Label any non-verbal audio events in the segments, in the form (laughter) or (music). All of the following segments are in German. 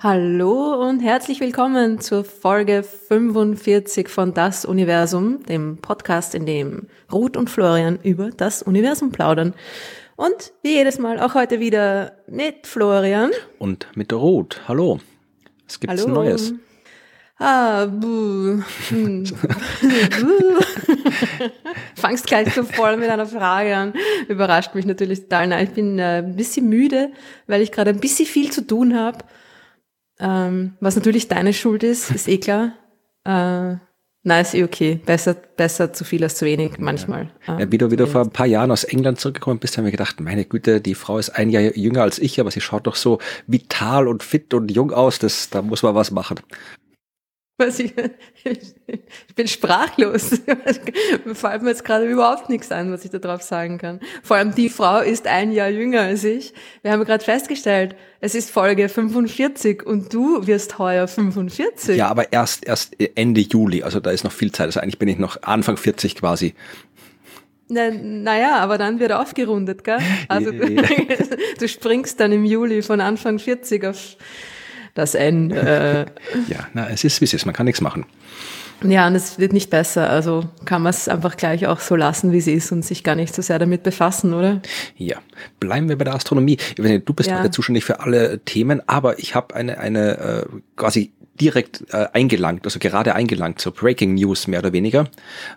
Hallo und herzlich willkommen zur Folge 45 von Das Universum, dem Podcast, in dem Ruth und Florian über das Universum plaudern. Und wie jedes Mal auch heute wieder mit Florian. Und mit Ruth. Hallo. Es gibt Hallo. Neues. Ah, buh. Hm. Fangst gleich so voll mit einer Frage an. Überrascht mich natürlich total. Nein, ich bin äh, ein bisschen müde, weil ich gerade ein bisschen viel zu tun habe. Ähm, was natürlich deine Schuld ist, ist eh klar. Äh, nein, ist eh okay. Besser, besser zu viel als zu wenig manchmal. Ja, wie du wieder vor ein paar Jahren aus England zurückgekommen bist, haben wir gedacht, meine Güte, die Frau ist ein Jahr jünger als ich, aber sie schaut doch so vital und fit und jung aus, das, da muss man was machen. Was ich, ich bin sprachlos. Fällt mir jetzt gerade überhaupt nichts ein, was ich da drauf sagen kann. Vor allem die Frau ist ein Jahr jünger als ich. Wir haben gerade festgestellt, es ist Folge 45 und du wirst heuer 45. Ja, aber erst, erst Ende Juli, also da ist noch viel Zeit. Also eigentlich bin ich noch Anfang 40 quasi. Na, naja, aber dann wird aufgerundet, gell? (laughs) Also (laughs) du springst dann im Juli von Anfang 40 auf das N. Äh, (laughs) Ja, na, es ist wie es ist, man kann nichts machen. ja, und es wird nicht besser. Also kann man es einfach gleich auch so lassen, wie es ist und sich gar nicht so sehr damit befassen, oder? Ja, bleiben wir bei der Astronomie. Du bist Ja. zuständig für alle Themen, aber ich habe eine, eine äh, quasi direkt äh, eingelangt, also gerade eingelangt, so Breaking News mehr oder weniger,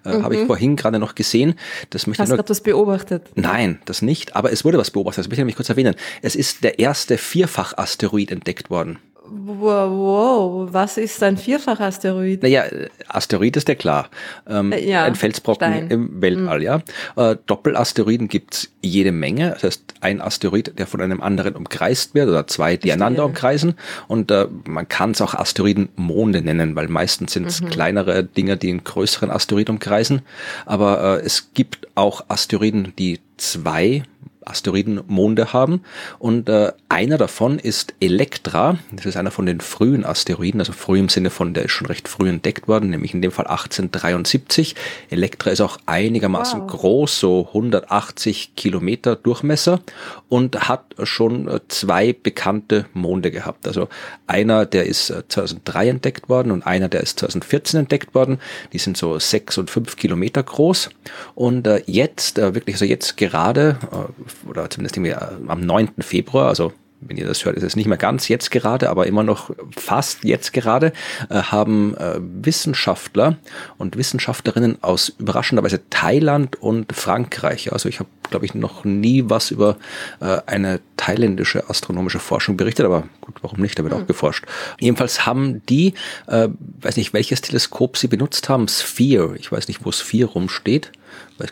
äh, habe ich vorhin gerade noch gesehen. Das möchte Mhm. Hast du gerade was beobachtet? Nein, das nicht, aber es wurde was beobachtet, das möchte ich nämlich kurz erwähnen. Es ist der erste Vierfach-Asteroid entdeckt worden. Wow, wow, was ist ein Vierfach-Asteroid? Naja, äh, Asteroid ist ja klar. Ähm, Äh, ja, ein Felsbrocken Stein. Mhm. im Weltall, ja. Äh, Doppelasteroiden gibt's jede Menge. Das heißt, ein Asteroid, der von einem anderen umkreist wird, oder zwei, die einander umkreisen. Und äh, man kann es auch Asteroidenmonde nennen, weil meistens sind Mhm. es kleinere Dinge, die einen größeren Asteroid umkreisen. Aber äh, es gibt auch Asteroiden, die zwei Asteroidenmonde haben. Und äh, einer davon ist Elektra. Das ist einer von den frühen Asteroiden, also früh im Sinne von, der ist schon recht früh entdeckt worden, nämlich in dem Fall 1873. Elektra ist auch einigermaßen Wow. groß, so 180 Kilometer Durchmesser und hat schon äh, zwei bekannte Monde gehabt. Also einer, der ist äh, 2003 entdeckt worden und einer, der ist 2014 entdeckt worden. Die sind so sechs und fünf Kilometer groß. Und äh, jetzt, äh, wirklich, also jetzt gerade, äh, oder zumindest irgendwie, äh, am 9. Februar, also wenn ihr das hört, ist es nicht mehr ganz jetzt gerade, aber immer noch fast jetzt gerade, äh, haben äh, Wissenschaftler und Wissenschaftlerinnen aus überraschenderweise Thailand und Frankreich, also ich habe, glaube ich, noch nie was über äh, eine thailändische astronomische Forschung berichtet, aber gut, warum nicht, da wird auch geforscht. Jedenfalls haben die, äh, weiß nicht, welches Teleskop sie benutzt haben, Sphere, ich weiß nicht, wo Sphere rumsteht,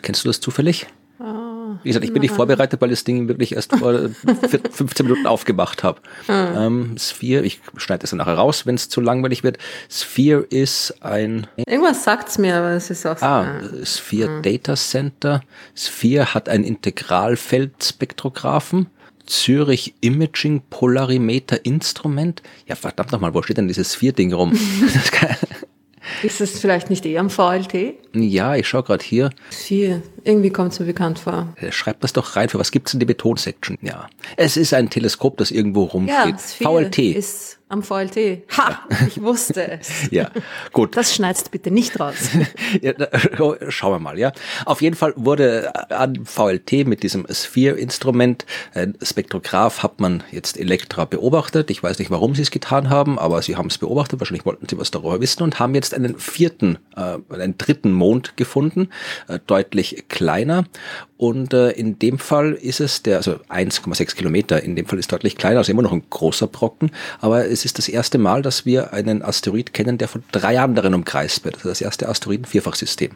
kennst du das zufällig? Wie gesagt, ich bin nicht vorbereitet, weil das Ding wirklich erst vor vier- (laughs) 15 Minuten aufgemacht habe. Ähm, Sphere, ich schneide das dann nachher raus, wenn es zu langweilig wird. Sphere ist ein Irgendwas sagt's mir, aber es ist auch ah, äh, Sphere Data Center. Sphere hat ein Integralfeldspektrographen. Zürich Imaging Polarimeter Instrument. Ja, verdammt nochmal, wo steht denn dieses Sphere-Ding rum? (laughs) (laughs) Ist es vielleicht nicht eh am VLT? ja, ich schaue gerade hier. Vier. Irgendwie kommt es mir bekannt vor. Äh, Schreibt das doch rein. Für was gibt's in die Betonsection? Ja. Es ist ein Teleskop, das irgendwo Ja, rumsteht. Sphere VLT. ist am VLT. Ha, ich wusste es. (laughs) ja, gut. Das schneidest bitte nicht raus. (laughs) Ja, da- schau- (laughs) schauen wir mal, ja. Auf jeden Fall wurde an VLT mit diesem Sphere-Instrument, äh, Spektrograph, hat man jetzt Elektra beobachtet. Ich weiß nicht, warum sie es getan haben, aber sie haben es beobachtet. Wahrscheinlich wollten sie was darüber wissen und haben jetzt einen vierten, äh, einen dritten Mond gefunden, äh, deutlich kleiner. Und äh, in dem Fall ist es der, also 1,6 Kilometer, in dem Fall ist deutlich kleiner, also immer noch ein großer Brocken. Aber es ist das erste Mal, dass wir einen Asteroid kennen, der von drei anderen umkreist wird. Also das erste Asteroiden-Vierfachsystem.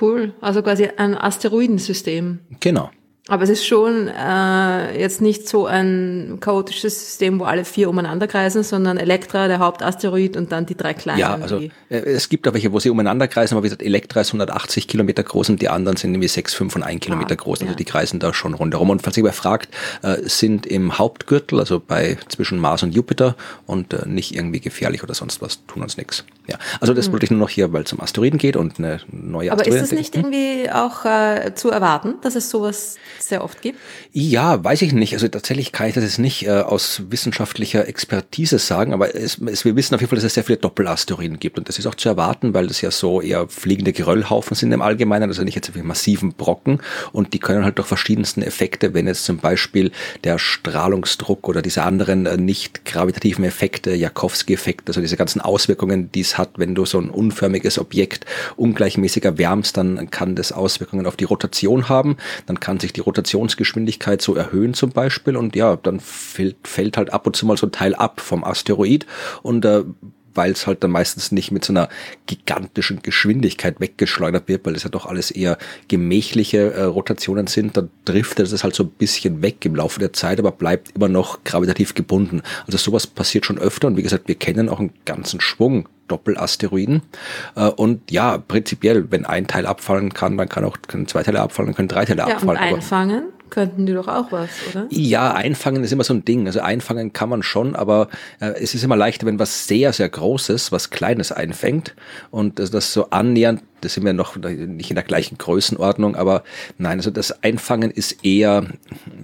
Cool. Also quasi ein Asteroidensystem. Genau. Aber es ist schon äh, jetzt nicht so ein chaotisches System, wo alle vier umeinander kreisen, sondern Elektra, der Hauptasteroid und dann die drei kleinen. Ja, also äh, es gibt auch welche, wo sie umeinander kreisen, aber wie gesagt, Elektra ist 180 Kilometer groß und die anderen sind nämlich 6, 5 und 1 Kilometer ah, groß. Also ja. die kreisen da schon rundherum. Und falls ihr fragt, äh, sind im Hauptgürtel, also bei zwischen Mars und Jupiter und äh, nicht irgendwie gefährlich oder sonst was, tun uns nichts. Ja, also das mhm. wollte ich nur noch hier, weil es um Asteroiden geht und eine neue Aber Asteroiden ist es nicht irgendwie auch äh, zu erwarten, dass es sowas sehr oft gibt? Ja, weiß ich nicht. Also tatsächlich kann ich das jetzt nicht äh, aus wissenschaftlicher Expertise sagen, aber es, es, wir wissen auf jeden Fall, dass es sehr viele Doppelasteroiden gibt und das ist auch zu erwarten, weil das ja so eher fliegende Geröllhaufen sind im Allgemeinen, also nicht jetzt so massiven Brocken und die können halt durch verschiedensten Effekte, wenn jetzt zum Beispiel der Strahlungsdruck oder diese anderen äh, nicht gravitativen Effekte, Jakowski-Effekt, also diese ganzen Auswirkungen, die es hat, wenn du so ein unförmiges Objekt ungleichmäßig erwärmst, dann kann das Auswirkungen auf die Rotation haben, dann kann sich die Rotationsgeschwindigkeit so erhöhen zum Beispiel. Und ja, dann fällt, halt ab und zu mal so ein Teil ab vom Asteroid. Und äh, weil es halt dann meistens nicht mit so einer gigantischen Geschwindigkeit weggeschleudert wird, weil es ja doch alles eher gemächliche äh, Rotationen sind, dann driftet es halt so ein bisschen weg im Laufe der Zeit, aber bleibt immer noch gravitativ gebunden. Also sowas passiert schon öfter und wie gesagt, wir kennen auch einen ganzen Schwung Doppelasteroiden. Äh, und ja, prinzipiell, wenn ein Teil abfallen kann, dann kann auch können zwei Teile abfallen, dann können drei Teile ja, abfallen. Und einfangen könnten die doch auch was, oder? Ja, einfangen ist immer so ein Ding. Also einfangen kann man schon, aber äh, es ist immer leichter, wenn was sehr, sehr Großes, was Kleines einfängt und das so annähernd das sind wir noch nicht in der gleichen Größenordnung, aber nein, also das Einfangen ist eher,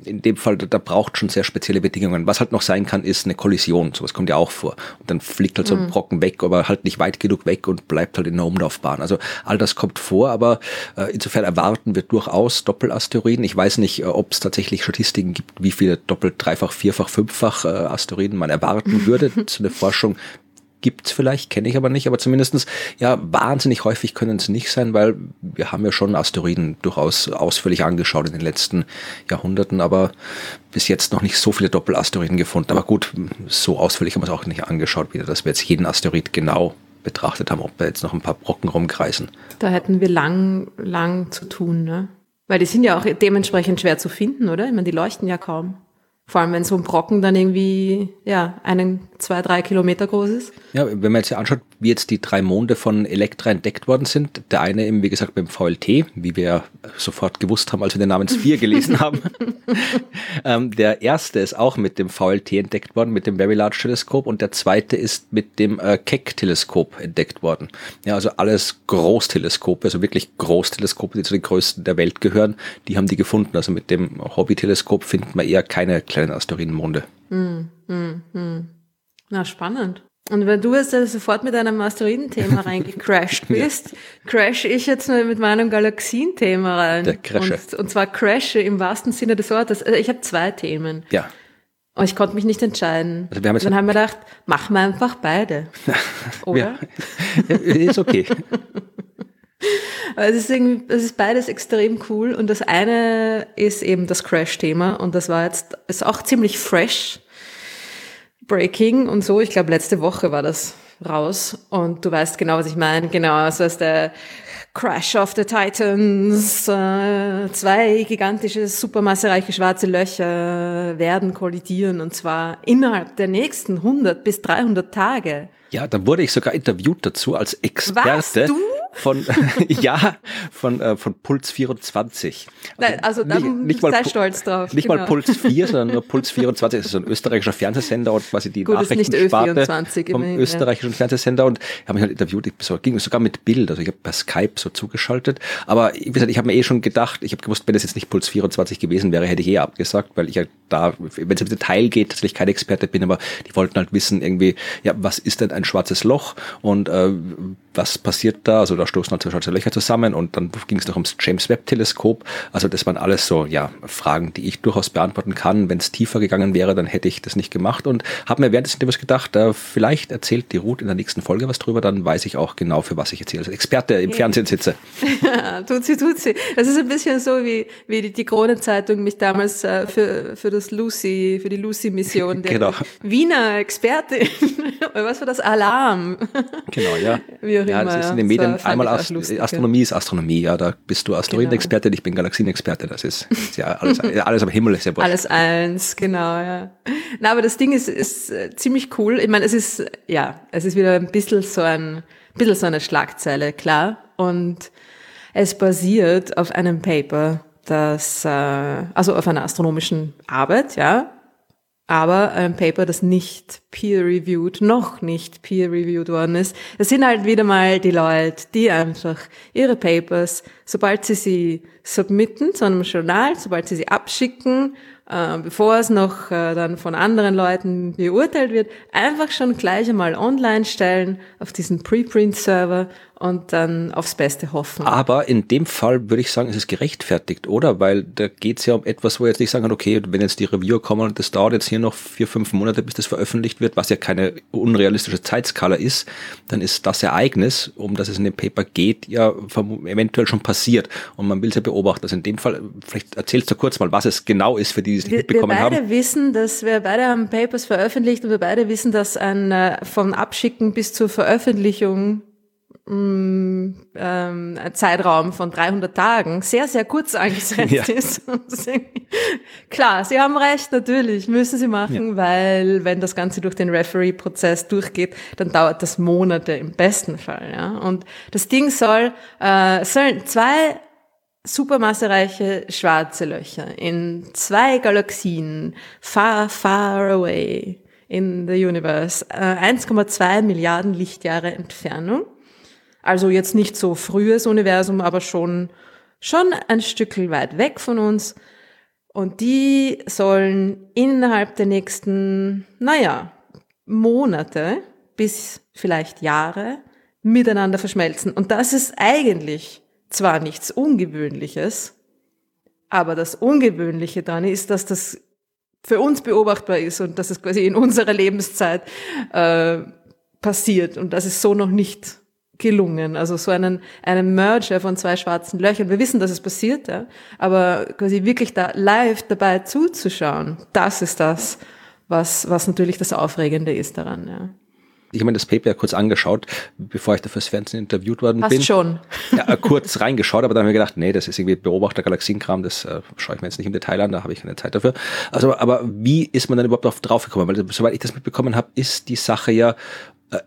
in dem Fall, da braucht schon sehr spezielle Bedingungen. Was halt noch sein kann, ist eine Kollision, sowas kommt ja auch vor. Und dann fliegt halt so ein mhm. Brocken weg, aber halt nicht weit genug weg und bleibt halt in der Umlaufbahn. Also all das kommt vor, aber äh, insofern erwarten wir durchaus Doppelasteroiden. Ich weiß nicht, äh, ob es tatsächlich Statistiken gibt, wie viele doppelt, dreifach, vierfach, fünffach äh, Asteroiden man erwarten würde. (laughs) so eine Forschung gibt's vielleicht, kenne ich aber nicht, aber zumindestens ja, wahnsinnig häufig können es nicht sein, weil wir haben ja schon Asteroiden durchaus ausführlich angeschaut in den letzten Jahrhunderten, aber bis jetzt noch nicht so viele Doppelasteroiden gefunden. Aber gut, so ausführlich haben wir es auch nicht angeschaut wieder, dass wir jetzt jeden Asteroid genau betrachtet haben, ob da jetzt noch ein paar Brocken rumkreisen. Da hätten wir lang, lang zu tun, ne? Weil die sind ja auch dementsprechend schwer zu finden, oder? Ich meine, die leuchten ja kaum. Vor allem, wenn so ein Brocken dann irgendwie, ja, einen, zwei, drei Kilometer groß ist. Ja, wenn man jetzt anschaut, wie jetzt die drei Monde von Elektra entdeckt worden sind, der eine eben, wie gesagt, beim VLT, wie wir sofort gewusst haben, als wir den Namen Sphere gelesen haben. (laughs) ähm, der erste ist auch mit dem VLT entdeckt worden, mit dem Very Large Teleskop und der zweite ist mit dem äh, Keck-Teleskop entdeckt worden. Ja, also alles Großteleskope, also wirklich Großteleskope, die zu den größten der Welt gehören, die haben die gefunden. Also mit dem Hobby-Teleskop findet man eher keine kleinen Asteroidenmonde. Hm, hm, hm. Na, spannend. Und wenn du jetzt sofort mit einem Asteroidenthema (laughs) reingecrashed bist, ja. crash ich jetzt mal mit meinem Galaxienthema rein. Der. Und, und zwar crashe im wahrsten Sinne des Wortes. Also ich habe zwei Themen. Ja. Und ich konnte mich nicht entscheiden. Also wir haben jetzt dann haben wir gedacht, machen wir einfach beide. (laughs) Oder? Ja. ist okay. (laughs) es ist irgendwie, es ist beides extrem cool. Und das eine ist eben das Crash-Thema. Und das war jetzt, ist auch ziemlich fresh. Breaking und so. Ich glaube, letzte Woche war das raus. Und du weißt genau, was ich meine. Genau, also ist der Crash of the Titans. Äh, zwei gigantische, supermassereiche schwarze Löcher werden kollidieren. Und zwar innerhalb der nächsten 100 bis 300 Tage. Ja, da wurde ich sogar interviewt dazu als Experte. Was, du? Von (laughs) ja von äh, von Puls 24. Also, Nein, also da nicht, nicht mal, stolz drauf. Nicht genau. mal Puls 4, sondern nur Puls 24. Das ist so ein österreichischer Fernsehsender und quasi die Gut, Nachrichtensparte vom immerhin, österreichischen ja. Fernsehsender und habe mich halt interviewt. Ich so, ging sogar mit Bild, also ich habe per Skype so zugeschaltet. Aber wie gesagt, ich habe mir eh schon gedacht, ich habe gewusst, wenn es jetzt nicht Puls 24 gewesen wäre, hätte ich eh abgesagt, weil ich ja da, wenn es im Detail geht, tatsächlich kein Experte bin, aber die wollten halt wissen irgendwie, ja, was ist denn ein schwarzes Loch und äh, was passiert da? Also da stoßen halt schwarze Löcher zusammen und dann ging es noch ums James Webb Teleskop. Also das waren alles so, ja, Fragen, die ich durchaus beantworten kann. Wenn es tiefer gegangen wäre, dann hätte ich das nicht gemacht und habe mir während des Interviews gedacht, äh, vielleicht erzählt die Ruth in der nächsten Folge was drüber, dann weiß ich auch genau, für was ich jetzt hier als Experte im Fernsehen sitze. (laughs) Tut sie, tut sie. Das ist ein bisschen so, wie, wie die, die Kronenzeitung mich damals äh, für, für das Lucy, für die Lucy-Mission, (laughs) der genau. Wiener Expertin, (laughs) was war das? Alarm. Genau, ja. Wie auch ja, immer. Das ist in den Medien einmal Ast lustig, Astronomie ist Astronomie, ja, da bist du Asteroidenexperte, genau. ich bin Galaxienexperte, das ist, ist ja alles, alles am Himmel ist ja wurscht. Alles eins, genau, ja. Na, aber das Ding ist, ist äh, ziemlich cool. Ich meine, es ist, ja, es ist wieder ein bisschen so ein, ein bisschen so eine Schlagzeile, klar. Und es basiert auf einem Paper, das, äh, also auf einer astronomischen Arbeit, ja, aber ein Paper, das nicht peer-reviewed, noch nicht peer-reviewed worden ist. Das sind halt wieder mal die Leute, die einfach ihre Papers, sobald sie sie submitten zu einem Journal, sobald sie sie abschicken, äh, bevor es noch äh, dann von anderen Leuten beurteilt wird, einfach schon gleich einmal online stellen auf diesen Preprint-Server und dann aufs Beste hoffen. Aber in dem Fall würde ich sagen, ist es gerechtfertigt, oder? Weil da geht es ja um etwas, wo jetzt nicht sagen kann, okay, wenn jetzt die Reviewer kommen und das dauert jetzt hier noch vier, fünf Monate, bis das veröffentlicht wird, was ja keine unrealistische Zeitskala ist, dann ist das Ereignis, um das es in dem Paper geht, ja eventuell schon passiert. Und man will es ja beobachten. Also in dem Fall, vielleicht erzählst du kurz mal, was es genau ist, für die, es nicht mitbekommen haben. Wir beide haben. wissen, dass wir beide haben Papers veröffentlicht und wir beide wissen, dass ein äh, von Abschicken bis zur Veröffentlichung Mm, ähm, Zeitraum von 300 Tagen sehr, sehr kurz angesetzt (laughs) ja. ist. Klar, Sie haben recht, natürlich, müssen Sie machen, ja. weil wenn das Ganze durch den Referee-Prozess durchgeht, dann dauert das Monate im besten Fall. Ja? Und das Ding soll, äh, sollen zwei supermassereiche schwarze Löcher in zwei Galaxien far, far away in the universe, äh, 1,2 Milliarden Lichtjahre Entfernung, also jetzt nicht so frühes Universum, aber schon, schon ein Stück weit weg von uns. Und die sollen innerhalb der nächsten, naja, Monate bis vielleicht Jahre miteinander verschmelzen. Und das ist eigentlich zwar nichts Ungewöhnliches, aber das Ungewöhnliche daran ist, dass das für uns beobachtbar ist und dass es quasi in unserer Lebenszeit äh, passiert und dass es so noch nicht gelungen. Also so einen, einen Merger von zwei schwarzen Löchern. Wir wissen, dass es passiert, ja, aber quasi wirklich da live dabei zuzuschauen, das ist das, was, was natürlich das Aufregende ist daran. Ja. Ich habe mir das Paper ja kurz angeschaut, bevor ich da fürs Fernsehen interviewt worden Hast bin. schon. (laughs) Ja, kurz reingeschaut, aber dann habe ich gedacht, nee, das ist irgendwie Beobachter Galaxienkram, das äh, schaue ich mir jetzt nicht im Detail an, da habe ich keine Zeit dafür. Also, aber wie ist man dann überhaupt auf, drauf gekommen? Weil soweit ich das mitbekommen habe, ist die Sache ja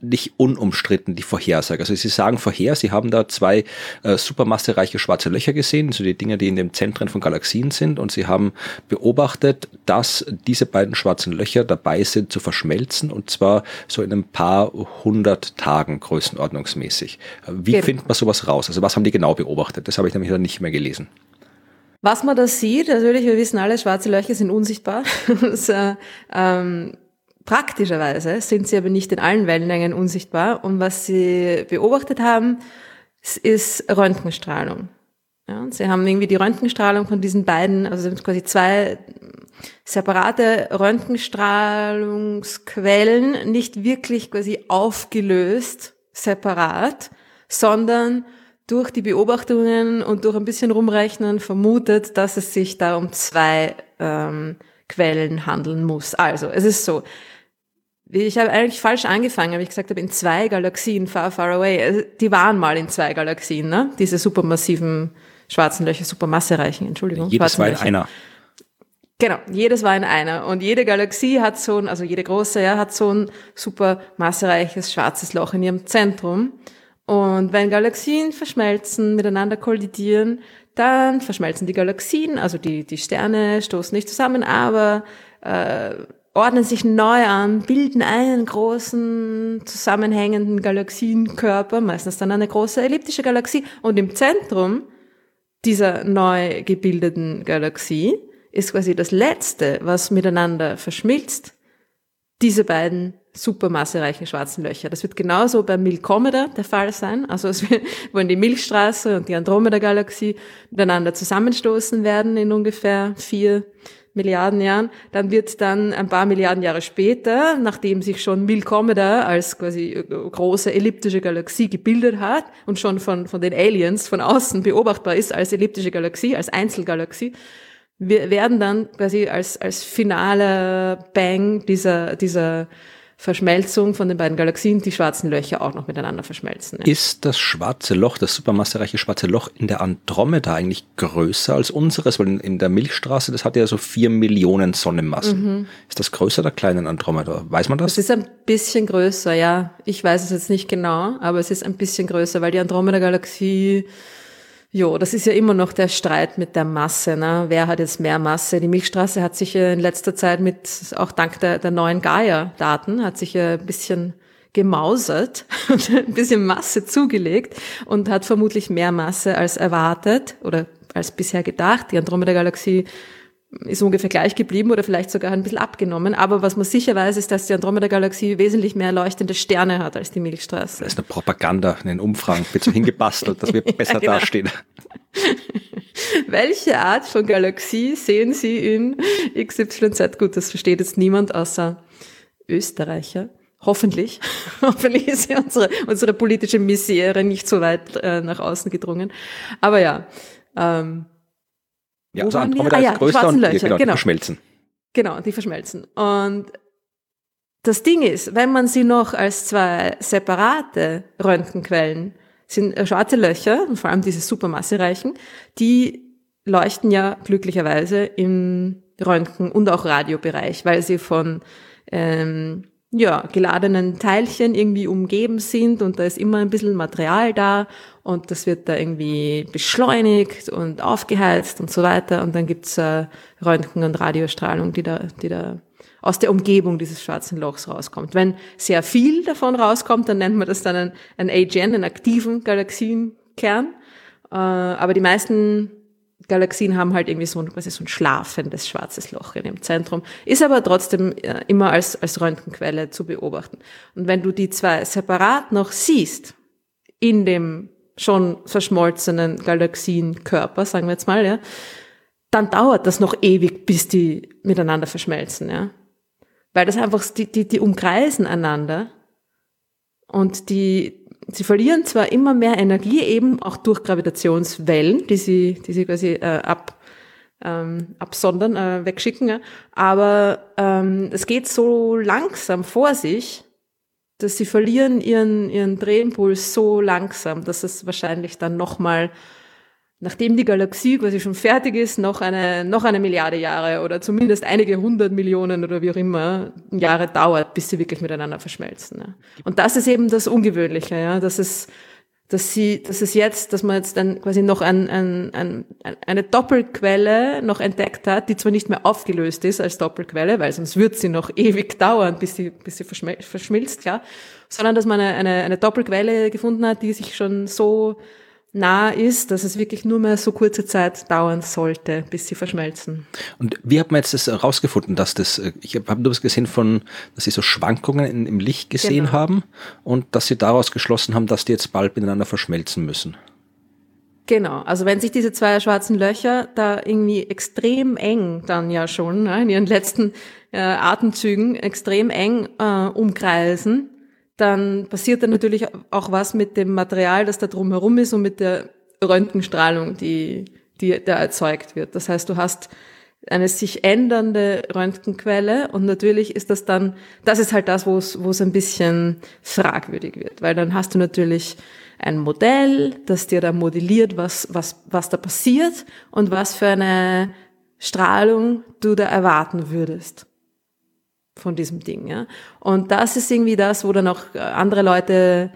nicht unumstritten, die Vorhersage. Also Sie sagen vorher, Sie haben da zwei äh, supermassereiche schwarze Löcher gesehen, so die Dinge, die in den Zentren von Galaxien sind, und Sie haben beobachtet, dass diese beiden schwarzen Löcher dabei sind zu verschmelzen, und zwar so in ein paar hundert Tagen größenordnungsmäßig. Wie genau. findet man sowas raus? Also was haben die genau beobachtet? Das habe ich nämlich dann nicht mehr gelesen. Was man da sieht, natürlich, wir wissen alle, schwarze Löcher sind unsichtbar. (laughs) das, äh, ähm, Praktischerweise sind sie aber nicht in allen Wellenlängen unsichtbar und was sie beobachtet haben, ist Röntgenstrahlung. Ja, sie haben irgendwie die Röntgenstrahlung von diesen beiden, also quasi zwei separate Röntgenstrahlungsquellen nicht wirklich quasi aufgelöst, separat, sondern durch die Beobachtungen und durch ein bisschen Rumrechnen vermutet, dass es sich da um zwei ähm, Quellen handeln muss. Also, es ist so, ich habe eigentlich falsch angefangen, weil ich gesagt habe, in zwei Galaxien, far, far away. Also, die waren mal in zwei Galaxien, ne? Diese supermassiven schwarzen Löcher, supermassereichen, Entschuldigung. Jedes war in einer. Genau, jedes war in einer. Und jede Galaxie hat so ein, also jede große, ja, hat so ein supermassereiches schwarzes Loch in ihrem Zentrum. Und wenn Galaxien verschmelzen, miteinander kollidieren, dann verschmelzen die Galaxien, also die, die Sterne stoßen nicht zusammen, aber äh, ordnen sich neu an, bilden einen großen zusammenhängenden Galaxienkörper, meistens dann eine große elliptische Galaxie. Und im Zentrum dieser neu gebildeten Galaxie ist quasi das Letzte, was miteinander verschmilzt, diese beiden supermassereichen schwarzen Löcher. Das wird genauso beim Milchkometa der Fall sein. Also es wird, wo die Milchstraße und die Andromeda-Galaxie miteinander zusammenstoßen werden in ungefähr vier Milliarden Jahren, dann wird dann ein paar Milliarden Jahre später, nachdem sich schon Milkomeda als quasi äh, große elliptische Galaxie gebildet hat und schon von, von den Aliens von außen beobachtbar ist als elliptische Galaxie, als Einzelgalaxie, wir werden dann quasi als, als finaler Bang dieser, dieser Verschmelzung von den beiden Galaxien die schwarzen Löcher auch noch miteinander verschmelzen. Ja. Ist das schwarze Loch, das supermassereiche schwarze Loch in der Andromeda eigentlich größer als unseres? Weil in der Milchstraße, das hat ja so vier Millionen Sonnenmassen. Mhm. Ist das größer der kleinen Andromeda? Weiß man das? Es ist ein bisschen größer, ja. Ich weiß es jetzt nicht genau, aber es ist ein bisschen größer, weil die Andromeda-Galaxie Jo, das ist ja immer noch der Streit mit der Masse. Ne? Wer hat jetzt mehr Masse? Die Milchstraße hat sich in letzter Zeit mit, auch dank der, der neuen Gaia-Daten, hat sich ein bisschen gemausert (laughs) und ein bisschen Masse zugelegt und hat vermutlich mehr Masse als erwartet oder als bisher gedacht. Die Andromeda-Galaxie ist ungefähr gleich geblieben oder vielleicht sogar ein bisschen abgenommen. Aber was man sicher weiß, ist, dass die Andromeda-Galaxie wesentlich mehr leuchtende Sterne hat als die Milchstraße. Das ist eine Propaganda, in den Umfragen wird so hingebastelt, dass wir (laughs) besser ja, genau. dastehen. (laughs) Welche Art von Galaxie sehen Sie in XYZ? Gut, das versteht jetzt niemand außer Österreicher. Hoffentlich. (laughs) Hoffentlich ist unsere, unsere politische Misere nicht so weit äh, nach außen gedrungen. Aber ja, ähm, ja, also Andromeda ah, ist ja, größer und Löcher, genau, genau. die verschmelzen. Genau, die verschmelzen. Und das Ding ist, wenn man sie noch als zwei separate Röntgenquellen sind schwarze Löcher, und vor allem diese supermassereichen, die leuchten ja glücklicherweise im Röntgen- und auch Radiobereich, weil sie von ähm, ja, geladenen Teilchen irgendwie umgeben sind und da ist immer ein bisschen Material da und das wird da irgendwie beschleunigt und aufgeheizt und so weiter und dann gibt's äh, Röntgen- und Radiostrahlung, die da, die da aus der Umgebung dieses schwarzen Lochs rauskommt. Wenn sehr viel davon rauskommt, dann nennt man das dann ein, ein AGN, einen aktiven Galaxienkern. Äh, aber die meisten Galaxien haben halt irgendwie so ein, quasi so ein schlafendes schwarzes Loch in dem Zentrum, ist aber trotzdem äh, immer als, als Röntgenquelle zu beobachten. Und wenn du die zwei separat noch siehst, in dem schon verschmolzenen Galaxienkörper, sagen wir jetzt mal, ja, dann dauert das noch ewig, bis die miteinander verschmelzen, ja. Weil das einfach, die, die, die umkreisen einander und die, sie verlieren zwar immer mehr Energie, eben auch durch Gravitationswellen, die sie, die sie quasi äh, ab, ähm, absondern, äh, wegschicken, ja. aber ähm, es geht so langsam vor sich, dass sie verlieren ihren, ihren Drehimpuls so langsam, dass es wahrscheinlich dann nochmal nachdem die Galaxie quasi schon fertig ist, noch eine, noch eine Milliarde Jahre oder zumindest einige hundert Millionen oder wie auch immer Jahre dauert, bis sie wirklich miteinander verschmelzen. Ja. Und das ist eben das Ungewöhnliche, ja, dass es, dass sie, dass es jetzt, dass man jetzt dann quasi noch ein, ein, ein, eine Doppelquelle noch entdeckt hat, die zwar nicht mehr aufgelöst ist als Doppelquelle, weil sonst wird sie noch ewig dauern, bis sie, bis sie verschmilzt, ja, sondern dass man eine, eine, eine Doppelquelle gefunden hat, die sich schon so nah ist, dass es wirklich nur mehr so kurze Zeit dauern sollte, bis sie verschmelzen. Und wie hat man jetzt das herausgefunden, dass das, äh, ich habe nur was gesehen von, dass sie so Schwankungen in, im Licht gesehen genau. haben und dass sie daraus geschlossen haben, dass die jetzt bald miteinander verschmelzen müssen. Genau, also wenn sich diese zwei schwarzen Löcher da irgendwie extrem eng dann ja schon ne, in ihren letzten äh, Atemzügen extrem eng äh, umkreisen, dann passiert dann natürlich auch was mit dem Material, das da drumherum ist und mit der Röntgenstrahlung, die, die da erzeugt wird. Das heißt, du hast eine sich ändernde Röntgenquelle und natürlich ist das dann, das ist halt das, wo es, wo es ein bisschen fragwürdig wird, weil dann hast du natürlich ein Modell, das dir da modelliert, was, was, was da passiert und was für eine Strahlung du da erwarten würdest von diesem Ding. Ja? Und das ist irgendwie das, wo dann auch andere Leute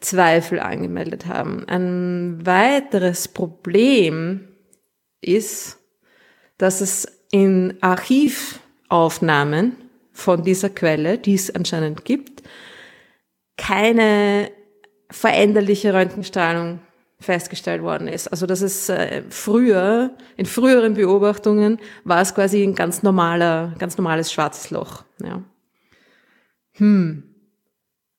Zweifel angemeldet haben. Ein weiteres Problem ist, dass es in Archivaufnahmen von dieser Quelle, die es anscheinend gibt, keine veränderliche Röntgenstrahlung festgestellt worden ist. Also das ist äh, früher, in früheren Beobachtungen war es quasi ein ganz normaler, ganz normales schwarzes Loch. Ja. Hm.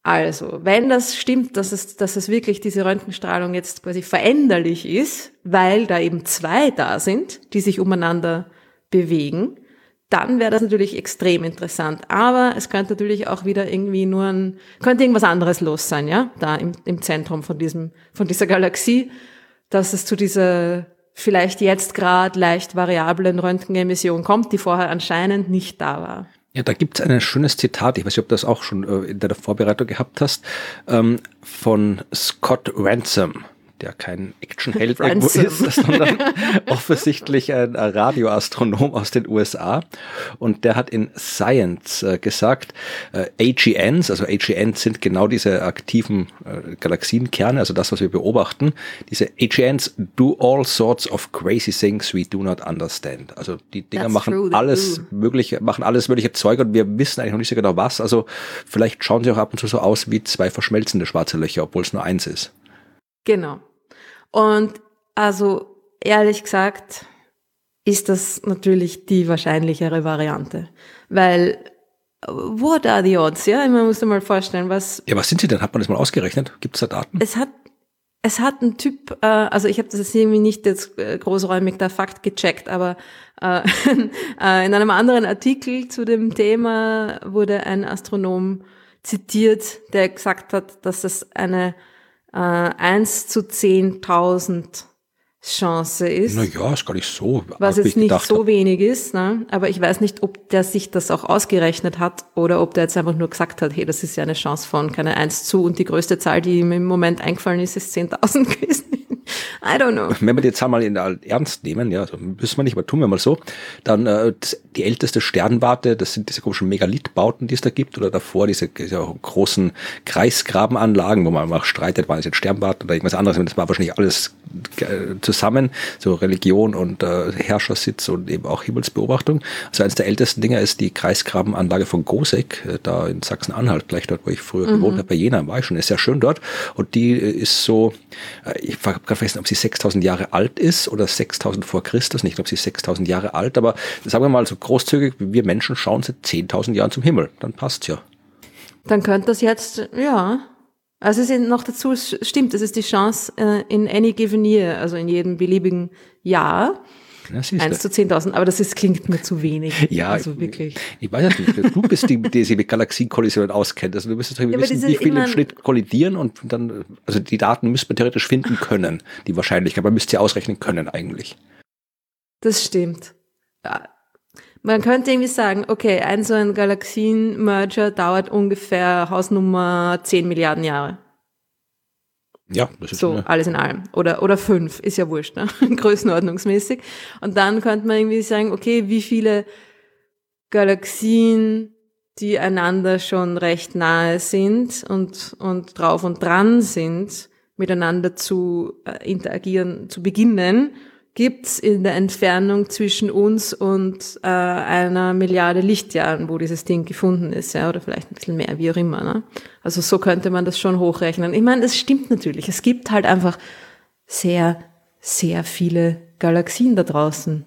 Also, wenn das stimmt, dass es, dass es wirklich diese Röntgenstrahlung jetzt quasi veränderlich ist, weil da eben zwei da sind, die sich umeinander bewegen, dann wäre das natürlich extrem interessant. Aber es könnte natürlich auch wieder irgendwie nur ein, könnte irgendwas anderes los sein, ja, da im, im Zentrum von diesem, von dieser Galaxie, dass es zu dieser vielleicht jetzt gerade leicht variablen Röntgenemission kommt, die vorher anscheinend nicht da war. Ja, da gibt es ein schönes Zitat, ich weiß nicht, ob du das auch schon äh, in deiner Vorbereitung gehabt hast, ähm, von Scott Ransom der kein Actionheld (laughs) irgendwo ist, sondern (laughs) offensichtlich ein Radioastronom aus den USA. Und der hat in Science äh, gesagt, äh, AGNs, also AGNs sind genau diese aktiven äh, Galaxienkerne, also das, was wir beobachten. Diese AGNs do all sorts of crazy things we do not understand. Also die Dinger That's machen true, alles mögliche, machen alles mögliche Zeug und wir wissen eigentlich noch nicht so genau was. Also vielleicht schauen sie auch ab und zu so aus wie zwei verschmelzende schwarze Löcher, obwohl es nur eins ist. Genau. Und also ehrlich gesagt ist das natürlich die wahrscheinlichere Variante, weil what are the odds? Ja, man muss sich mal vorstellen, was. Ja, was sind sie denn? Hat man das mal ausgerechnet? Gibt es da Daten? Es hat es hat ein Typ, äh, also ich habe das jetzt irgendwie nicht jetzt äh, großräumig der Fakt gecheckt, aber äh, (laughs) äh, in einem anderen Artikel zu dem Thema wurde ein Astronom zitiert, der gesagt hat, dass es eine äh, 1 zu 10.000 Chance ist. Naja, ist gar nicht so. Was jetzt nicht so hab. wenig ist, ne? aber ich weiß nicht, ob der sich das auch ausgerechnet hat oder ob der jetzt einfach nur gesagt hat, hey, das ist ja eine Chance von keine 1 zu und die größte Zahl, die ihm im Moment eingefallen ist, ist 10.000 (laughs) gewesen. I don't know. Wenn wir die Zahl mal in ernst nehmen, ja, also müssen wir nicht, aber tun wir mal so, dann äh, die älteste Sternwarte, das sind diese komischen Megalithbauten, die es da gibt, oder davor diese, diese großen Kreisgrabenanlagen, wo man auch streitet, war es jetzt Sternwarte oder irgendwas anderes, das war wahrscheinlich alles äh, zusammen, so Religion und äh, Herrschersitz und eben auch Himmelsbeobachtung. Also eines der ältesten Dinger ist die Kreisgrabenanlage von Gosek, äh, da in Sachsen-Anhalt, gleich dort, wo ich früher mhm. gewohnt habe, bei Jena war ich schon, ist sehr schön dort und die äh, ist so, äh, ich habe gerade vergessen, ob sie 6000 Jahre alt ist oder 6000 vor Christus, nicht, ob sie 6000 Jahre alt, aber sagen wir mal so großzügig, wir Menschen schauen seit 10.000 Jahren zum Himmel, dann passt's ja. Dann könnte das jetzt, ja, also es ist noch dazu, es stimmt, es ist die Chance äh, in any given year, also in jedem beliebigen Jahr. Ja, 1 zu 10.000, aber das ist, klingt mir zu wenig. Ja, also wirklich. Ich, ich weiß nicht. Du bist die, die sich mit Galaxienkollisionen auskennt. Also du müsstest ja, wissen, wie viele im Schnitt kollidieren und dann, also die Daten müsste man theoretisch finden können, die Wahrscheinlichkeit. Man müsste sie ausrechnen können eigentlich. Das stimmt. Ja. Man könnte irgendwie sagen, okay, ein so ein Galaxien-Merger dauert ungefähr Hausnummer 10 Milliarden Jahre. Ja, das ist so eine. alles in allem. Oder, oder fünf, ist ja wurscht, ne? (laughs) größenordnungsmäßig. Und dann könnte man irgendwie sagen, okay, wie viele Galaxien, die einander schon recht nahe sind und, und drauf und dran sind, miteinander zu äh, interagieren, zu beginnen gibt's in der Entfernung zwischen uns und äh, einer Milliarde Lichtjahren, wo dieses Ding gefunden ist, ja, oder vielleicht ein bisschen mehr, wie auch immer. Ne? Also so könnte man das schon hochrechnen. Ich meine, das stimmt natürlich. Es gibt halt einfach sehr, sehr viele Galaxien da draußen.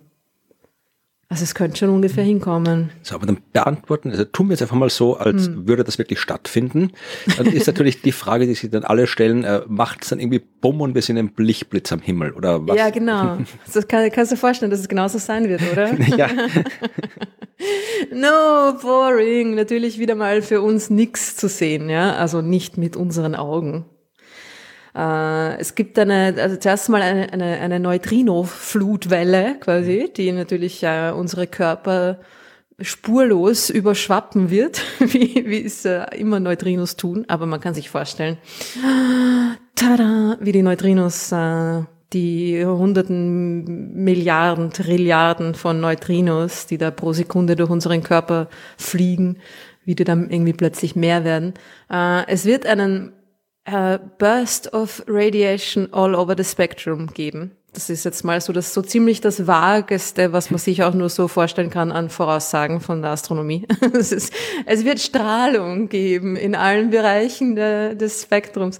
Also es könnte schon ungefähr hinkommen. So, aber dann beantworten, also tun wir jetzt einfach mal so, als hm. würde das wirklich stattfinden. Dann ist natürlich die Frage, die sich dann alle stellen, äh, macht es dann irgendwie Bumm und wir sind ein Lichtblitz am Himmel oder was? Ja, genau. Das kann, kannst du dir vorstellen, dass es genauso sein wird, oder? (laughs) ja. (laughs) no, boring. Natürlich wieder mal für uns nichts zu sehen, ja. Also nicht mit unseren Augen. Äh, es gibt eine, also zuerst mal eine, eine, eine Neutrino-Flutwelle quasi, die natürlich äh, unsere Körper spurlos überschwappen wird, (laughs) wie, wie es äh, immer Neutrinos tun. Aber man kann sich vorstellen, tada, wie die Neutrinos, äh, die hunderten Milliarden, Trilliarden von Neutrinos, die da pro Sekunde durch unseren Körper fliegen, wie die dann irgendwie plötzlich mehr werden. Äh, es wird einen uh, Burst of Radiation all over the spectrum geben. Das ist jetzt mal so das so ziemlich das Vageste, was man sich auch nur so vorstellen kann an Voraussagen von der Astronomie. (laughs) es, ist, es wird Strahlung geben in allen Bereichen de, des Spektrums.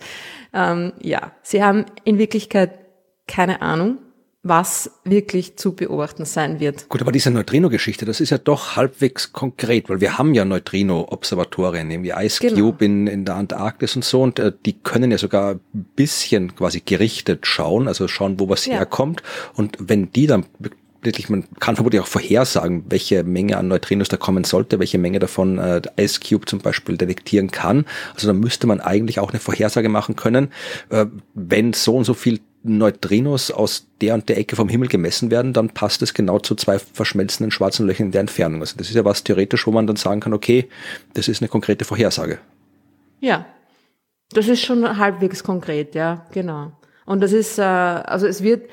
Ähm, ja, sie haben in Wirklichkeit keine Ahnung, was wirklich zu beobachten sein wird. Gut, aber diese Neutrino-Geschichte, das ist ja doch halbwegs konkret, weil wir haben ja Neutrino-Observatorien, wie Ice genau. Cube in, in der Antarktis und so, und äh, die können ja sogar ein bisschen quasi gerichtet schauen, also schauen, wo was ja. herkommt. Und wenn die dann wirklich, man kann vermutlich auch vorhersagen, welche Menge an Neutrinos da kommen sollte, welche Menge davon äh, Ice Cube zum Beispiel detektieren kann. Also da müsste man eigentlich auch eine Vorhersage machen können, äh, wenn so und so viel Neutrinos aus der und der Ecke vom Himmel gemessen werden, dann passt es genau zu zwei verschmelzenden schwarzen Löchern in der Entfernung. Also das ist ja was theoretisch, wo man dann sagen kann, okay, das ist eine konkrete Vorhersage. Ja, das ist schon halbwegs konkret, ja, genau. Und das ist, äh, also es wird,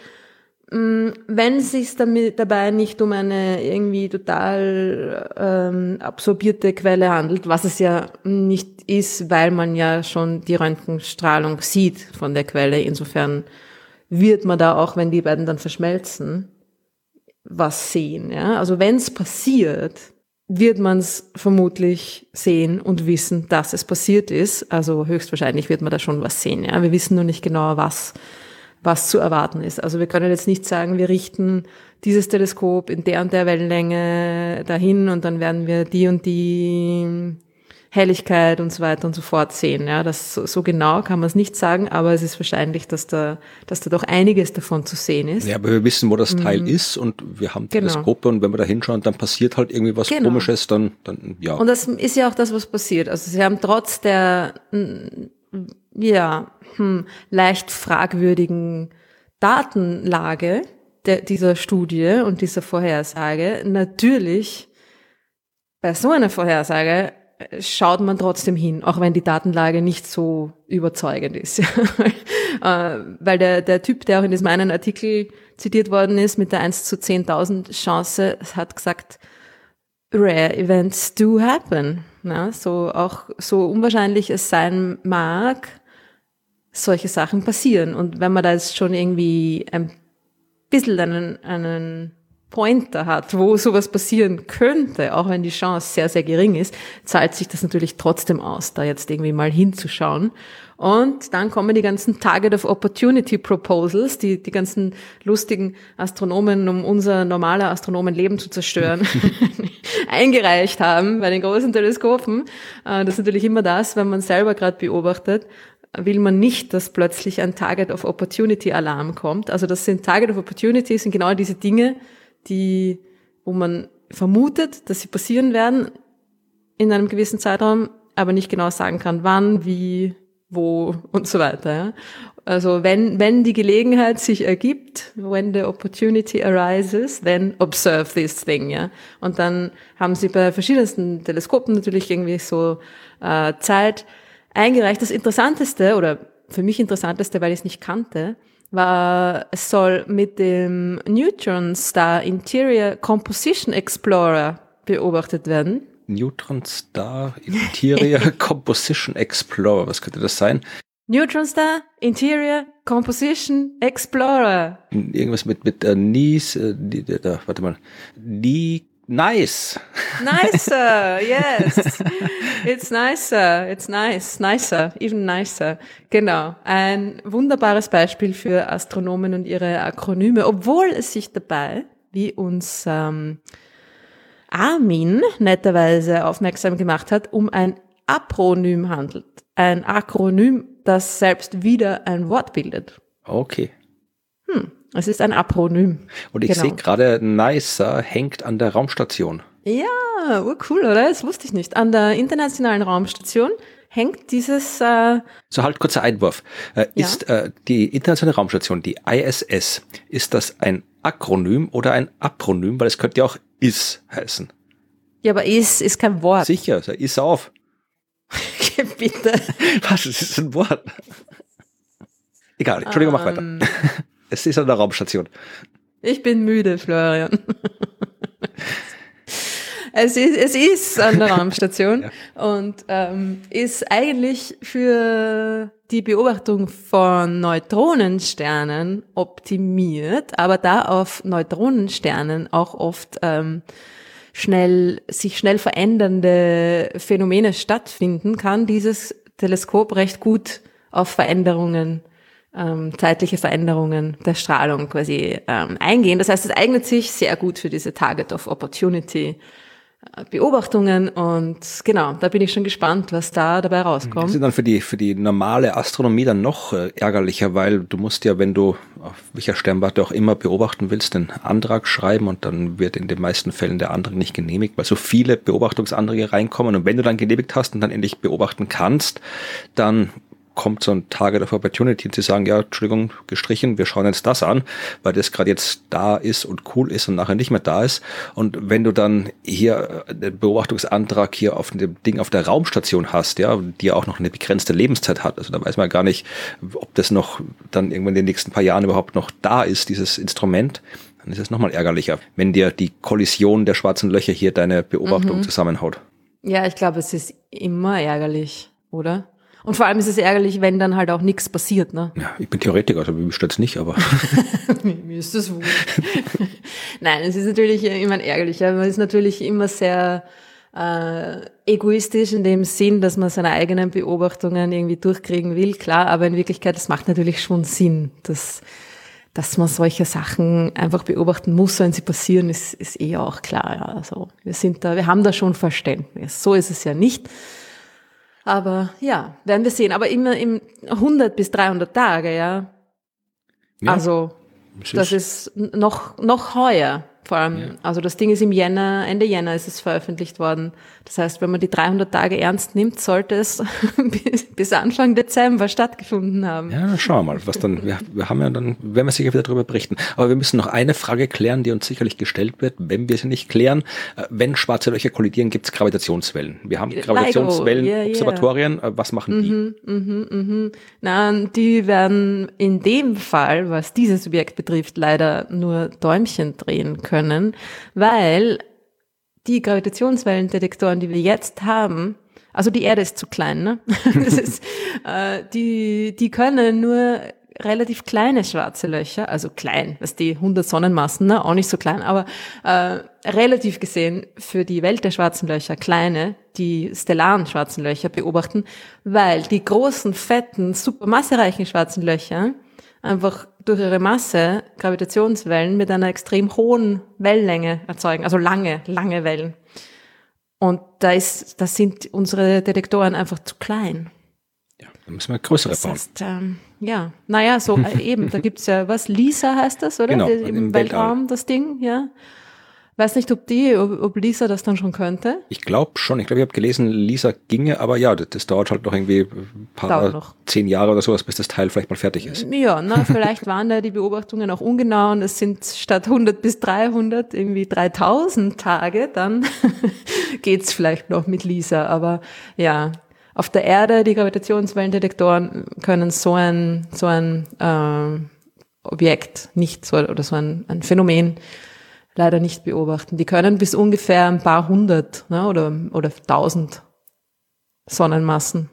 Mm, wenn es sich dabei nicht um eine irgendwie total ähm, absorbierte Quelle handelt, was es ja nicht ist, weil man ja schon die Röntgenstrahlung sieht von der Quelle. Insofern wird man da auch, wenn die beiden dann verschmelzen, was sehen. Ja? Also wenn es passiert, wird man es vermutlich sehen und wissen, dass es passiert ist. Also höchstwahrscheinlich wird man da schon was sehen. Ja? Wir wissen nur nicht genau, was was zu erwarten ist. Also wir können jetzt nicht sagen, wir richten dieses Teleskop in der und der Wellenlänge dahin und dann werden wir die und die Helligkeit und so weiter und so fort sehen. Ja, das so, so genau kann man es nicht sagen, aber es ist wahrscheinlich, dass da, dass da doch einiges davon zu sehen ist. Ja, aber wir wissen, wo das Teil mhm. ist und wir haben genau. Teleskope und wenn wir da hinschauen, dann passiert halt irgendwie was genau. Komisches, dann, dann ja. Und das ist ja auch das, was passiert. Also sie haben trotz der ja, hm, leicht fragwürdigen Datenlage der, dieser Studie und dieser Vorhersage natürlich bei so einer Vorhersage schaut man trotzdem hin, auch wenn die Datenlage nicht so überzeugend ist. (laughs) Äh, weil der, der Typ, der auch in diesem einen Artikel zitiert worden ist, mit der 1 zu 10.000 Chance, hat gesagt, rare events do happen. Na, so auch so unwahrscheinlich es sein mag, solche Sachen passieren. Und wenn man da jetzt schon irgendwie ein bisschen einen, einen Pointer hat, wo sowas passieren könnte, auch wenn die Chance sehr, sehr gering ist, zahlt sich das natürlich trotzdem aus, da jetzt irgendwie mal hinzuschauen. Und dann kommen die ganzen Target of Opportunity Proposals, die, die ganzen lustigen Astronomen, um unser normaler Astronomenleben zu zerstören, (laughs) eingereicht haben bei den großen Teleskopen. Äh, das ist natürlich immer das, wenn man selber gerade beobachtet will man nicht, dass plötzlich ein Target of Opportunity Alarm kommt. Also das sind Target of Opportunity sind genau diese Dinge, die, wo man vermutet, dass sie passieren werden in einem gewissen Zeitraum, aber nicht genau sagen kann, wann, wie, wo und so weiter. Ja. Also wenn, wenn die Gelegenheit sich ergibt, when the opportunity arises, then observe this thing, ja. Und dann haben sie bei verschiedensten Teleskopen natürlich irgendwie so äh, Zeit, eingereicht. Das Interessanteste oder für mich Interessanteste, weil ich es nicht kannte, war, es soll mit dem Neutron Star Interior Composition Explorer beobachtet werden. Neutron Star Interior (laughs) Composition Explorer, was könnte das sein? Neutron Star Interior Composition Explorer. Irgendwas mit, mit äh, Nies, äh, warte mal, Nie Nice. Nicer, (laughs) yes. It's nicer, it's nice, nicer, even nicer. Genau. Ein wunderbares Beispiel für Astronomen und ihre Akronyme, obwohl es sich dabei, wie uns ähm, Armin netterweise aufmerksam gemacht hat, um ein Apronym handelt. Ein Akronym, das selbst wieder ein Wort bildet. Okay. Hm. Es ist ein Apronym. Und ich genau. sehe gerade, NICER hängt an der Raumstation. Ja, cool, oder? Das wusste ich nicht. An der internationalen Raumstation hängt dieses. Äh so halt kurzer Einwurf. Äh, ja. Ist äh, die internationale Raumstation, die ISS, ist das ein Akronym oder ein Apronym? Weil es könnte ja auch IS heißen. Ja, aber IS ist kein Wort. Sicher, also IS auf. Bitte. (laughs) Was, das ist ein Wort. Egal, Entschuldigung, um, mach weiter. (laughs) Es ist an der Raumstation. Ich bin müde, Florian. es, ist, es ist an der Raumstation (laughs) ja. und ähm, ist eigentlich für die Beobachtung von Neutronensternen optimiert, aber da auf Neutronensternen auch oft ähm, schnell, sich schnell verändernde Phänomene stattfinden, kann dieses Teleskop recht gut auf Veränderungen ähm, zeitliche Veränderungen der Strahlung quasi ähm, eingehen. Das heißt, es eignet sich sehr gut für diese Target of Opportunity äh, Beobachtungen und genau, da bin ich schon gespannt, was da dabei rauskommt. Das ist dann für die, für die normale Astronomie dann noch äh, ärgerlicher, weil du musst ja, wenn du auf welcher Sternwarte auch immer beobachten willst, den Antrag schreiben und dann wird in den meisten Fällen der Antrag nicht genehmigt, weil so viele Beobachtungsanträge reinkommen und wenn du dann genehmigt hast und dann endlich beobachten kannst, dann kommt so ein Target of Opportunity und sie sagen, ja, Entschuldigung, gestrichen, wir schauen jetzt das an, weil das gerade jetzt da ist und cool ist und nachher nicht mehr da ist. Und wenn du dann hier äh, den Beobachtungsantrag hier auf dem Ding auf der Raumstation hast, ja, die ja auch noch eine begrenzte Lebenszeit hat, also da weiß man gar nicht, ob das noch dann irgendwann in den nächsten paar Jahren überhaupt noch da ist, dieses Instrument, dann ist es nochmal ärgerlicher, wenn dir die Kollision der schwarzen Löcher hier deine Beobachtung mhm. zusammenhaut. Ja, ich glaube, es ist immer ärgerlich, oder? Und vor allem ist es ärgerlich, wenn dann halt auch nichts passiert. Ne? Ja, ich bin Theoretiker, also mir stört es nicht, aber. (laughs) mir ist das wohl. (laughs) Nein, es ist natürlich immer ärgerlich. Man ist natürlich immer sehr äh, egoistisch in dem Sinn, dass man seine eigenen Beobachtungen irgendwie durchkriegen will, klar, aber in Wirklichkeit, es macht natürlich schon Sinn, dass, dass man solche Sachen einfach beobachten muss, wenn sie passieren, ist, ist eh auch klar. Ja. Also wir sind da, wir haben da schon Verständnis. So ist es ja nicht. Aber ja, werden wir sehen. Aber immer im 100 bis 300 Tage, ja. ja also, das ist noch, noch heuer. Vor allem, ja. also das Ding ist im Jänner, Ende Jänner ist es veröffentlicht worden. Das heißt, wenn man die 300 Tage ernst nimmt, sollte es (laughs) bis Anfang Dezember stattgefunden haben. Ja, schauen wir mal, was dann, wir, wir haben ja dann, werden wir sicher wieder darüber berichten. Aber wir müssen noch eine Frage klären, die uns sicherlich gestellt wird, wenn wir sie nicht klären. Äh, wenn schwarze Löcher kollidieren, gibt es Gravitationswellen. Wir haben Gravitationswellen-Observatorien. Yeah, yeah. Was machen die? Mhm, mhm, mhm. Na, die werden in dem Fall, was dieses Objekt betrifft, leider nur Däumchen drehen können können, weil die Gravitationswellendetektoren, die wir jetzt haben, also die Erde ist zu klein, ne? (laughs) Das ist, äh, die, die können nur relativ kleine schwarze Löcher, also klein, was die 100 Sonnenmassen, ne? auch nicht so klein, aber äh, relativ gesehen für die Welt der schwarzen Löcher kleine, die stellaren schwarzen Löcher beobachten, weil die großen, fetten, supermassereichen schwarzen Löcher einfach durch ihre Masse Gravitationswellen mit einer extrem hohen Wellenlänge erzeugen, also lange, lange Wellen. Und da ist, da sind unsere Detektoren einfach zu klein. Ja, da müssen wir größere das heißt, Ähm, ja, naja, so äh, eben, da (laughs) gibt's ja was, LISA heißt das, oder? Genau, Im Weltraum, das Ding, ja. Weiß nicht, ob die, ob, ob Lisa das dann schon könnte. Ich glaube schon. Ich glaube, ich habe gelesen, Lisa ginge, aber ja, das, das dauert halt noch irgendwie ein paar, zehn Jahre oder sowas, bis das Teil vielleicht mal fertig ist. Ja, na, vielleicht waren da die Beobachtungen auch ungenau und es sind statt 100 bis 300 irgendwie 3000 Tage, dann (laughs) geht's vielleicht noch mit Lisa. Aber ja, auf der Erde, die Gravitationswellendetektoren können so ein, so ein äh, Objekt nicht so, oder so ein, ein Phänomen leider nicht beobachten. Die können bis ungefähr ein paar hundert ne, oder, oder tausend Sonnenmassen,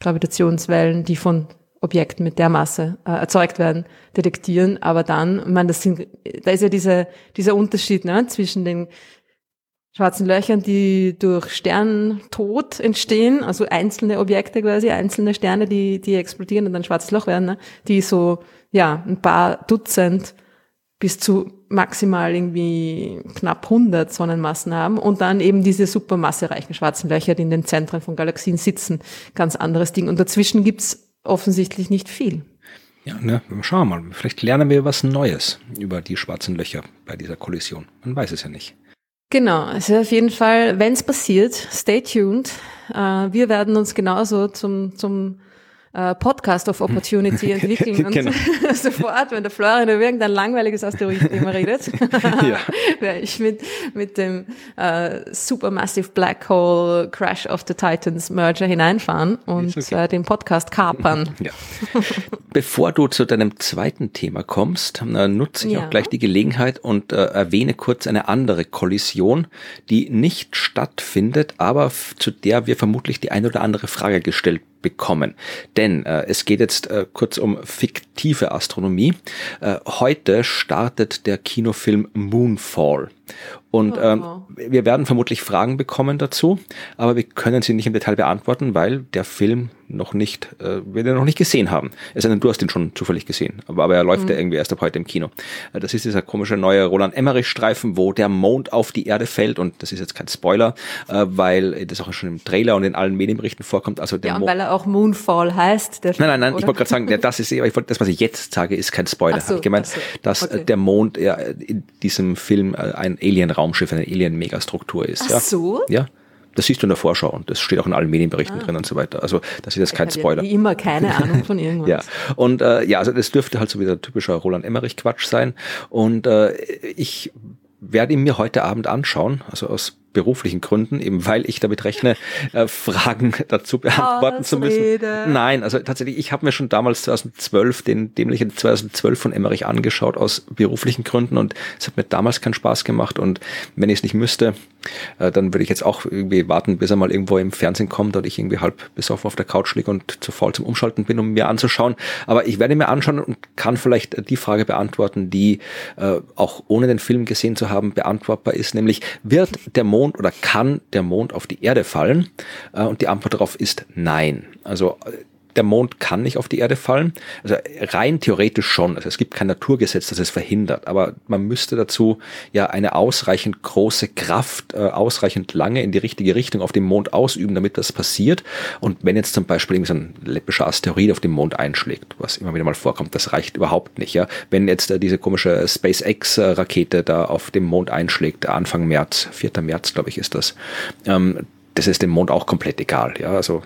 Gravitationswellen, die von Objekten mit der Masse äh, erzeugt werden, detektieren. Aber dann, ich meine, das sind, da ist ja diese, dieser Unterschied ne, zwischen den schwarzen Löchern, die durch Sterntod entstehen, also einzelne Objekte quasi, einzelne Sterne, die, die explodieren und dann schwarzes Loch werden, ne, die so, ja, ein paar Dutzend bis zu maximal irgendwie knapp 100 Sonnenmassen haben und dann eben diese supermassereichen schwarzen Löcher, die in den Zentren von Galaxien sitzen. Ganz anderes Ding. Und dazwischen gibt's offensichtlich nicht viel. Ja, ne, schauen wir mal. Vielleicht lernen wir was Neues über die schwarzen Löcher bei dieser Kollision. Man weiß es ja nicht. Genau, also auf jeden Fall, wenn es passiert, stay tuned. Uh, wir werden uns genauso zum, zum äh, Podcast of Opportunity (laughs) entwickeln und genau. (laughs) sofort, wenn der Florian über irgendein langweiliges Asteroidenthema (laughs) redet, ja. werde ich mit, mit dem äh, Supermassive Black Hole Crash of the Titans Merger hineinfahren und okay. äh, den Podcast kapern. Ja. Bevor du zu deinem zweiten Thema kommst, äh, nutze ich ja. auch gleich die Gelegenheit und äh, erwähne kurz eine andere Kollision, die nicht stattfindet, aber zu der wir vermutlich die ein oder andere Frage gestellt bekommen. Denn äh, es geht jetzt äh, kurz um fiktive Astronomie. Äh, heute startet der Kinofilm Moonfall. Und ähm, wir werden vermutlich Fragen bekommen dazu, aber wir können sie nicht im Detail beantworten, weil der Film noch nicht, äh, wir den noch nicht gesehen haben. Es sei denn, du hast ihn schon zufällig gesehen, aber, aber er läuft mhm. ja irgendwie erst ab heute im Kino. Äh, das ist dieser komische neue Roland Emmerich-Streifen, wo der Mond auf die Erde fällt und das ist jetzt kein Spoiler, äh, weil das auch schon im Trailer und in allen Medienberichten vorkommt. Also der ja, und weil er auch Moonfall heißt. nein, nein, nein, oder? ich wollte gerade sagen, der, das ist, ich wollte, das, was ich jetzt sage, ist kein Spoiler. So, ich gemeint, so. dass okay. der Mond ja, in diesem Film ein Alien-Raumschiff, eine Alien-Megastruktur ist. Ach ja. so? Ja. Das siehst du in der Vorschau und das steht auch in allen Medienberichten ah. drin und so weiter. Also das ist jetzt kein Spoiler. Wie immer keine (laughs) Ahnung von irgendwas. ja, und äh, ja, also das dürfte halt so wieder typischer Roland Emmerich-Quatsch sein. Und äh, ich werde ihn mir heute Abend anschauen, also aus beruflichen Gründen, eben weil ich damit rechne, (laughs) äh, Fragen dazu beantworten zu müssen. Rede. Nein, also tatsächlich, ich habe mir schon damals 2012 den dämlichen 2012 von Emmerich angeschaut aus beruflichen Gründen und es hat mir damals keinen Spaß gemacht und wenn ich es nicht müsste, äh, dann würde ich jetzt auch irgendwie warten, bis er mal irgendwo im Fernsehen kommt oder ich irgendwie halb besoffen auf der Couch liege und zu faul zum Umschalten bin, um mir anzuschauen. Aber ich werde mir anschauen und kann vielleicht die Frage beantworten, die äh, auch ohne den Film gesehen zu haben beantwortbar ist, nämlich wird der Mond Mond oder kann der Mond auf die Erde fallen? Äh, und die Antwort darauf ist nein. Also der Mond kann nicht auf die Erde fallen. Also rein theoretisch schon. Also es gibt kein Naturgesetz, das es verhindert. Aber man müsste dazu ja eine ausreichend große Kraft, äh, ausreichend lange in die richtige Richtung auf dem Mond ausüben, damit das passiert. Und wenn jetzt zum Beispiel so ein läppischer Asteroid auf dem Mond einschlägt, was immer wieder mal vorkommt, das reicht überhaupt nicht. Ja, wenn jetzt äh, diese komische SpaceX-Rakete da auf dem Mond einschlägt, Anfang März, 4. März, glaube ich, ist das. Ähm, das ist dem Mond auch komplett egal. Ja, also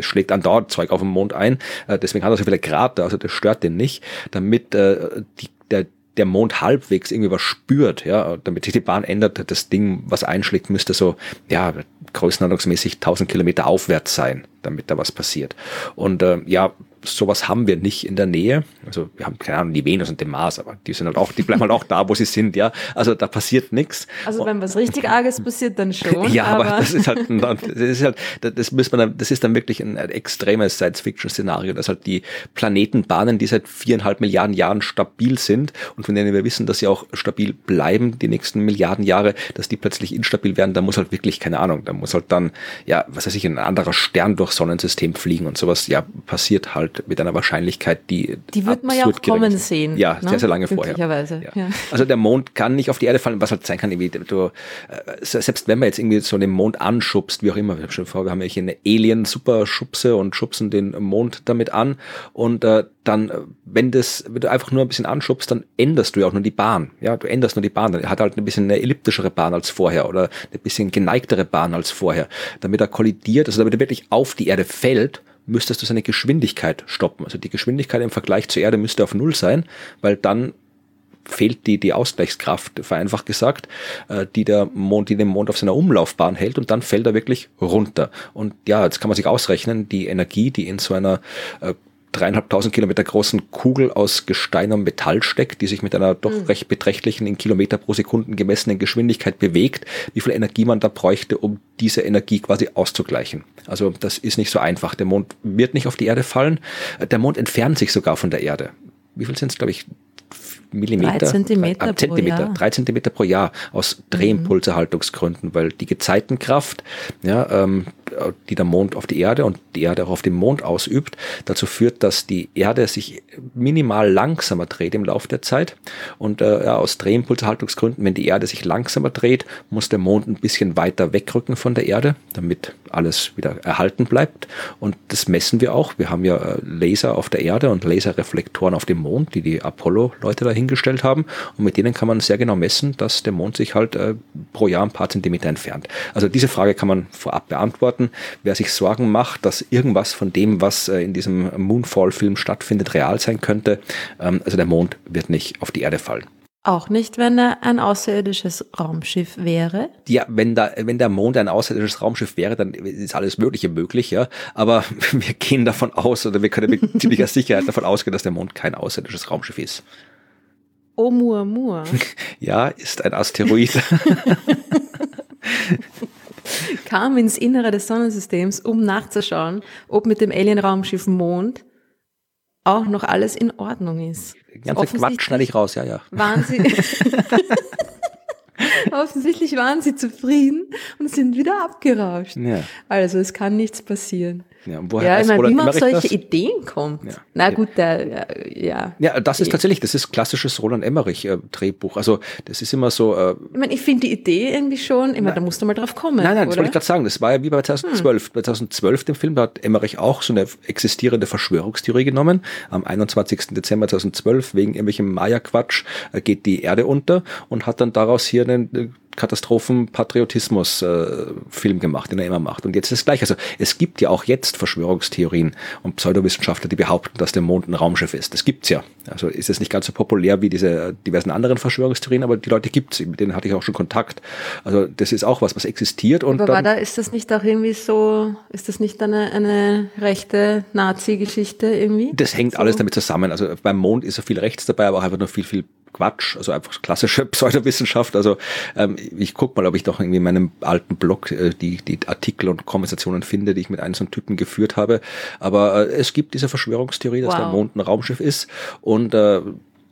schlägt andauernd Zeug auf dem Mond ein. Äh, deswegen hat er so viele Krater, also das stört den nicht, damit äh, die, der, der Mond halbwegs irgendwie was spürt, ja, damit sich die Bahn ändert, das Ding, was einschlägt, müsste so, ja, größenordnungsmäßig 1000 Kilometer aufwärts sein, damit da was passiert. Und äh, ja, sowas haben wir nicht in der Nähe. Also wir haben keine Ahnung, die Venus und den Mars, aber die sind halt auch, die bleiben halt auch da, wo sie sind, ja. Also da passiert nichts. Also wenn was richtig Arges passiert, dann schon. (laughs) ja, aber, aber, das ist halt, (laughs) das ist halt, das muss man, das ist dann wirklich ein, ein extremes Science-Fiction-Szenario, dass halt die Planetenbahnen, die seit viereinhalb Milliarden Jahren stabil sind und von denen wir wissen, dass sie auch stabil bleiben die nächsten Milliarden Jahre, dass die plötzlich instabil werden, da muss halt wirklich, keine Ahnung, da muss halt dann, ja, was weiß ich, ein anderer Stern durch Sonnensystem fliegen und sowas, ja, passiert halt mit einer Wahrscheinlichkeit, die Die wird man ja auch kommen ist. sehen. Ja, ne? sehr, sehr lange vorher. Ja. Ja. Also der Mond kann nicht auf die Erde fallen, was halt sein kann, irgendwie, du, äh, selbst wenn man jetzt irgendwie so den Mond anschubst, wie auch immer, wir haben schon vor, wir haben ja hier eine Alien-Superschubse und schubsen den Mond damit an und äh, dann, wenn das, wenn du einfach nur ein bisschen anschubst, dann änderst du ja auch nur die Bahn. Ja, du änderst nur die Bahn. Er hat halt ein bisschen eine elliptischere Bahn als vorher oder ein bisschen geneigtere Bahn als vorher. Damit er kollidiert, also damit er wirklich auf die Erde fällt, müsstest du seine Geschwindigkeit stoppen. Also die Geschwindigkeit im Vergleich zur Erde müsste auf Null sein, weil dann fehlt die, die Ausgleichskraft, vereinfacht gesagt, äh, die der Mond, die den Mond auf seiner Umlaufbahn hält und dann fällt er wirklich runter. Und ja, jetzt kann man sich ausrechnen, die Energie, die in so einer äh, dreieinhalbtausend Kilometer großen Kugel aus Gestein und Metall steckt, die sich mit einer doch mhm. recht beträchtlichen in Kilometer pro Sekunden gemessenen Geschwindigkeit bewegt, wie viel Energie man da bräuchte, um diese Energie quasi auszugleichen. Also das ist nicht so einfach. Der Mond wird nicht auf die Erde fallen. Der Mond entfernt sich sogar von der Erde. Wie viel sind es, glaube ich, Millimeter, drei Zentimeter, äh, Zentimeter pro Jahr. drei Zentimeter pro Jahr aus Drehimpulserhaltungsgründen, weil die Gezeitenkraft, ja, ähm, die der Mond auf die Erde und die Erde auch auf den Mond ausübt, dazu führt, dass die Erde sich minimal langsamer dreht im Laufe der Zeit. Und äh, ja, aus Drehimpulserhaltungsgründen, wenn die Erde sich langsamer dreht, muss der Mond ein bisschen weiter wegrücken von der Erde, damit alles wieder erhalten bleibt. Und das messen wir auch. Wir haben ja äh, Laser auf der Erde und Laserreflektoren auf dem Mond, die die Apollo-Leute da hingestellt haben. Und mit denen kann man sehr genau messen, dass der Mond sich halt äh, pro Jahr ein paar Zentimeter entfernt. Also diese Frage kann man vorab beantworten. Wer sich Sorgen macht, dass irgendwas von dem, was äh, in diesem Moonfall-Film stattfindet, real sein könnte, ähm, also der Mond wird nicht auf die Erde fallen. Auch nicht, wenn er ein außerirdisches Raumschiff wäre? Ja, wenn, da, wenn der Mond ein außerirdisches Raumschiff wäre, dann ist alles Mögliche möglich, ja. Aber (laughs) wir gehen davon aus, oder wir können mit ziemlicher Sicherheit davon ausgehen, dass der Mond kein außerirdisches Raumschiff ist. Oumuamua. (laughs) Ja, ist ein Asteroid. (laughs) Kam ins Innere des Sonnensystems, um nachzuschauen, ob mit dem Alien-Raumschiff Mond auch noch alles in Ordnung ist. Ganze Quatsch schneide ich raus, ja, ja. Waren Sie (laughs) Offensichtlich waren sie zufrieden und sind wieder abgerauscht. Ja. Also es kann nichts passieren. Ja, und woher ja, ich meine, wie man auf solche das? Ideen kommt. Ja. Na gut, der, ja. Ja, das ist tatsächlich, das ist klassisches Roland Emmerich äh, Drehbuch. Also das ist immer so. Äh, ich meine, ich finde die Idee irgendwie schon, ich meine, da musst du mal drauf kommen. Nein, nein, oder? das wollte ich gerade sagen. Das war ja wie bei 2012. Hm. Bei 2012, dem Film, da hat Emmerich auch so eine existierende Verschwörungstheorie genommen. Am 21. Dezember 2012, wegen irgendwelchem Maya-Quatsch, äh, geht die Erde unter und hat dann daraus hier einen äh, Katastrophen-Patriotismus-Film gemacht, den er immer macht. Und jetzt ist es gleich. Also es gibt ja auch jetzt Verschwörungstheorien und Pseudowissenschaftler, die behaupten, dass der Mond ein Raumschiff ist. Das gibt's ja. Also ist es nicht ganz so populär wie diese diversen anderen Verschwörungstheorien, aber die Leute gibt's. Mit denen hatte ich auch schon Kontakt. Also das ist auch was, was existiert. Und aber war da, ist das nicht auch irgendwie so, ist das nicht eine, eine rechte Nazi-Geschichte irgendwie? Das hängt so? alles damit zusammen. Also beim Mond ist so viel rechts dabei, aber auch einfach nur viel, viel Quatsch, also einfach klassische (laughs) Pseudowissenschaft. Also ähm, ich guck mal, ob ich doch irgendwie in meinem alten Blog äh, die, die Artikel und Konversationen finde, die ich mit einem so einem Typen geführt habe. Aber äh, es gibt diese Verschwörungstheorie, dass wow. der Mond ein Raumschiff ist und äh,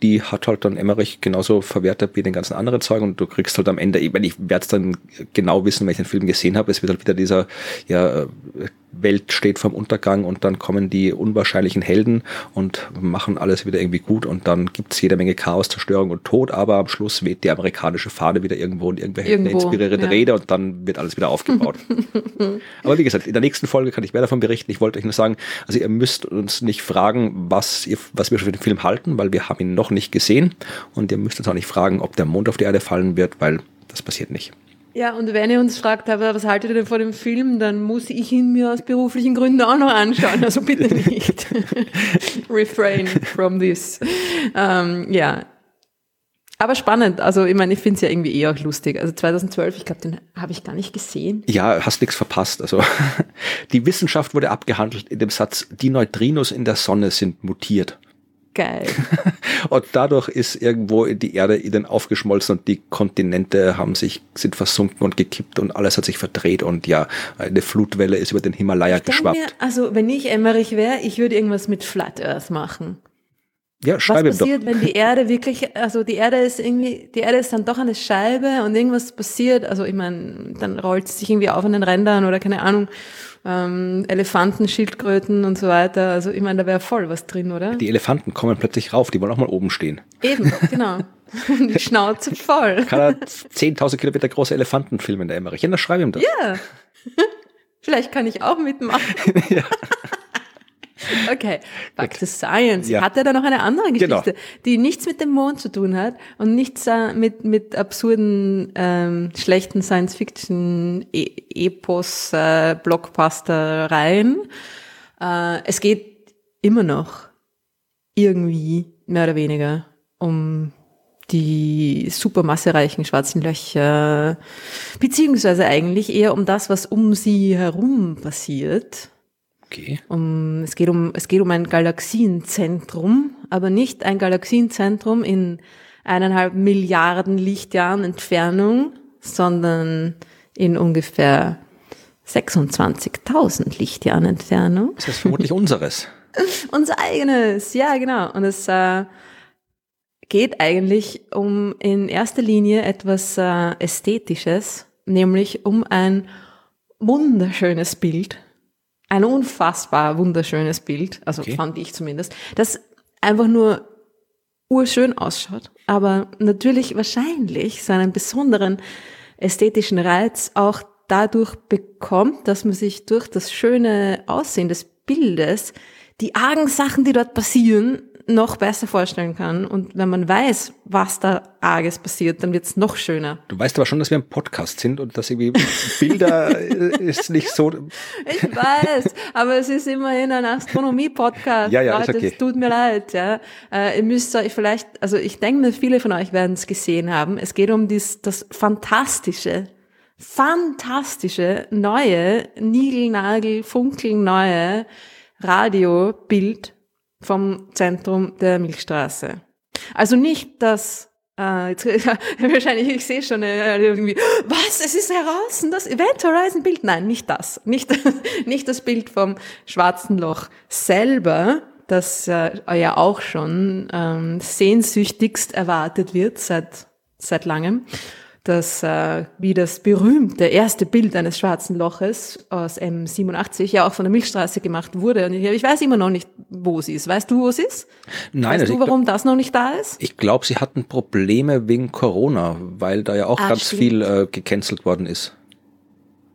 die hat halt dann Emmerich genauso verwertet wie den ganzen anderen Zeug und du kriegst halt am Ende, ich, meine, ich werde es dann genau wissen, wenn ich den Film gesehen habe, es wird halt wieder dieser ja, äh, Welt steht vom Untergang und dann kommen die unwahrscheinlichen Helden und machen alles wieder irgendwie gut und dann gibt's jede Menge Chaos, Zerstörung und Tod, aber am Schluss weht die amerikanische Fahne wieder irgendwo und irgendwer hält eine inspirierende ja. Rede und dann wird alles wieder aufgebaut. (laughs) aber wie gesagt, in der nächsten Folge kann ich mehr davon berichten. Ich wollte euch nur sagen, also ihr müsst uns nicht fragen, was, ihr, was wir schon für den Film halten, weil wir haben ihn noch nicht gesehen und ihr müsst uns auch nicht fragen, ob der Mond auf die Erde fallen wird, weil das passiert nicht. Ja, und wenn ihr uns fragt, was haltet ihr denn von dem Film, dann muss ich ihn mir aus beruflichen Gründen auch noch anschauen. Also bitte nicht. (laughs) Refrain from this. Ähm, ja. Aber spannend. Also ich meine, ich finde es ja irgendwie eh auch lustig. Also 2012, ich glaube, den habe ich gar nicht gesehen. Ja, hast nichts verpasst. Also (laughs) die Wissenschaft wurde abgehandelt in dem Satz, die Neutrinos in der Sonne sind mutiert. Geil. (laughs) und dadurch ist irgendwo die Erde ihnen aufgeschmolzen und die Kontinente haben sich, sind versunken und gekippt und alles hat sich verdreht und ja, eine Flutwelle ist über den Himalaya geschwappt. Mir, also, wenn ich Emmerich wäre, ich würde irgendwas mit Flat Earth machen. Ja, schreibe Was passiert, doch. wenn die Erde wirklich, also die Erde ist irgendwie, die Erde ist dann doch eine Scheibe und irgendwas passiert, also ich meine, dann rollt sie sich irgendwie auf an den Rändern oder keine Ahnung ähm, Elefanten, Schildkröten und so weiter. Also ich meine, da wäre voll was drin, oder? Die Elefanten kommen plötzlich rauf, die wollen auch mal oben stehen. Eben, genau. (laughs) Die Schnauze voll. Kann er 10.000 Kilometer große Elefanten filmen, der Emmerich? Ja, dann schreibe ihm das. Ja. (laughs) Vielleicht kann ich auch mitmachen. (laughs) ja. (laughs) Okay, back to science. Ja. Hat er da noch eine andere genau. Geschichte, genau. die nichts mit dem Mond zu tun hat und nichts äh, mit, mit absurden, ähm, schlechten Science-Fiction-Epos, äh, Blockbuster-Reihen. Äh, es geht immer noch irgendwie, mehr oder weniger, um die supermassereichen schwarzen Löcher, beziehungsweise eigentlich eher um das, was um sie herum passiert Okay. Um, es, geht um, es geht um ein Galaxienzentrum, aber nicht ein Galaxienzentrum in eineinhalb Milliarden Lichtjahren Entfernung, sondern in ungefähr 26.000 Lichtjahren Entfernung. Das ist vermutlich unseres. (laughs) Unser eigenes, ja genau. Und es äh, geht eigentlich um in erster Linie etwas äh, Ästhetisches, nämlich um ein wunderschönes Bild ein unfassbar wunderschönes Bild, also okay. fand ich zumindest, das einfach nur urschön ausschaut, aber natürlich wahrscheinlich seinen besonderen ästhetischen Reiz auch dadurch bekommt, dass man sich durch das schöne Aussehen des Bildes die argen Sachen, die dort passieren, noch besser vorstellen kann. Und wenn man weiß, was da arges passiert, dann wird es noch schöner. Du weißt aber schon, dass wir ein Podcast sind und dass irgendwie Bilder ist nicht so. (laughs) Ich weiß, aber es ist immerhin ein Astronomie-Podcast. Ja, ja, Leute, ist okay. es tut mir leid. Ja. Äh, ihr müsst euch vielleicht, also ich denke mir, viele von euch werden es gesehen haben. Es geht um dies, das fantastische, fantastische, neue, Nigelnagel, funkelneue Radiobild vom Zentrum der Milchstraße. Also nicht das, äh, jetzt, (laughs) wahrscheinlich, ich sehe schon äh, irgendwie, was, es ist heraus, das Event Horizon Bild? Nein, nicht das. Nicht, (laughs) nicht das Bild vom schwarzen Loch selber, das äh, ja auch schon ähm, sehnsüchtigst erwartet wird seit, seit langem, dass äh, wie das berühmte erste Bild eines schwarzen Loches aus M87 ja auch von der Milchstraße gemacht wurde. Und ich, ich weiß immer noch nicht, wo sie ist. Weißt du, wo sie ist? Nein. Weißt also du, warum glaub, das noch nicht da ist? Ich glaube, sie hatten Probleme wegen Corona, weil da ja auch ah, ganz stimmt. viel äh, gecancelt worden ist.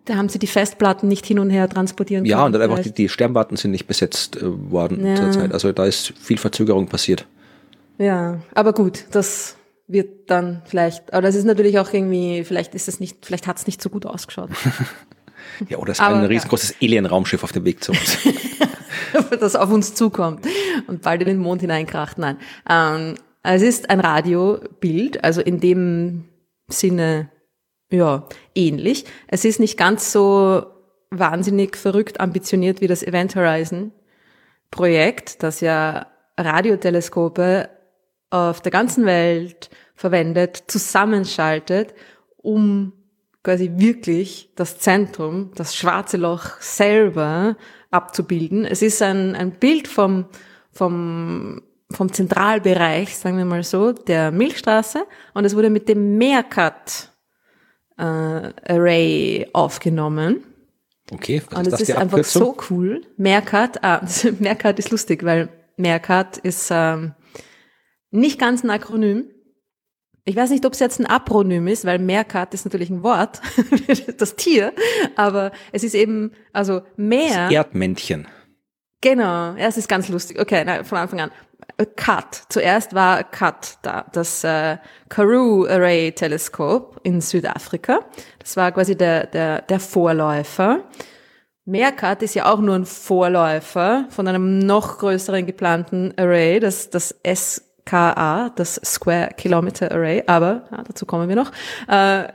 Da haben sie die Festplatten nicht hin und her transportieren können. Ja, und dann einfach die, die Sternwarten sind nicht besetzt äh, worden ja. zurzeit. Also da ist viel Verzögerung passiert. Ja, aber gut, das wird dann vielleicht, aber das ist natürlich auch irgendwie, vielleicht ist es nicht, vielleicht hat es nicht so gut ausgeschaut. (laughs) ja, oder es ist ein riesengroßes ja. Alien-Raumschiff auf dem Weg zu uns. (laughs) das auf uns zukommt und bald in den Mond hineinkracht. Nein. Ähm, es ist ein Radiobild, also in dem Sinne, ja, ähnlich. Es ist nicht ganz so wahnsinnig verrückt ambitioniert wie das Event Horizon Projekt, das ja Radioteleskope auf der ganzen Welt verwendet, zusammenschaltet, um quasi wirklich das Zentrum, das schwarze Loch selber abzubilden. Es ist ein, ein Bild vom, vom, vom Zentralbereich, sagen wir mal so, der Milchstraße und es wurde mit dem Meerkat äh, Array aufgenommen. Okay, was und es ist, ist einfach so cool. Meerkat, ah, (laughs) Meerkat ist lustig, weil Meerkat ist ähm, nicht ganz ein Akronym. Ich weiß nicht, ob es jetzt ein Apronym ist, weil Meerkat ist natürlich ein Wort, (laughs) das Tier, aber es ist eben, also Meer. Das Erdmännchen. Genau, ja, es ist ganz lustig. Okay, na, von Anfang an. CAT. Zuerst war CAT da, das äh, Karoo Array Teleskop in Südafrika. Das war quasi der, der, der Vorläufer. Meerkat ist ja auch nur ein Vorläufer von einem noch größeren geplanten Array, das, das SKA, das Square Kilometer Array, aber ja, dazu kommen wir noch. Äh,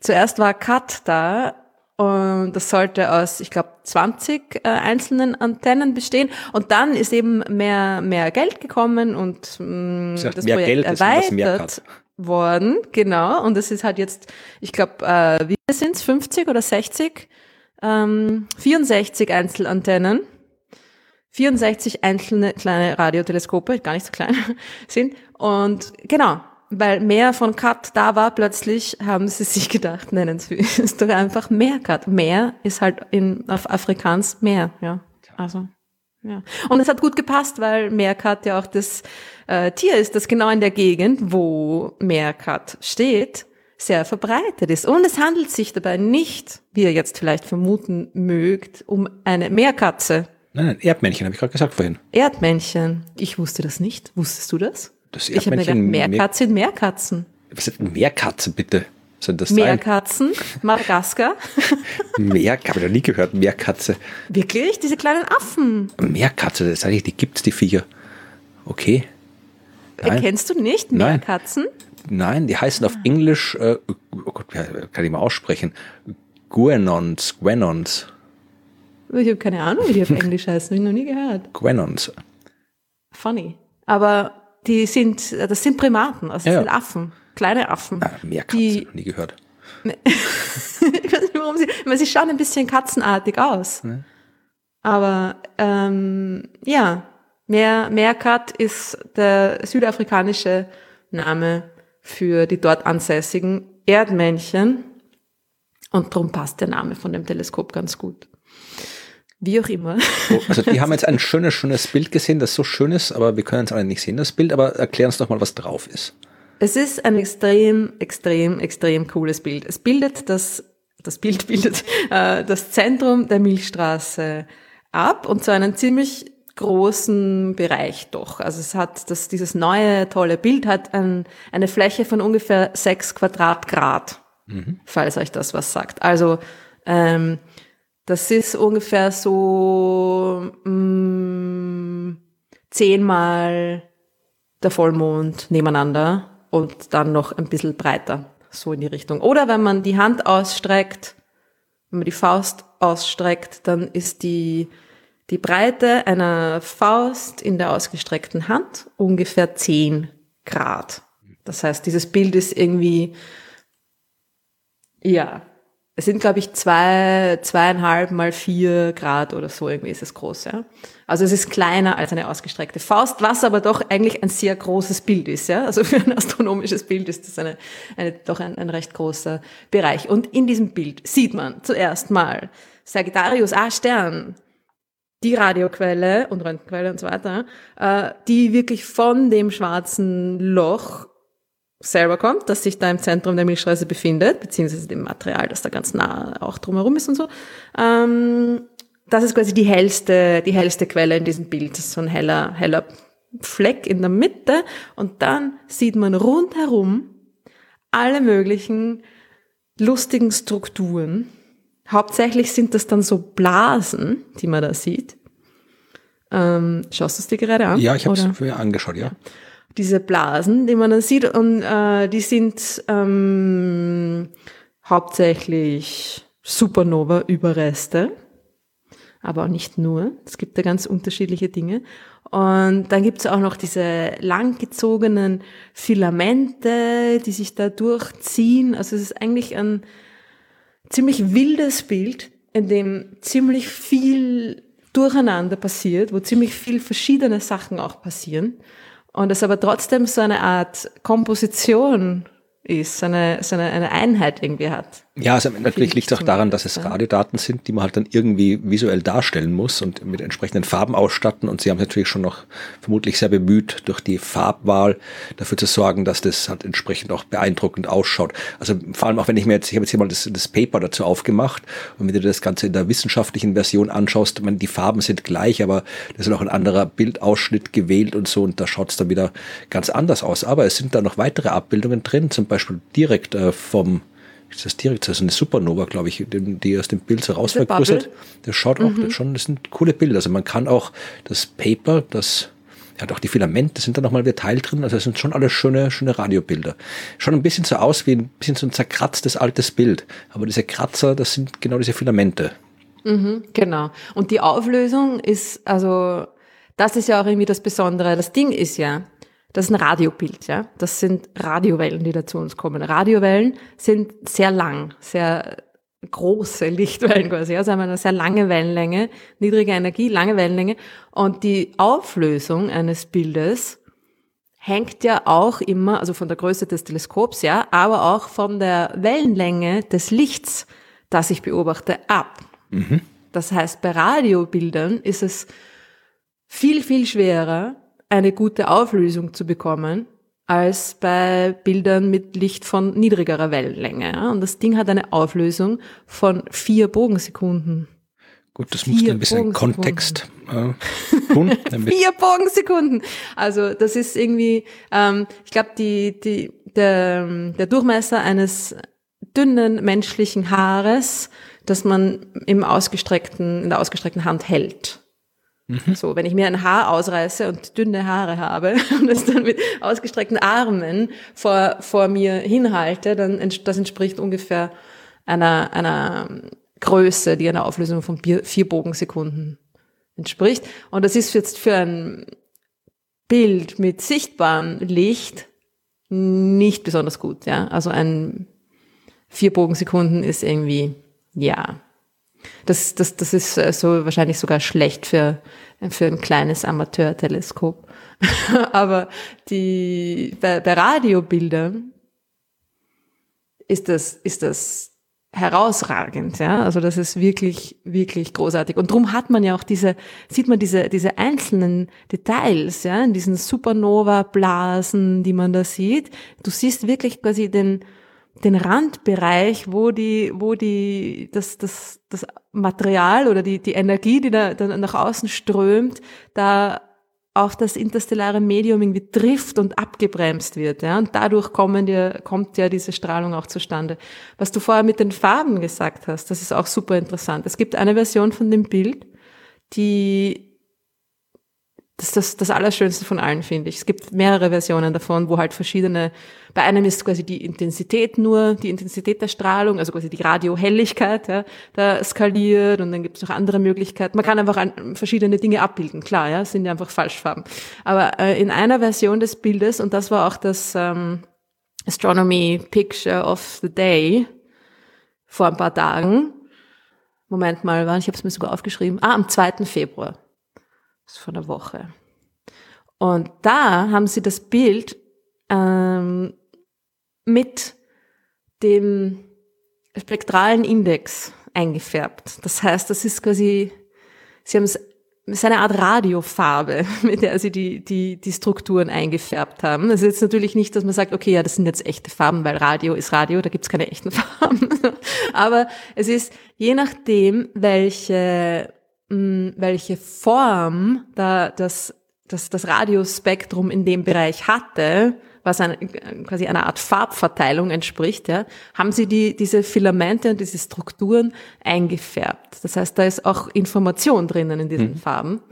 zuerst war CAT da, und das sollte aus, ich glaube, 20 äh, einzelnen Antennen bestehen. Und dann ist eben mehr, mehr Geld gekommen und mh, mm, das, Projekt Geld erweitert worden. Genau. Und es ist halt jetzt, ich glaube, äh, wie sind es, 50 oder 60? Ähm, 64 Einzelantennen. 64 einzelne kleine Radioteleskope, gar nicht so klein (laughs) sind. Und genau, weil mehr von Cut da war, plötzlich haben sie sich gedacht, nennen sie es doch einfach Meerkat. Meer ist halt in, auf Afrikaans Meer, ja. Also, ja. Und es hat gut gepasst, weil Meerkat ja auch das äh, Tier ist, das genau in der Gegend, wo Meerkat steht, sehr verbreitet ist. Und es handelt sich dabei nicht, wie ihr jetzt vielleicht vermuten mögt, um eine Meerkatze. Nein, nein, Erdmännchen, habe ich gerade gesagt vorhin. Erdmännchen. Ich wusste das nicht. Wusstest du das? Das ich habe mir gedacht, Meerkatze sind Meerkatzen. Was sind Meerkatze, bitte? Soll das Meerkatzen, Madagaskar. (laughs) Meerkatze, habe ich noch nie gehört, Meerkatze. Wirklich? Diese kleinen Affen. Meerkatze, das sage ich, die gibt's, die Viecher. Okay. Nein. Kennst du nicht Meerkatzen? Nein, Nein die heißen auf Englisch, äh, oh Gott, kann ich mal aussprechen, Guenons, Guenons. Ich habe keine Ahnung, wie die auf Englisch heißen, habe ich noch nie gehört. Guenons. Funny. Aber die sind, das sind Primaten, also das ja. sind Affen, kleine Affen. Ah, Meerkatze, die, nie gehört. (laughs) ich weiß nicht, warum sie, weil sie schauen ein bisschen katzenartig aus. Ne? Aber ähm, ja, Meer, Meerkat ist der südafrikanische Name für die dort ansässigen Erdmännchen. Und darum passt der Name von dem Teleskop ganz gut. Wie auch immer. Also die (laughs) haben jetzt ein schönes, schönes Bild gesehen, das so schön ist, aber wir können es alle nicht sehen, das Bild, aber erklär uns doch mal, was drauf ist. Es ist ein extrem, extrem, extrem cooles Bild. Es bildet das, das Bild (laughs) bildet äh, das Zentrum der Milchstraße ab und zwar einen ziemlich großen Bereich doch. Also es hat, das, dieses neue tolle Bild hat ein, eine Fläche von ungefähr sechs Quadratgrad, mhm. falls euch das was sagt. Also ähm, das ist ungefähr so mh, mm, zehnmal der Vollmond nebeneinander und dann noch ein bisschen breiter, so in die Richtung. Oder wenn man die Hand ausstreckt, wenn man die Faust ausstreckt, dann ist die, die Breite einer Faust in der ausgestreckten Hand ungefähr zehn Grad. Das heißt, dieses Bild ist irgendwie, ja, es sind, glaube ich, zwei, zweieinhalb mal vier Grad oder so irgendwie ist es groß, ja. Also es ist kleiner als eine ausgestreckte Faust, was aber doch eigentlich ein sehr großes Bild ist, ja. Also für ein astronomisches Bild ist das eine, eine doch ein, ein recht großer Bereich. Und in diesem Bild sieht man zuerst mal Sagittarius A Stern, die Radioquelle und Röntgenquelle und so weiter, äh, die wirklich von dem schwarzen Loch selber kommt, das sich da im Zentrum der Milchstraße befindet, beziehungsweise dem Material, das da ganz nah auch drumherum ist und so. Ähm, das ist quasi die hellste, die hellste Quelle in diesem Bild. Das ist so ein heller, heller Fleck in der Mitte und dann sieht man rundherum alle möglichen lustigen Strukturen. Hauptsächlich sind das dann so Blasen, die man da sieht. Ähm, schaust du es dir gerade an? Ja, ich habe es mir angeschaut, ja. Diese Blasen, die man dann sieht, und äh, die sind ähm, hauptsächlich Supernova-Überreste, aber auch nicht nur. Es gibt da ganz unterschiedliche Dinge. Und dann gibt es auch noch diese langgezogenen Filamente, die sich da durchziehen. Also es ist eigentlich ein ziemlich wildes Bild, in dem ziemlich viel Durcheinander passiert, wo ziemlich viel verschiedene Sachen auch passieren. Und es aber trotzdem so eine Art Komposition ist, so eine, so eine, eine Einheit irgendwie hat. Ja, also natürlich liegt es auch daran, dass es Radiodaten sind, die man halt dann irgendwie visuell darstellen muss und mit entsprechenden Farben ausstatten. Und sie haben natürlich schon noch vermutlich sehr bemüht, durch die Farbwahl dafür zu sorgen, dass das halt entsprechend auch beeindruckend ausschaut. Also vor allem auch wenn ich mir jetzt, ich habe jetzt hier mal das, das Paper dazu aufgemacht und wenn du das Ganze in der wissenschaftlichen Version anschaust, man, die Farben sind gleich, aber das ist auch ein anderer Bildausschnitt gewählt und so und da schaut es dann wieder ganz anders aus. Aber es sind da noch weitere Abbildungen drin, zum Beispiel direkt äh, vom ist das direkt, das ist eine Supernova, glaube ich, die aus dem Bild so rausvergrößert. Das schaut auch, mhm. das schon, das sind coole Bilder. Also man kann auch das Paper, das hat auch die Filamente, sind da nochmal wieder Teil drin. Also es sind schon alles schöne, schöne Radiobilder. Schon ein bisschen so aus wie ein bisschen so ein zerkratztes altes Bild. Aber diese Kratzer, das sind genau diese Filamente. Mhm, genau. Und die Auflösung ist, also, das ist ja auch irgendwie das Besondere. Das Ding ist ja, das ist ein Radiobild, ja. Das sind Radiowellen, die da zu uns kommen. Radiowellen sind sehr lang, sehr große Lichtwellen quasi. Also haben eine sehr lange Wellenlänge, niedrige Energie, lange Wellenlänge. Und die Auflösung eines Bildes hängt ja auch immer, also von der Größe des Teleskops, ja, aber auch von der Wellenlänge des Lichts, das ich beobachte, ab. Mhm. Das heißt, bei Radiobildern ist es viel, viel schwerer, eine gute Auflösung zu bekommen als bei Bildern mit Licht von niedrigerer Wellenlänge. Ja? Und das Ding hat eine Auflösung von vier Bogensekunden. Gut, das muss ein bisschen Kontext äh, tun. (laughs) vier Bogensekunden. Also das ist irgendwie, ähm, ich glaube, die, die, der, der Durchmesser eines dünnen menschlichen Haares, das man im ausgestreckten, in der ausgestreckten Hand hält. Mhm. So, wenn ich mir ein Haar ausreiße und dünne Haare habe (laughs) und es dann mit ausgestreckten Armen vor, vor mir hinhalte, dann das entspricht ungefähr einer, einer Größe, die einer Auflösung von vier Bogensekunden entspricht. Und das ist jetzt für ein Bild mit sichtbarem Licht nicht besonders gut, ja. Also ein vier Bogensekunden ist irgendwie, ja, das, das, das ist äh, so wahrscheinlich sogar schlecht für, für ein kleines Amateurteleskop. (laughs) Aber die, bei, bei Radiobildern ist das, ist das herausragend, ja. Also das ist wirklich, wirklich großartig. Und drum hat man ja auch diese, sieht man diese, diese einzelnen Details, ja, in diesen Supernova-Blasen, die man da sieht. Du siehst wirklich quasi den, den Randbereich, wo die, wo die, das, das, das Material oder die, die Energie, die da, da nach außen strömt, da auf das interstellare Medium irgendwie trifft und abgebremst wird. Ja? Und dadurch kommen ja, kommt ja diese Strahlung auch zustande. Was du vorher mit den Farben gesagt hast, das ist auch super interessant. Es gibt eine Version von dem Bild, die das ist das, das Allerschönste von allen, finde ich. Es gibt mehrere Versionen davon, wo halt verschiedene, bei einem ist quasi die Intensität nur, die Intensität der Strahlung, also quasi die Radiohelligkeit, ja, da skaliert und dann gibt es noch andere Möglichkeiten. Man kann einfach an, verschiedene Dinge abbilden, klar, ja, sind ja einfach Falschfarben. Aber äh, in einer Version des Bildes, und das war auch das ähm, Astronomy Picture of the Day vor ein paar Tagen, Moment mal, wann? Ich habe es mir sogar aufgeschrieben. Ah, am 2. Februar ist vor einer Woche. Und da haben sie das Bild ähm, mit dem spektralen Index eingefärbt. Das heißt, das ist quasi, sie haben es ist eine Art Radiofarbe, (laughs) mit der sie die, die, die Strukturen eingefärbt haben. Das ist jetzt natürlich nicht, dass man sagt, okay, ja, das sind jetzt echte Farben, weil Radio ist Radio, da gibt's keine echten (laughs) Farben. Aber es ist je nachdem, welche welche Form da das das, das Radiospektrum in dem Bereich hatte, was eine, quasi einer Art Farbverteilung entspricht, ja, haben sie die, diese Filamente und diese Strukturen eingefärbt. Das heißt, da ist auch Information drinnen in diesen mhm. Farben.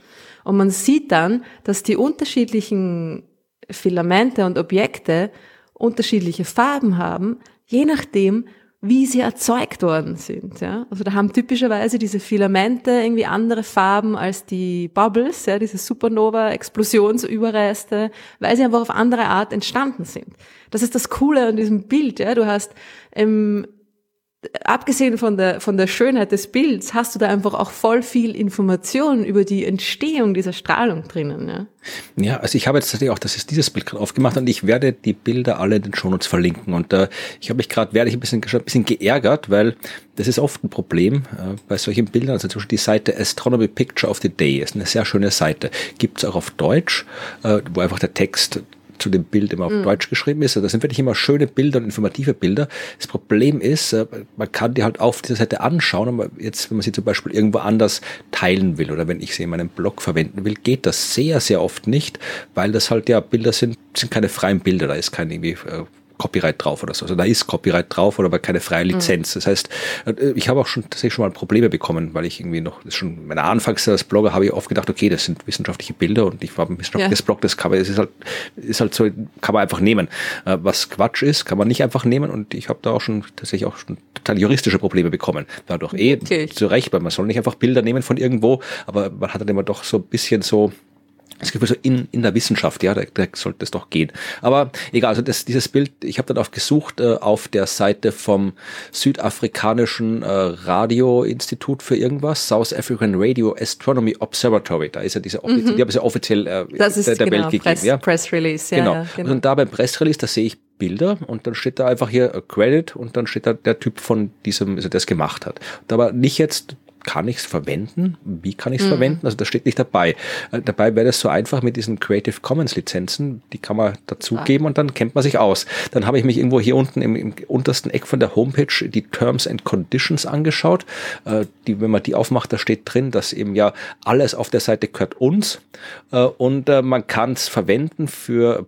Und man sieht dann, dass die unterschiedlichen Filamente und Objekte unterschiedliche Farben haben, je nachdem, wie sie erzeugt worden sind. Ja? Also da haben typischerweise diese Filamente irgendwie andere Farben als die Bubbles, ja, diese Supernova-Explosionsüberreste, weil sie einfach auf andere Art entstanden sind. Das ist das Coole an diesem Bild. Ja? Du hast ähm, abgesehen von der, von der Schönheit des Bilds, hast du da einfach auch voll viel Information über die Entstehung dieser Strahlung drinnen. Ja, ja also ich habe jetzt tatsächlich auch das ist dieses Bild gerade aufgemacht und ich werde die Bilder alle in den Shownotes verlinken. Und äh, ich habe mich gerade, werde ich ein bisschen, ein bisschen geärgert, weil das ist oft ein Problem äh, bei solchen Bildern. Also zum Beispiel die Seite Astronomy Picture of the Day ist eine sehr schöne Seite. Gibt es auch auf Deutsch, äh, wo einfach der Text zu dem Bild immer auf mhm. Deutsch geschrieben ist. Also das sind wirklich immer schöne Bilder und informative Bilder. Das Problem ist, äh, man kann die halt auf dieser Seite anschauen, aber jetzt, wenn man sie zum Beispiel irgendwo anders teilen will oder wenn ich sie in meinem Blog verwenden will, geht das sehr, sehr oft nicht, weil das halt ja Bilder sind, sind keine freien Bilder, da ist kein irgendwie äh, Copyright drauf oder so. Also da ist Copyright drauf oder aber keine freie Lizenz. Mhm. Das heißt, äh, ich habe auch schon tatsächlich schon mal Probleme bekommen, weil ich irgendwie noch, das schon meiner Anfangs als Blogger habe ich oft gedacht, okay, das sind wissenschaftliche Bilder und ich war ein wissenschaftliches ja. Blog, das kann man, das ist halt, ist halt so, kann man einfach nehmen. Äh, was Quatsch ist, kann man nicht einfach nehmen und ich habe da auch schon tatsächlich auch schon total juristische Probleme bekommen. Dadurch eh okay. zu Recht, weil man soll nicht einfach Bilder nehmen von irgendwo, aber man hat dann immer doch so ein bisschen so, das Gefühl so in, in der Wissenschaft, ja, da, da sollte es doch gehen. Aber egal, also das, dieses Bild, ich habe dann auch gesucht äh, auf der Seite vom südafrikanischen äh, Radioinstitut für irgendwas, South African Radio Astronomy Observatory. Da ist ja diese, mhm. die haben es ja offiziell äh, das ist, der, der genau, Welt gegeben. Press, ja? Press Release, ja. Genau. Ja, genau. Und da beim Press Release, da sehe ich Bilder und dann steht da einfach hier Credit und dann steht da der Typ von diesem, also der es gemacht hat. Und aber nicht jetzt kann ich es verwenden? Wie kann ich es mhm. verwenden? Also das steht nicht dabei. Äh, dabei wäre das so einfach mit diesen Creative Commons Lizenzen, die kann man dazugeben und dann kennt man sich aus. Dann habe ich mich irgendwo hier unten im, im, untersten Eck von der Homepage die Terms and Conditions angeschaut. Äh, die, wenn man die aufmacht, da steht drin, dass eben ja alles auf der Seite gehört uns äh, und äh, man kann es verwenden für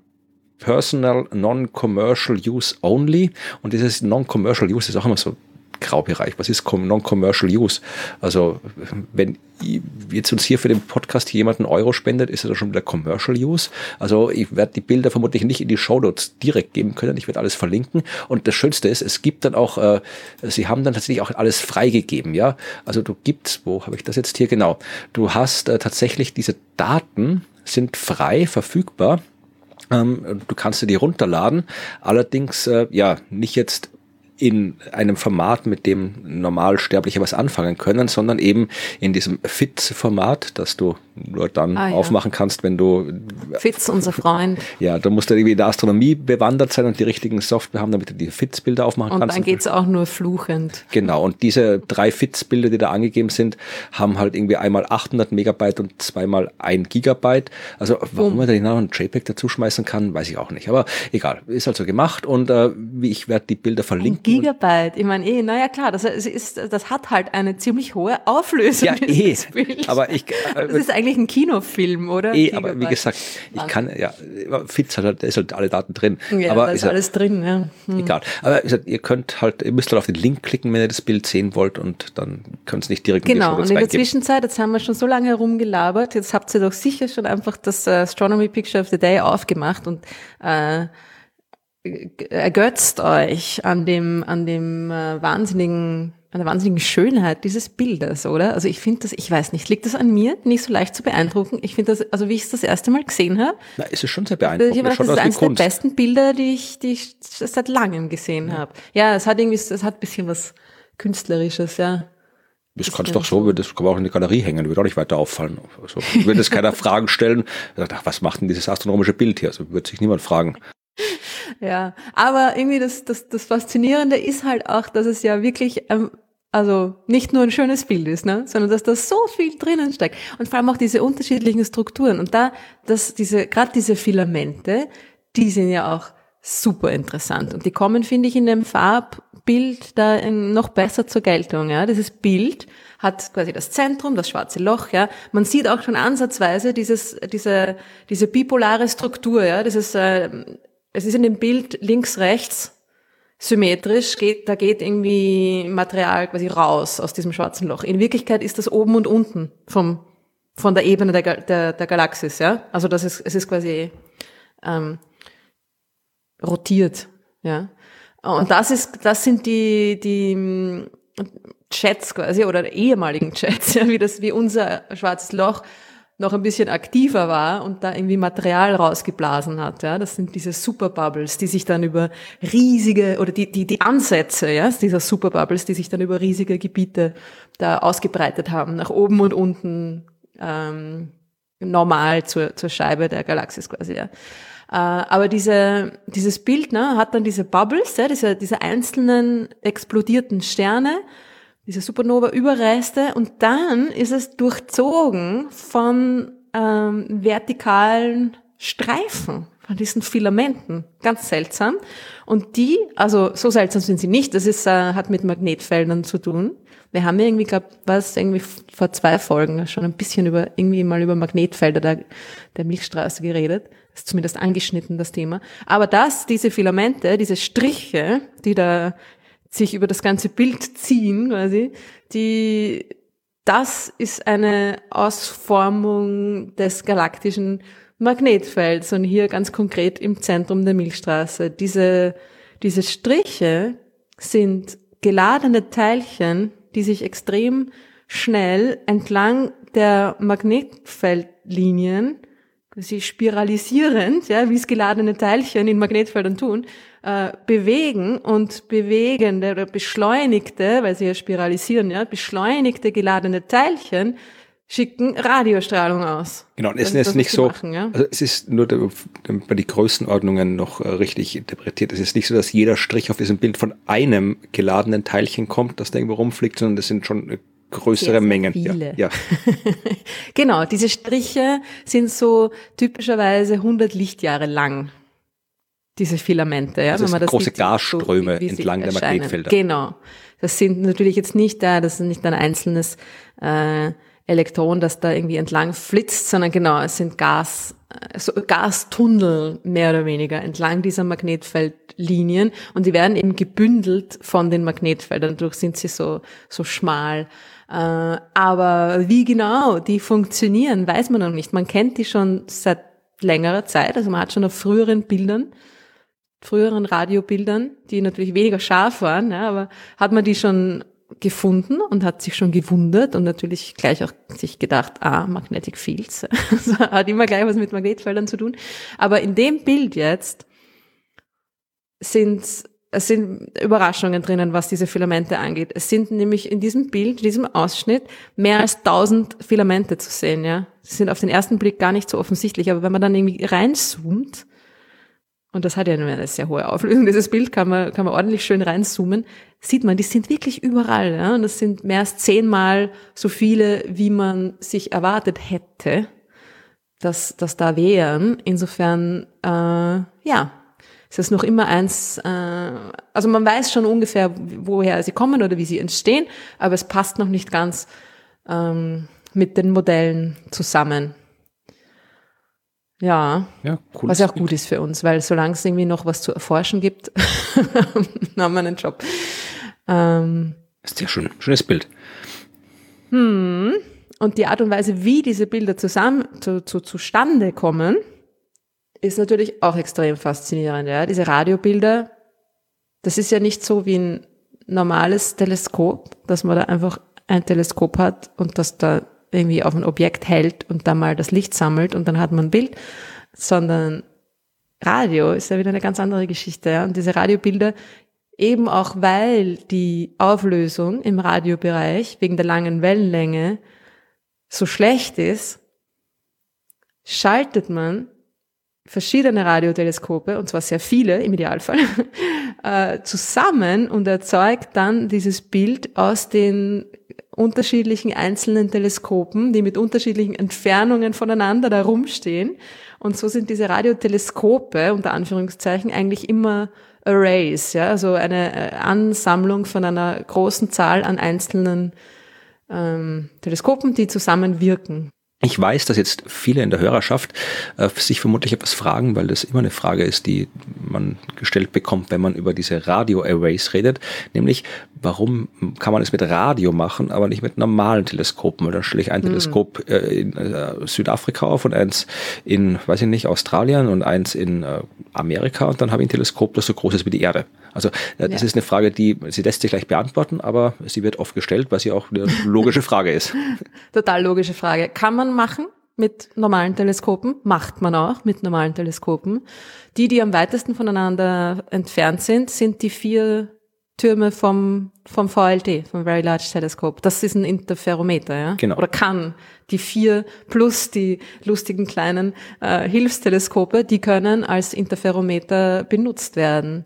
Personal Non-Commercial Use Only. Und dieses Non-Commercial Use ist auch immer so Graubereich. Was ist Non-Commercial Use? Also, wenn jetzt uns hier für den Podcast jemand einen Euro spendet, ist das schon wieder Commercial Use. Also, ich werde die Bilder vermutlich nicht in die Show Notes direkt geben können. Ich werde alles verlinken. Und das Schönste ist, es gibt dann auch, äh, sie haben dann tatsächlich auch alles freigegeben, ja. Also, du gibst, wo habe ich das jetzt hier? Genau. Du hast äh, tatsächlich diese Daten sind frei verfügbar. Ähm, du kannst dir die runterladen. Allerdings, äh, ja, nicht jetzt in einem Format, mit dem Normalsterbliche was anfangen können, sondern eben in diesem FITS-Format, das du nur dann ah, ja. aufmachen kannst, wenn du FITS, unser Freund. (laughs) Ja, da musst du irgendwie in der Astronomie bewandert sein und die richtigen Software haben, damit du die FITS-Bilder aufmachen und kannst. Und dann geht's auch nur fluchend. Genau, und diese drei FITS-Bilder, die da angegeben sind, haben halt irgendwie einmal 800 Megabyte und zweimal ein Gigabyte. Also warum um. man da nicht noch ein JPEG dazu schmeißen kann, weiß ich auch nicht. Aber egal, ist also gemacht und äh, ich werde die Bilder verlinken. Gigabyte. Ich meine, eh, naja klar, das ist, das hat halt eine ziemlich hohe Auflösung. Ja, (laughs) eh. Aber ich, äh, eigentlich ein Kinofilm, oder? Eh, aber wie gesagt, ich kann, ja, Fitz hat halt, da ist halt alle Daten drin. Ja, aber da ist alles halt, drin, ja. Hm. Egal. Aber gesagt, ihr könnt halt, ihr müsst halt auf den Link klicken, wenn ihr das Bild sehen wollt und dann könnt ihr es nicht direkt Genau, in und in der Zwischenzeit, jetzt haben wir schon so lange herumgelabert, jetzt habt ihr doch sicher schon einfach das äh, Astronomy Picture of the Day aufgemacht und äh, ergötzt euch an dem, an dem äh, wahnsinnigen, an der wahnsinnigen Schönheit dieses Bildes, oder? Also ich finde das, ich weiß nicht, liegt das an mir, nicht so leicht zu beeindrucken? Ich finde das, also wie ich es das erste Mal gesehen habe. Na, ist es schon sehr beeindruckend. Ich habe das ist eines der besten Bilder, die ich, die ich seit langem gesehen ja. habe. Ja, es hat irgendwie, es hat ein bisschen was Künstlerisches, ja. Das kannst doch so, das kann man auch in die Galerie hängen, würde auch nicht weiter auffallen. Also, würde es keiner (laughs) Fragen stellen, sagt, ach, was macht denn dieses astronomische Bild hier? Also würde sich niemand fragen. Ja, aber irgendwie das, das, das Faszinierende ist halt auch, dass es ja wirklich, ähm, also nicht nur ein schönes Bild ist, ne, sondern dass da so viel drinnen steckt und vor allem auch diese unterschiedlichen Strukturen und da, dass diese, gerade diese Filamente, die sind ja auch super interessant und die kommen, finde ich, in dem Farb Bild da noch besser zur Geltung. Ja? Dieses Bild hat quasi das Zentrum, das schwarze Loch. Ja? Man sieht auch schon ansatzweise dieses, diese, diese bipolare Struktur. Ja? Dieses, äh, es ist in dem Bild links, rechts symmetrisch, geht, da geht irgendwie Material quasi raus aus diesem schwarzen Loch. In Wirklichkeit ist das oben und unten vom, von der Ebene der, der, der Galaxis. Ja? Also das ist, es ist quasi ähm, rotiert. Ja? Und das ist, das sind die, die Chats quasi oder ehemaligen Chats, (laughs) ja, wie das, wie unser schwarzes Loch noch ein bisschen aktiver war und da irgendwie Material rausgeblasen hat. Ja. Das sind diese Superbubbles, die sich dann über riesige, oder die, die, die Ansätze ja, dieser Superbubbles, die sich dann über riesige Gebiete da ausgebreitet haben, nach oben und unten ähm, normal zur, zur Scheibe der Galaxis quasi. Ja. Äh, aber diese, dieses Bild ne, hat dann diese Bubbles, ja, diese, diese einzelnen explodierten Sterne, diese Supernova-Überreste und dann ist es durchzogen von ähm, vertikalen Streifen, von diesen Filamenten. Ganz seltsam. Und die, also so seltsam sind sie nicht, das ist, äh, hat mit Magnetfeldern zu tun. Wir haben ja irgendwie, glaube was irgendwie vor zwei Folgen schon ein bisschen über, irgendwie mal über Magnetfelder der, der Milchstraße geredet ist zumindest angeschnitten, das Thema. Aber dass diese Filamente, diese Striche, die da sich über das ganze Bild ziehen, quasi, die, das ist eine Ausformung des galaktischen Magnetfelds und hier ganz konkret im Zentrum der Milchstraße. Diese, diese Striche sind geladene Teilchen, die sich extrem schnell entlang der Magnetfeldlinien sie spiralisierend, ja, wie es geladene Teilchen in Magnetfeldern tun, äh, bewegen und bewegende oder beschleunigte, weil sie ja spiralisieren, ja, beschleunigte geladene Teilchen schicken Radiostrahlung aus. Genau, und es ist jetzt nicht so, machen, ja? also es ist nur bei die Größenordnungen noch äh, richtig interpretiert. Es ist nicht so, dass jeder Strich auf diesem Bild von einem geladenen Teilchen kommt, das da irgendwo rumfliegt, sondern das sind schon äh, größere Mengen. Viele. Ja, ja. (laughs) genau, diese Striche sind so typischerweise 100 Lichtjahre lang. Diese Filamente, ja, das wenn man das große Gasströme so, entlang der Magnetfelder. Genau. Das sind natürlich jetzt nicht da, das ist nicht ein einzelnes äh, Elektron, das da irgendwie entlang flitzt, sondern genau, es sind Gas, so Gastunnel mehr oder weniger entlang dieser Magnetfeldlinien und die werden eben gebündelt von den Magnetfeldern, dadurch sind sie so, so schmal. Äh, aber wie genau die funktionieren, weiß man noch nicht. Man kennt die schon seit längerer Zeit. Also man hat schon auf früheren Bildern, früheren Radiobildern, die natürlich weniger scharf waren, ja, aber hat man die schon gefunden und hat sich schon gewundert und natürlich gleich auch sich gedacht, ah, Magnetic Fields. (laughs) Also hat immer gleich was mit Magnetfeldern zu tun. Aber in dem Bild jetzt sind es sind Überraschungen drinnen, was diese Filamente angeht. Es sind nämlich in diesem Bild, in diesem Ausschnitt, mehr als tausend Filamente zu sehen, ja. Sie sind auf den ersten Blick gar nicht so offensichtlich, aber wenn man dann irgendwie reinzoomt, und das hat ja eine sehr hohe Auflösung, dieses Bild kann man, kann man ordentlich schön reinzoomen, sieht man, die sind wirklich überall, ja. Und das sind mehr als zehnmal so viele, wie man sich erwartet hätte, dass, dass da wären. Insofern, äh, ja, ist es noch immer eins, äh, also man weiß schon ungefähr, woher sie kommen oder wie sie entstehen, aber es passt noch nicht ganz ähm, mit den Modellen zusammen. Ja, ja cool. was auch gut ist für uns, weil solange es irgendwie noch was zu erforschen gibt, (laughs) haben wir einen Job. Ähm, das ist ja schon ein schönes Bild. Hm. Und die Art und Weise, wie diese Bilder zusammen zu, zu, zustande kommen, ist natürlich auch extrem faszinierend. Ja? Diese Radiobilder, das ist ja nicht so wie ein normales Teleskop, dass man da einfach ein Teleskop hat und das da irgendwie auf ein Objekt hält und da mal das Licht sammelt und dann hat man ein Bild, sondern Radio ist ja wieder eine ganz andere Geschichte. Ja? Und diese Radiobilder, eben auch weil die Auflösung im Radiobereich wegen der langen Wellenlänge so schlecht ist, schaltet man verschiedene Radioteleskope, und zwar sehr viele im Idealfall, (laughs) äh, zusammen und erzeugt dann dieses Bild aus den unterschiedlichen einzelnen Teleskopen, die mit unterschiedlichen Entfernungen voneinander da rumstehen. Und so sind diese Radioteleskope, unter Anführungszeichen, eigentlich immer Arrays, ja, also eine äh, Ansammlung von einer großen Zahl an einzelnen ähm, Teleskopen, die zusammenwirken. Ich weiß, dass jetzt viele in der Hörerschaft äh, sich vermutlich etwas fragen, weil das immer eine Frage ist, die man gestellt bekommt, wenn man über diese Radio-Arrays redet, nämlich warum kann man es mit Radio machen, aber nicht mit normalen Teleskopen? Weil dann stelle ich ein mhm. Teleskop äh, in äh, Südafrika auf und eins in, weiß ich nicht, Australien und eins in äh, Amerika und dann habe ich ein Teleskop, das so groß ist wie die Erde. Also äh, das ja. ist eine Frage, die sie lässt sich gleich beantworten, aber sie wird oft gestellt, weil sie auch eine (laughs) logische Frage ist. Total logische Frage. Kann man machen mit normalen Teleskopen, macht man auch mit normalen Teleskopen. Die, die am weitesten voneinander entfernt sind, sind die vier Türme vom, vom VLT, vom Very Large Telescope. Das ist ein Interferometer, ja? Genau. Oder kann. Die vier plus die lustigen kleinen äh, Hilfsteleskope, die können als Interferometer benutzt werden.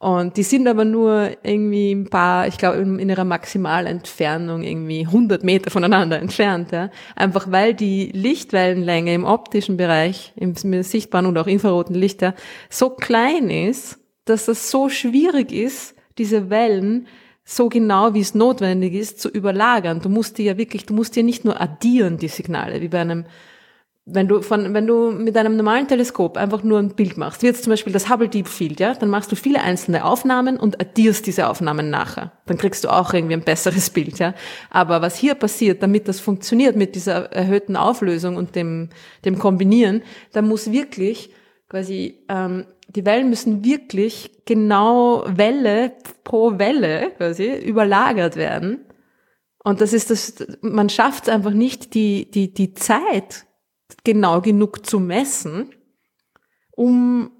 Und die sind aber nur irgendwie ein paar, ich glaube, in, in ihrer Maximalentfernung irgendwie 100 Meter voneinander entfernt. Ja? Einfach weil die Lichtwellenlänge im optischen Bereich, im sichtbaren und auch infraroten Licht, ja, so klein ist, dass es so schwierig ist, diese Wellen so genau wie es notwendig ist zu überlagern. Du musst die ja wirklich, du musst dir nicht nur addieren, die Signale, wie bei einem wenn du von, wenn du mit einem normalen Teleskop einfach nur ein Bild machst, wie jetzt zum Beispiel das Hubble Deep Field, ja, dann machst du viele einzelne Aufnahmen und addierst diese Aufnahmen nachher. Dann kriegst du auch irgendwie ein besseres Bild, ja. Aber was hier passiert, damit das funktioniert mit dieser erhöhten Auflösung und dem, dem Kombinieren, da muss wirklich quasi, ähm, die Wellen müssen wirklich genau Welle pro Welle quasi überlagert werden. Und das ist das, man schafft es einfach nicht, die, die, die Zeit genau genug zu messen, um,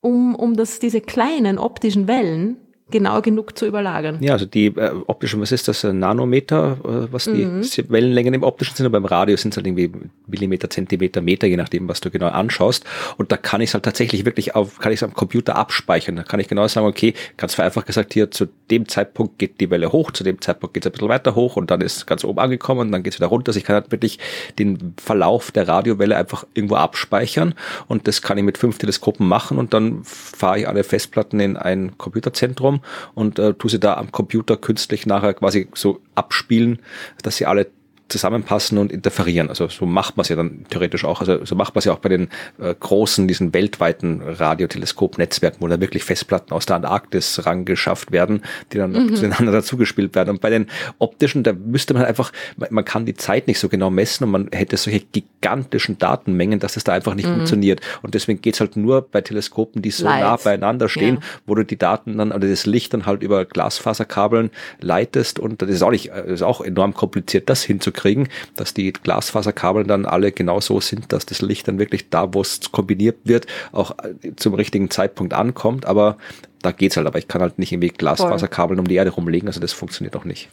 um, um das, diese kleinen optischen Wellen genau genug zu überlagern. Ja, also die äh, optischen, was ist das, Nanometer, äh, was die mhm. Wellenlängen im optischen sind, und beim Radio sind es halt irgendwie Millimeter, Zentimeter, Meter, je nachdem, was du genau anschaust. Und da kann ich es halt tatsächlich wirklich auf, kann ich es am Computer abspeichern. Da kann ich genau sagen, okay, ganz vereinfacht gesagt, hier zu dem Zeitpunkt geht die Welle hoch, zu dem Zeitpunkt geht es ein bisschen weiter hoch und dann ist es ganz oben angekommen und dann geht es wieder runter. Also ich kann halt wirklich den Verlauf der Radiowelle einfach irgendwo abspeichern und das kann ich mit fünf Teleskopen machen und dann fahre ich alle Festplatten in ein Computerzentrum und äh, tu sie da am Computer künstlich nachher quasi so abspielen, dass sie alle zusammenpassen und interferieren. Also so macht man es ja dann theoretisch auch. Also so macht man es ja auch bei den äh, großen, diesen weltweiten Radioteleskopnetzwerken, wo da wirklich Festplatten aus der Antarktis rangeschafft werden, die dann mhm. zueinander (laughs) dazugespielt werden. Und bei den optischen, da müsste man einfach, man, man, kann die Zeit nicht so genau messen und man hätte solche gigantischen Datenmengen, dass es da einfach nicht mhm. funktioniert. Und deswegen geht's halt nur bei Teleskopen, die so Light. nah beieinander stehen, ja. wo du die Daten dann, oder das Licht dann halt über Glasfaserkabeln leitest und das ist auch nicht, das ist auch enorm kompliziert, das hinzukriegen kriegen, dass die Glasfaserkabel dann alle genau so sind, dass das Licht dann wirklich da, wo es kombiniert wird, auch äh, zum richtigen Zeitpunkt ankommt. Aber da geht's halt. Aber ich kann halt nicht irgendwie Glasfaserkabeln um die Erde rumlegen. Also das funktioniert auch nicht.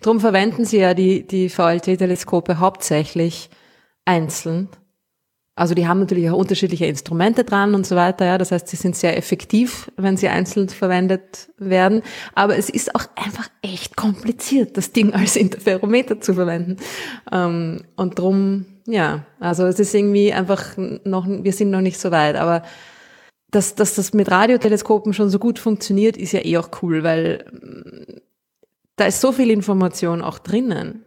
Drum verwenden Sie ja die, die VLT-Teleskope hauptsächlich einzeln also die haben natürlich auch unterschiedliche Instrumente dran und so weiter, ja. Das heißt, sie sind sehr effektiv, wenn sie einzeln verwendet werden. Aber es ist auch einfach echt kompliziert, das Ding als Interferometer zu verwenden. Ähm, und drum, ja, also es ist irgendwie einfach noch, wir sind noch nicht so weit, aber dass, dass das mit Radioteleskopen schon so gut funktioniert, ist ja eh auch cool, weil da ist so viel Information auch drinnen.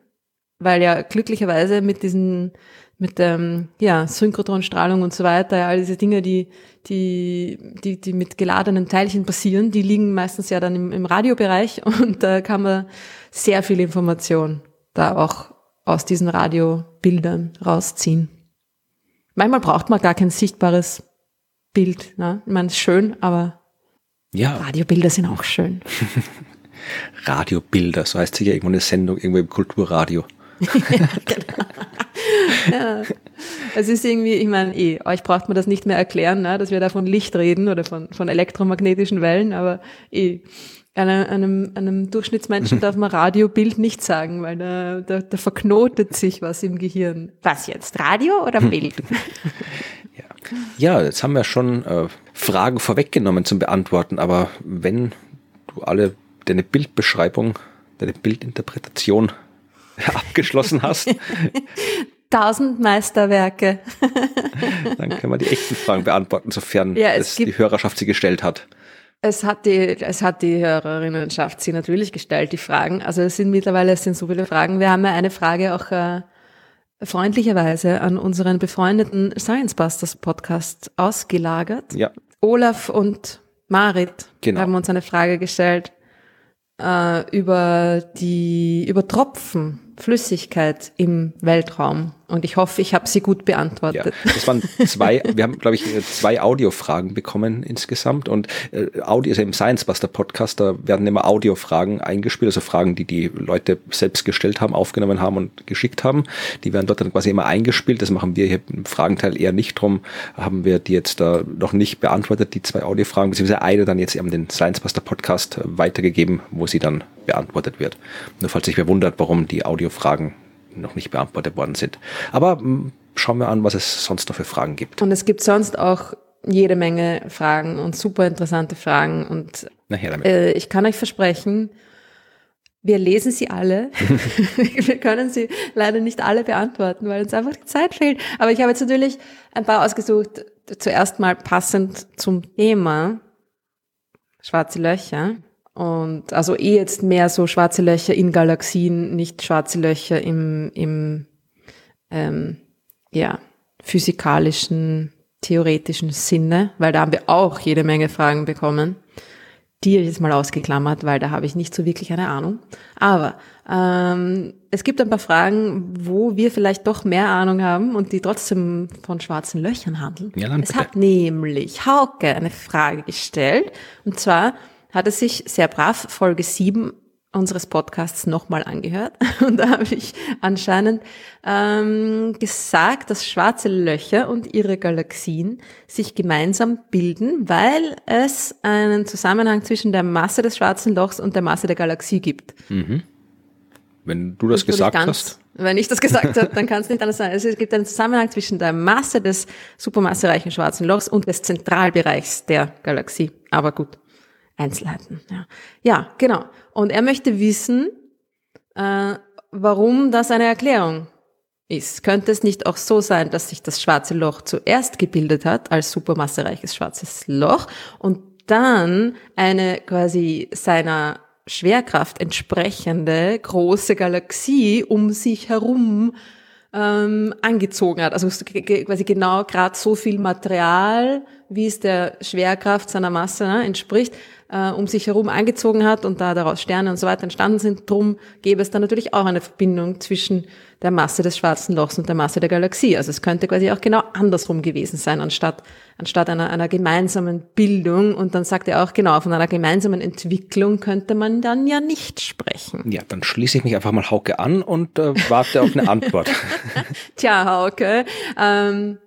Weil ja glücklicherweise mit diesen mit ähm, ja, Synchrotronstrahlung und so weiter, ja, all diese Dinge, die, die, die, die mit geladenen Teilchen passieren, die liegen meistens ja dann im, im Radiobereich (laughs) und da kann man sehr viel Information da auch aus diesen Radiobildern rausziehen. Manchmal braucht man gar kein sichtbares Bild. Ne? Ich meine, es ist schön, aber ja. Radiobilder sind auch schön. (laughs) Radiobilder, so heißt sicher irgendwo eine Sendung irgendwo im Kulturradio. (laughs) ja, genau. Ja. Es ist irgendwie, ich meine, eh, euch braucht man das nicht mehr erklären, ne, dass wir da von Licht reden oder von, von elektromagnetischen Wellen, aber eh, einem, einem, einem Durchschnittsmenschen (laughs) darf man Radiobild nicht sagen, weil da, da, da verknotet sich was im Gehirn. Was jetzt, Radio oder Bild? (laughs) ja. ja, jetzt haben wir schon äh, Fragen vorweggenommen zum Beantworten, aber wenn du alle deine Bildbeschreibung, deine Bildinterpretation (laughs) abgeschlossen hast, Tausend Meisterwerke. (laughs) Dann können wir die echten Fragen beantworten, sofern Ja, es es gibt- die Hörerschaft sie gestellt hat. Es hat die, es hat die Hörerinnenschaft sie natürlich gestellt, die Fragen. Also es sind mittlerweile, es sind so viele Fragen. Wir haben ja eine Frage auch äh, freundlicherweise an unseren befreundeten Science Busters Podcast ausgelagert. Ja, Olaf und Marit Genau. haben uns eine Frage gestellt äh, über die über Tropfen Flüssigkeit im Weltraum und ich hoffe, ich habe sie gut ja. beantwortet. Das waren zwei, wir haben, glaube ich, zwei Audiofragen bekommen insgesamt und äh, Audio ist ja im Science Buster Podcast, da werden immer Audiofragen eingespielt, also Fragen, die die Leute selbst gestellt haben, aufgenommen haben und geschickt haben. Die werden dort dann quasi immer eingespielt. Das machen wir hier im Fragenteil eher nicht drum. Haben wir die jetzt da noch nicht beantwortet, die zwei Audiofragen, beziehungsweise eine dann jetzt eben den Science Buster Podcast äh, weitergegeben, wo sie dann beantwortet wird. Nur falls sich wer wundert, warum die Audiofragen noch nicht beantwortet worden sind. Aber mh, schauen wir an, was es sonst noch für Fragen gibt. Und es gibt sonst auch jede Menge Fragen und super interessante Fragen und. Äh, ich kann euch versprechen, wir lesen sie alle. (laughs) (laughs) wir können sie leider nicht alle beantworten, weil uns einfach die Zeit fehlt. Aber ich habe jetzt natürlich ein paar ausgesucht, zuerst mal passend zum Thema schwarze Löcher. Und also eh jetzt mehr so schwarze Löcher in Galaxien, nicht schwarze Löcher im, im ähm, ja, physikalischen, theoretischen Sinne, weil da haben wir auch jede Menge Fragen bekommen. Die habe ich jetzt mal ausgeklammert, weil da habe ich nicht so wirklich eine Ahnung. Aber ähm, es gibt ein paar Fragen, wo wir vielleicht doch mehr Ahnung haben und die trotzdem von schwarzen Löchern handeln. Ja, dann es bitte. hat nämlich Hauke eine Frage gestellt. Und zwar hat er sich sehr brav Folge 7 unseres Podcasts nochmal angehört. (laughs) Und da habe ich anscheinend ähm, gesagt, dass schwarze Löcher und ihre Galaxien sich gemeinsam bilden, weil es einen Zusammenhang zwischen der Masse des schwarzen Lochs und der Masse der Galaxie gibt. Wenn du das Natürlich gesagt ganz- hast. Wenn ich das gesagt habe, dann kann es nicht anders sein. Also Es gibt einen Zusammenhang zwischen der Masse des supermassereichen schwarzen Lochs und des Zentralbereichs der Galaxie. Aber gut, Einzelheiten. Ja, ja genau. Und er möchte wissen, äh, warum das eine Erklärung ist. Könnte es nicht auch so sein, dass sich das schwarze Loch zuerst gebildet hat als supermassereiches schwarzes Loch und dann eine quasi seiner Schwerkraft entsprechende große Galaxie um sich herum ähm, angezogen hat. Also quasi genau gerade so viel Material, wie es der Schwerkraft seiner Masse ne, entspricht, äh, um sich herum angezogen hat und da daraus Sterne und so weiter entstanden sind. Drum gäbe es dann natürlich auch eine Verbindung zwischen der Masse des schwarzen Lochs und der Masse der Galaxie. Also es könnte quasi auch genau andersrum gewesen sein, anstatt, anstatt einer, einer gemeinsamen Bildung. Und dann sagt er auch, genau, von einer gemeinsamen Entwicklung könnte man dann ja nicht sprechen. Ja, dann schließe ich mich einfach mal Hauke an und äh, warte auf eine (laughs) Antwort. (laughs) Tja, Hauke, ähm,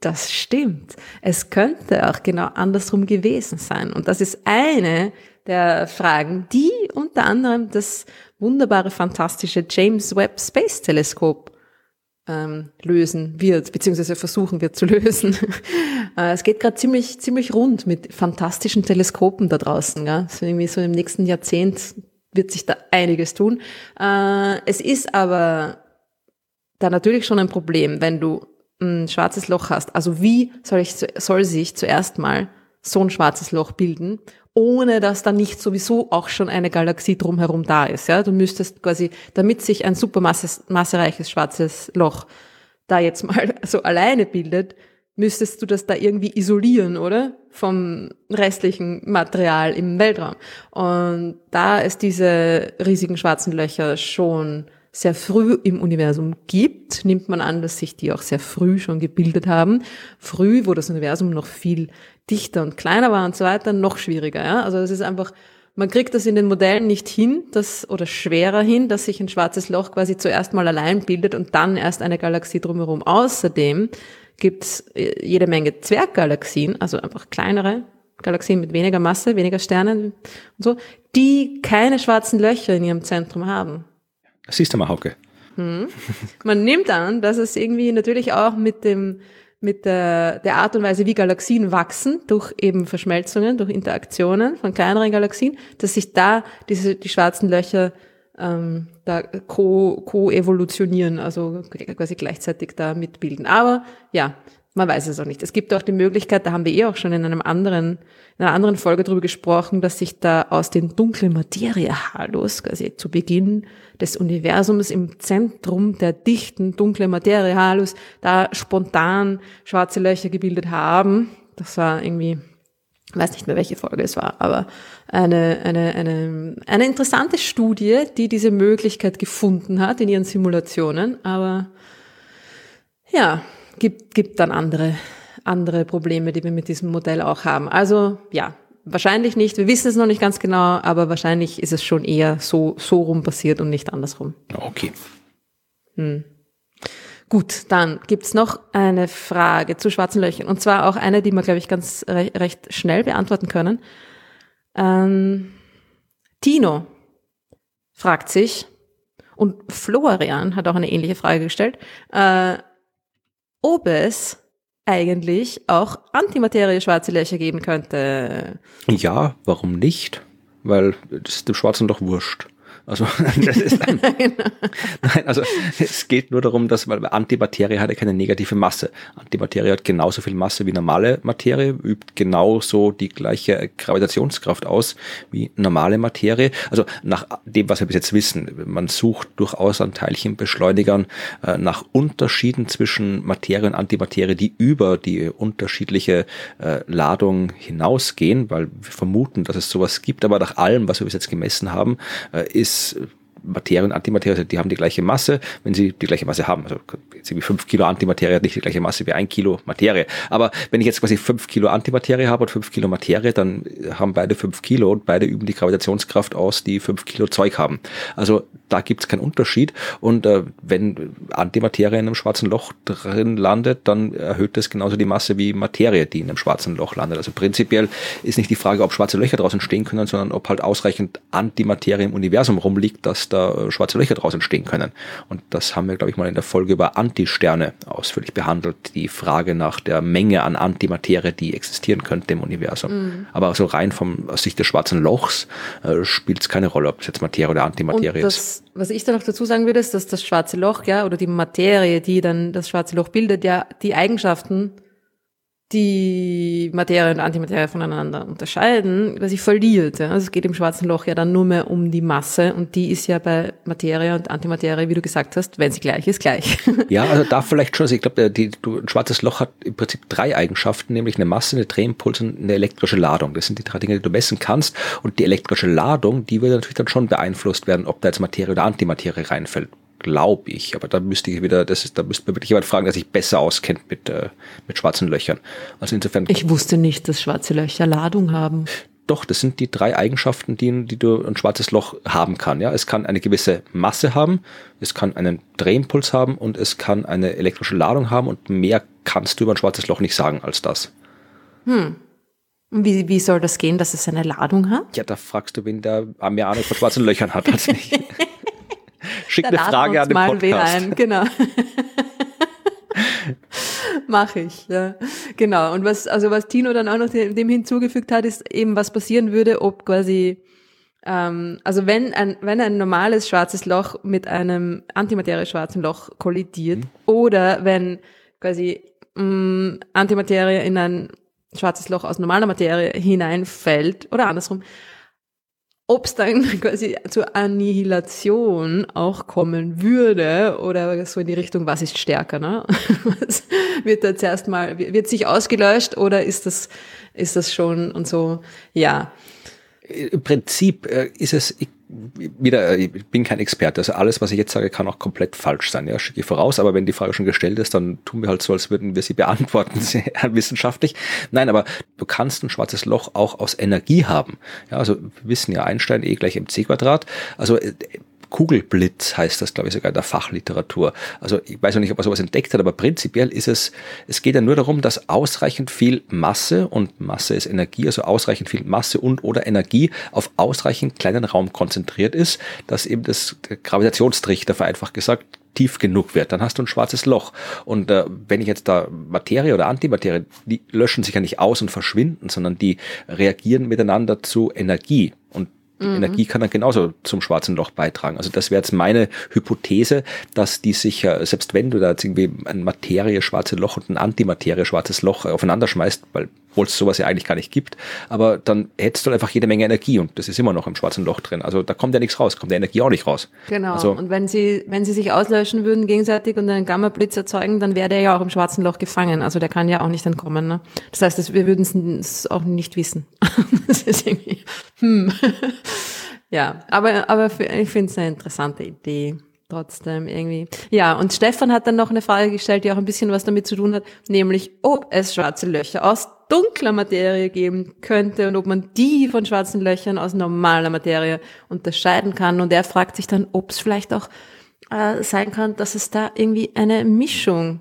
das stimmt. Es könnte auch genau andersrum gewesen sein. Und das ist eine der Fragen, die unter anderem das wunderbare, fantastische James Webb Space Teleskop ähm, lösen wird, beziehungsweise versuchen wird zu lösen. (laughs) Äh, es geht gerade ziemlich, ziemlich rund mit fantastischen Teleskopen da draußen. Gell? So irgendwie so im nächsten Jahrzehnt wird sich da einiges tun. Äh, es ist aber da natürlich schon ein Problem, wenn du ein schwarzes Loch hast. Also wie soll, ich, soll sich zuerst mal so ein schwarzes Loch bilden, ohne dass da nicht sowieso auch schon eine Galaxie drumherum da ist. Ja? Du müsstest quasi, damit sich ein supermassereiches schwarzes Loch da jetzt mal (laughs) so alleine bildet, müsstest du das da irgendwie isolieren, oder? Vom restlichen Material im Weltraum. Und da es diese riesigen schwarzen Löcher schon sehr früh im Universum gibt, nimmt man an, dass sich die auch sehr früh schon gebildet haben. Früh, wo das Universum noch viel dichter und kleiner war und so weiter, noch schwieriger. Ja? Also es ist einfach, man kriegt das in den Modellen nicht hin, das, oder schwerer hin, dass sich ein schwarzes Loch quasi zuerst mal allein bildet und dann erst eine Galaxie drumherum. Außerdem gibt es jede Menge Zwerggalaxien, also einfach kleinere Galaxien mit weniger Masse, weniger Sternen und so, die keine schwarzen Löcher in ihrem Zentrum haben. Siehst du mal, Hauke. Man nimmt an, dass es irgendwie natürlich auch mit dem mit der, der Art und Weise, wie Galaxien wachsen, durch eben Verschmelzungen, durch Interaktionen von kleineren Galaxien, dass sich da diese, die schwarzen Löcher ähm, da co-evolutionieren, co also quasi gleichzeitig da mitbilden. Aber ja, man weiß es auch nicht. Es gibt auch die Möglichkeit, da haben wir eh auch schon in einem anderen, in einer anderen Folge drüber gesprochen, dass sich da aus den dunklen Materie-Halos, quasi zu Beginn des Universums im Zentrum der dichten dunklen Materie-Halos, da spontan schwarze Löcher gebildet haben. Das war irgendwie, weiß nicht mehr, welche Folge es war, aber eine, eine, eine, eine interessante Studie, die diese Möglichkeit gefunden hat in ihren Simulationen. Aber ja, gibt, gibt dann andere, andere Probleme, die wir mit diesem Modell auch haben. Also ja, wahrscheinlich nicht. Wir wissen es noch nicht ganz genau, aber wahrscheinlich ist es schon eher so, so rum passiert und nicht andersrum. Okay. Hm. Gut, dann gibt's noch eine Frage zu schwarzen Löchern. Und zwar auch eine, die wir, glaube ich, ganz re recht schnell beantworten können. Ähm, Tino fragt sich, und Florian hat auch eine ähnliche Frage gestellt, äh, ob es eigentlich auch Antimaterie schwarze Löcher geben könnte. Ja, warum nicht? Weil das ist dem Schwarzen doch wurscht. Also, (laughs) das ist ein, (laughs) nein. nein, also es geht nur darum, dass weil Antimaterie hat ja keine negative Masse. Antimaterie hat genauso viel Masse wie normale Materie, übt genauso die gleiche Gravitationskraft aus wie normale Materie. Also nach dem, was wir bis jetzt wissen, man sucht durchaus an Teilchenbeschleunigern äh, nach Unterschieden zwischen Materie und Antimaterie, die über die unterschiedliche äh, Ladung hinausgehen, weil wir vermuten, dass es sowas gibt. Aber nach allem, was wir bis jetzt gemessen haben, äh, ist Materie und Antimaterie, die haben die gleiche Masse, wenn sie die gleiche Masse haben. Also jetzt irgendwie fünf Kilo Antimaterie hat nicht die gleiche Masse wie ein Kilo Materie. Aber wenn ich jetzt quasi fünf Kilo Antimaterie habe und fünf Kilo Materie, dann haben beide fünf Kilo und beide üben die Gravitationskraft aus, die fünf Kilo Zeug haben. Also da gibt es keinen Unterschied. Und äh, wenn Antimaterie in einem schwarzen Loch drin landet, dann erhöht das genauso die Masse wie Materie, die in einem schwarzen Loch landet. Also prinzipiell ist nicht die Frage, ob schwarze Löcher draußen stehen können, sondern ob halt ausreichend Antimaterie im Universum rumliegt, dass da äh, schwarze Löcher draußen stehen können. Und das haben wir, glaube ich, mal in der Folge über Antisterne ausführlich behandelt. Die Frage nach der Menge an Antimaterie, die existieren könnte im Universum. Mhm. Aber so rein vom, aus Sicht des schwarzen Lochs äh, spielt es keine Rolle, ob es jetzt Materie oder Antimaterie ist was ich da noch dazu sagen würde, ist, dass das schwarze Loch, ja, oder die Materie, die dann das schwarze Loch bildet, ja, die Eigenschaften die Materie und Antimaterie voneinander unterscheiden, quasi verliert. Ja. Also es geht im schwarzen Loch ja dann nur mehr um die Masse und die ist ja bei Materie und Antimaterie, wie du gesagt hast, wenn sie gleich ist, gleich. (laughs) Ja, also da vielleicht schon. Also ich glaube, ein schwarzes Loch hat im Prinzip drei Eigenschaften, nämlich eine Masse, eine Drehimpuls und eine elektrische Ladung. Das sind die drei Dinge, die du messen kannst. Und die elektrische Ladung, die wird natürlich dann schon beeinflusst werden, ob da jetzt Materie oder Antimaterie reinfällt glaube ich. Aber da müsste ich wieder, das ist, da müsste man wirklich jemand fragen, der sich besser auskennt mit, äh, mit schwarzen Löchern. Also insofern. Ich wusste nicht, dass schwarze Löcher Ladung haben. Doch, das sind die drei Eigenschaften, die, die du ein schwarzes Loch haben kann. Ja, es kann eine gewisse Masse haben, es kann einen Drehimpuls haben und es kann eine elektrische Ladung haben und mehr kannst du über ein schwarzes Loch nicht sagen als das. Hm. Wie, wie soll das gehen, dass es eine Ladung hat? Ja, da fragst du, wen der mehr Ahnung von schwarzen Löchern hat als (laughs) ich. Schick eine Frage an den mal Podcast. Ein, genau. (laughs) Mache ich, ja. Genau. Und was, also was Tino dann auch noch dem hinzugefügt hat, ist eben, was passieren würde, ob quasi, ähm, also wenn ein, wenn ein normales schwarzes Loch mit einem Antimaterie-schwarzen Loch kollidiert mhm. oder wenn quasi mh, mm, Antimaterie in ein schwarzes Loch aus normaler Materie hineinfällt oder andersrum, ob es dann (laughs) quasi zur Annihilation auch kommen würde oder so in die Richtung, was ist stärker, ne? (laughs) Was wird da zuerst mal, wird sich ausgelöscht oder ist das, ist das schon und so, ja. Im Prinzip äh, ist es, wieder, äh, ich bin kein Experte, also alles, was ich jetzt sage, kann auch komplett falsch sein, ja, schicke ich voraus, aber wenn die Frage schon gestellt ist, dann tun wir halt so, als würden wir sie beantworten, (laughs) wissenschaftlich. Nein, aber du kannst ein schwarzes Loch auch aus Energie haben. Ja, also wir wissen ja Einstein E gleich mc Quadrat, also äh, Kugelblitz heißt das, glaube ich, sogar in der Fachliteratur. Also ich weiß noch nicht, ob er sowas entdeckt hat, aber prinzipiell ist es, es geht ja nur darum, dass ausreichend viel Masse und Masse ist Energie, also ausreichend viel Masse und oder Energie auf ausreichend kleinen Raum konzentriert ist, dass eben das Gravitationstrichter vereinfacht gesagt tief genug wird, dann hast du ein schwarzes Loch. Und äh, wenn ich jetzt da Materie oder Antimaterie, die löschen sich ja nicht aus und verschwinden, sondern die reagieren miteinander zu Energie. Mhm. Energie kann dann genauso zum schwarzen Loch beitragen. Also das wäre jetzt meine Hypothese, dass die sich, selbst wenn du da jetzt irgendwie ein Materie schwarzes Loch und ein Antimaterie schwarzes Loch aufeinander schmeißt, weil obwohl es sowas ja eigentlich gar nicht gibt, aber dann hättest du einfach jede Menge Energie und das ist immer noch im schwarzen Loch drin. Also da kommt ja nichts raus, kommt ja Energie auch nicht raus. Genau. Also, und wenn sie, wenn sie sich auslöschen würden gegenseitig und einen Gamma-Blitz erzeugen, dann wäre der ja auch im schwarzen Loch gefangen. Also der kann ja auch nicht entkommen. Ne? Das heißt, das, wir würden es auch nicht wissen. (laughs) das ist irgendwie, hm. (laughs) ja, aber, aber ich finde es eine interessante Idee trotzdem irgendwie. Ja, und Stefan hat dann noch eine Frage gestellt, die auch ein bisschen was damit zu tun hat, nämlich ob es schwarze Löcher aus dunkler Materie geben könnte und ob man die von schwarzen Löchern aus normaler Materie unterscheiden kann. Und er fragt sich dann, ob es vielleicht auch äh, sein kann, dass es da irgendwie eine Mischung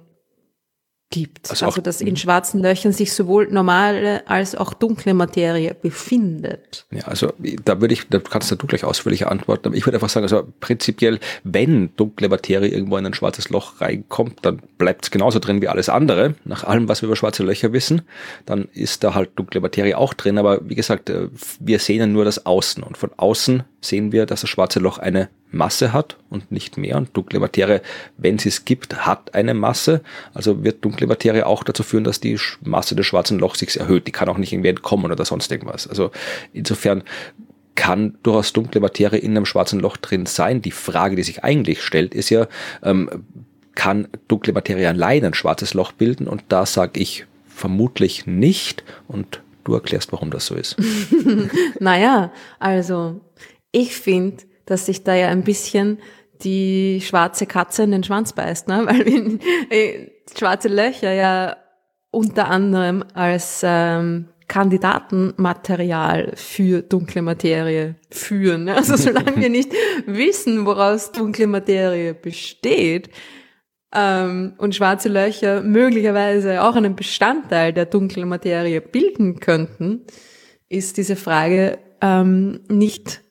gibt. Also, also dass in schwarzen Löchern sich sowohl normale als auch dunkle Materie befindet. Ja, also da würde ich, da kannst du gleich ausführlicher antworten, aber ich würde einfach sagen, also prinzipiell, wenn dunkle Materie irgendwo in ein schwarzes Loch reinkommt, dann bleibt es genauso drin wie alles andere. Nach allem, was wir über schwarze Löcher wissen, dann ist da halt dunkle Materie auch drin, aber wie gesagt, äh, wir sehen nur das Außen und von außen sehen wir, dass das schwarze Loch eine Masse hat und nicht mehr. Und dunkle Materie, wenn sie es gibt, hat eine Masse. Also wird dunkle Materie auch dazu führen, dass die Masse des schwarzen Lochs sich erhöht. Die kann auch nicht irgendwie entkommen oder sonst irgendwas. Also insofern kann durchaus dunkle Materie in einem schwarzen Loch drin sein. Die Frage, die sich eigentlich stellt, ist ja, ähm, kann dunkle Materie allein ein schwarzes Loch bilden? Und da sage ich vermutlich nicht. Und du erklärst, warum das so ist. (laughs) naja, also ich finde, dass sich da ja ein bisschen die schwarze Katze in den Schwanz beißt, ne? (laughs) weil wir, äh, schwarze Löcher ja unter anderem als ähm, Kandidatenmaterial für dunkle Materie führen. Ne? Also solange wir nicht wissen, woraus dunkle Materie besteht ähm, und schwarze Löcher möglicherweise auch einen Bestandteil der dunklen Materie bilden könnten, ist diese Frage ähm, nicht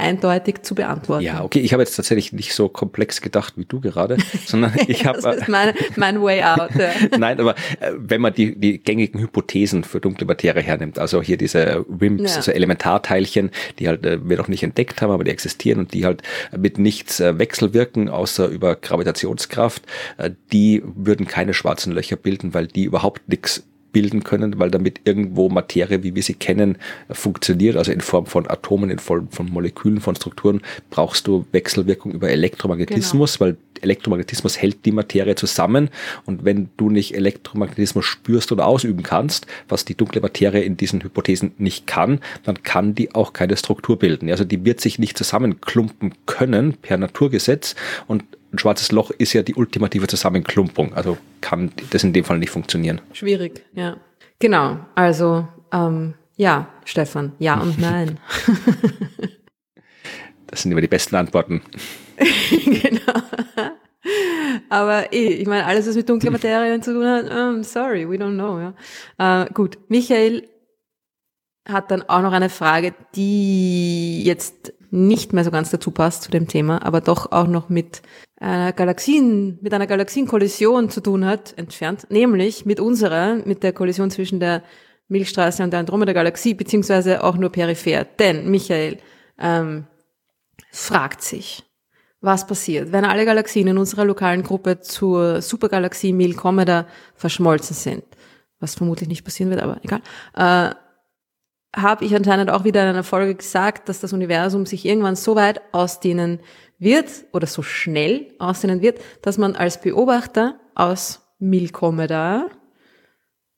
eindeutig zu beantworten. Ja, okay, ich habe jetzt tatsächlich nicht so komplex gedacht wie du gerade, sondern (laughs) ich habe. das ist mein, mein Way out. Ja. (laughs) Nein, aber äh, wenn man die, die gängigen Hypothesen für dunkle Materie hernimmt, also hier diese WIMPs, ja. also Elementarteilchen, die halt äh, wir noch nicht entdeckt haben, aber die existieren und die halt mit nichts äh, wechselwirken, außer über Gravitationskraft, äh, die würden keine schwarzen Löcher bilden, weil die überhaupt nichts bilden können, weil damit irgendwo Materie, wie wir sie kennen, funktioniert. Also in Form von Atomen, in Form von Molekülen, von Strukturen brauchst du Wechselwirkung über Elektromagnetismus, genau. weil Elektromagnetismus hält die Materie zusammen. Und wenn du nicht Elektromagnetismus spürst oder ausüben kannst, was die dunkle Materie in diesen Hypothesen nicht kann, dann kann die auch keine Struktur bilden. Also die wird sich nicht zusammenklumpen können per Naturgesetz und ein schwarzes Loch ist ja die ultimative Zusammenklumpung. Also kann das in dem Fall nicht funktionieren. Schwierig, ja. Genau. Also, ähm, ja, Stefan, ja und (laughs) nein. das sind immer die besten Antworten. (laughs) genau. Aber eh, ich meine, alles, was mit dunkler Materie zu tun hat, um, sorry, we don't know. Ja. Äh, gut, Michael hat dann auch noch eine Frage, die jetzt nicht mehr so ganz dazu passt zu dem Thema, aber doch auch noch mit einer Galaxien, mit einer Galaxienkollision zu tun hat, entfernt, nämlich mit unserer, mit der Kollision zwischen der Milchstraße und der Andromeda-Galaxie, beziehungsweise auch nur peripher. Denn Michael ähm, fragt sich, was passiert, wenn alle Galaxien in unserer lokalen Gruppe zur Supergalaxie Milkomeda verschmolzen sind. Was vermutlich nicht passieren wird, aber egal. Äh, habe ich anscheinend auch wieder in einer Folge gesagt, dass das Universum sich irgendwann so weit ausdehnen wird oder so schnell ausdehnen wird, dass man als Beobachter aus Milkomeda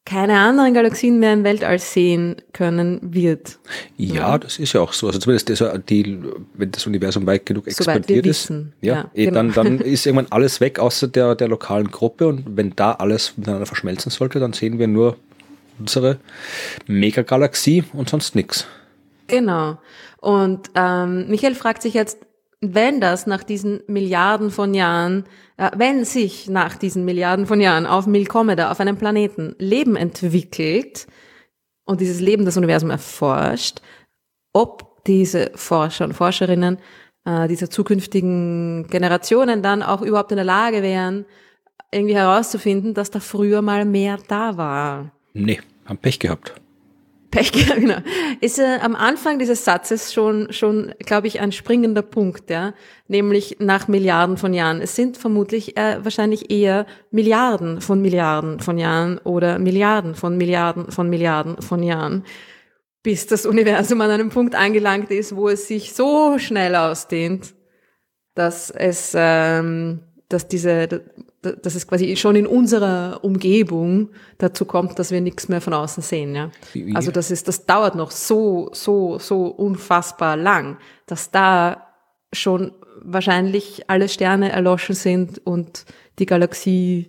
keine anderen Galaxien mehr im Weltall sehen können wird. Ja, ja, das ist ja auch so. Also zumindest das, die, wenn das Universum weit genug expandiert ist, wissen. ja, ja eh, genau. dann, dann (laughs) ist irgendwann alles weg außer der, der lokalen Gruppe und wenn da alles miteinander verschmelzen sollte, dann sehen wir nur unsere Megagalaxie und sonst nichts. Genau. Und ähm, Michael fragt sich jetzt, wenn das nach diesen Milliarden von Jahren, äh, wenn sich nach diesen Milliarden von Jahren auf Milkomeda, auf einem Planeten, Leben entwickelt und dieses Leben das Universum erforscht, ob diese Forscher und Forscherinnen äh, dieser zukünftigen Generationen dann auch überhaupt in der Lage wären, irgendwie herauszufinden, dass da früher mal mehr da war. Nee, haben Pech gehabt. Pech gehabt, (laughs) genau. Ist äh, am Anfang dieses Satzes schon, schon, glaube ich, ein springender Punkt, ja. Nämlich nach Milliarden von Jahren. Es sind vermutlich äh, wahrscheinlich eher Milliarden von Milliarden von Jahren oder Milliarden von Milliarden von Milliarden von Jahren, bis das Universum an einem Punkt angelangt ist, wo es sich so schnell ausdehnt, dass es, ähm, dass diese, dass es quasi schon in unserer Umgebung dazu kommt, dass wir nichts mehr von außen sehen. Ja? Also das ist, das dauert noch so, so, so unfassbar lang, dass da schon wahrscheinlich alle Sterne erloschen sind und die Galaxie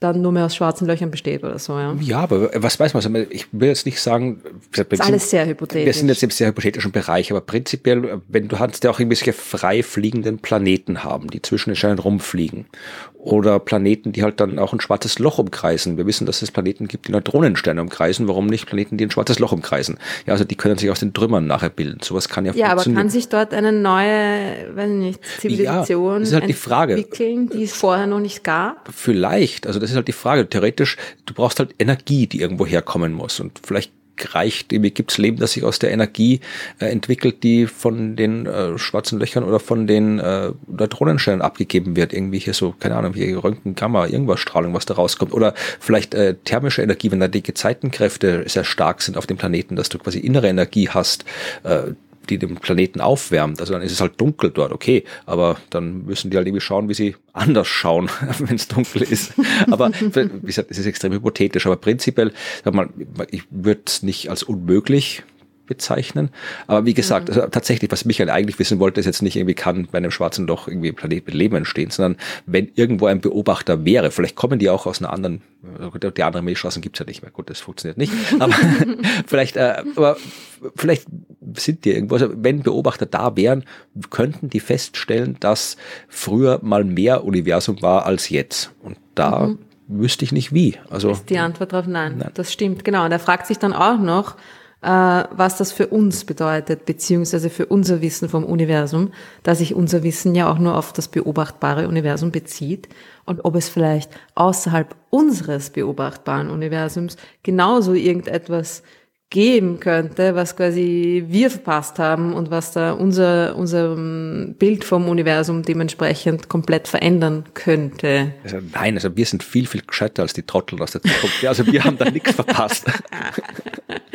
dann nur mehr aus schwarzen Löchern besteht oder so, ja. Ja, aber was weiß man? Also ich will jetzt nicht sagen, das ist alles sehr hypothetisch. Wir sind jetzt im sehr hypothetischen Bereich, aber prinzipiell, wenn du hast ja auch irgendwelche frei fliegenden Planeten haben, die zwischen den Sternen rumfliegen oder Planeten, die halt dann auch ein schwarzes Loch umkreisen. Wir wissen, dass es Planeten gibt, die Neutronensterne umkreisen. Warum nicht Planeten, die ein schwarzes Loch umkreisen? Ja, also die können sich aus den Trümmern nachher bilden. Sowas kann ja Ja, aber kann sich dort eine neue, weiß nicht, Zivilisation ja, das ist halt die Frage. entwickeln, die es vorher noch nicht gab? Vielleicht. Also das ist halt die Frage. Theoretisch, du brauchst halt Energie, die irgendwo herkommen muss. Und vielleicht reicht, gibt es Leben, das sich aus der Energie äh, entwickelt, die von den äh, schwarzen Löchern oder von den äh, Neutronensternen abgegeben wird. Irgendwie hier so, keine Ahnung, hier Röntgen, irgendwas Strahlung, was da rauskommt. Oder vielleicht äh, thermische Energie, wenn da die Gezeitenkräfte sehr stark sind auf dem Planeten, dass du quasi innere Energie hast, äh, die den Planeten aufwärmt. Also dann ist es halt dunkel dort, okay, aber dann müssen die halt irgendwie schauen, wie sie anders schauen, (laughs) wenn es dunkel ist. Aber wie gesagt, es ist extrem hypothetisch, aber prinzipiell, sag mal, ich würde es nicht als unmöglich bezeichnen. Aber wie gesagt, mhm. also tatsächlich, was Michael eigentlich wissen wollte, ist jetzt nicht irgendwie kann bei einem schwarzen Loch irgendwie ein Planet mit Leben entstehen, sondern wenn irgendwo ein Beobachter wäre, vielleicht kommen die auch aus einer anderen, die anderen Milchstraßen gibt's ja nicht mehr, gut, das funktioniert nicht, (laughs) aber (laughs) vielleicht, äh, aber vielleicht sind die irgendwo, also wenn Beobachter da wären, könnten die feststellen, dass früher mal mehr Universum war als jetzt. Und da mhm. wüsste ich nicht wie. Also ist die Antwort darauf nein. nein. Das stimmt, genau. Und er fragt sich dann auch noch, äh, was das für uns bedeutet, beziehungsweise für unser Wissen vom Universum, da sich unser Wissen ja auch nur auf das beobachtbare Universum bezieht und ob es vielleicht außerhalb unseres beobachtbaren Universums genauso irgendetwas geben könnte, was quasi wir verpasst haben und was da unser, unser Bild vom Universum dementsprechend komplett verändern könnte. Also nein, also wir sind viel, viel gescheiter als die Trottel aus der Zukunft. Also wir haben da nichts verpasst.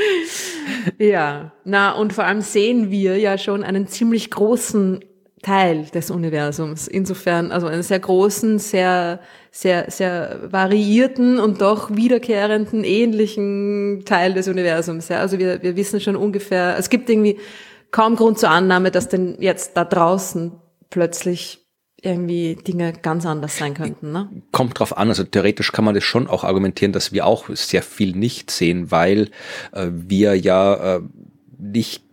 (laughs) ja, na und vor allem sehen wir ja schon einen ziemlich großen Teil des Universums. Insofern, also einen sehr großen, sehr, sehr, sehr variierten und doch wiederkehrenden, ähnlichen Teil des Universums. Ja, also wir, wir wissen schon ungefähr, es gibt irgendwie kaum Grund zur Annahme, dass denn jetzt da draußen plötzlich irgendwie Dinge ganz anders sein könnten. Ne? Kommt drauf an, also theoretisch kann man das schon auch argumentieren, dass wir auch sehr viel nicht sehen, weil äh, wir ja äh, nicht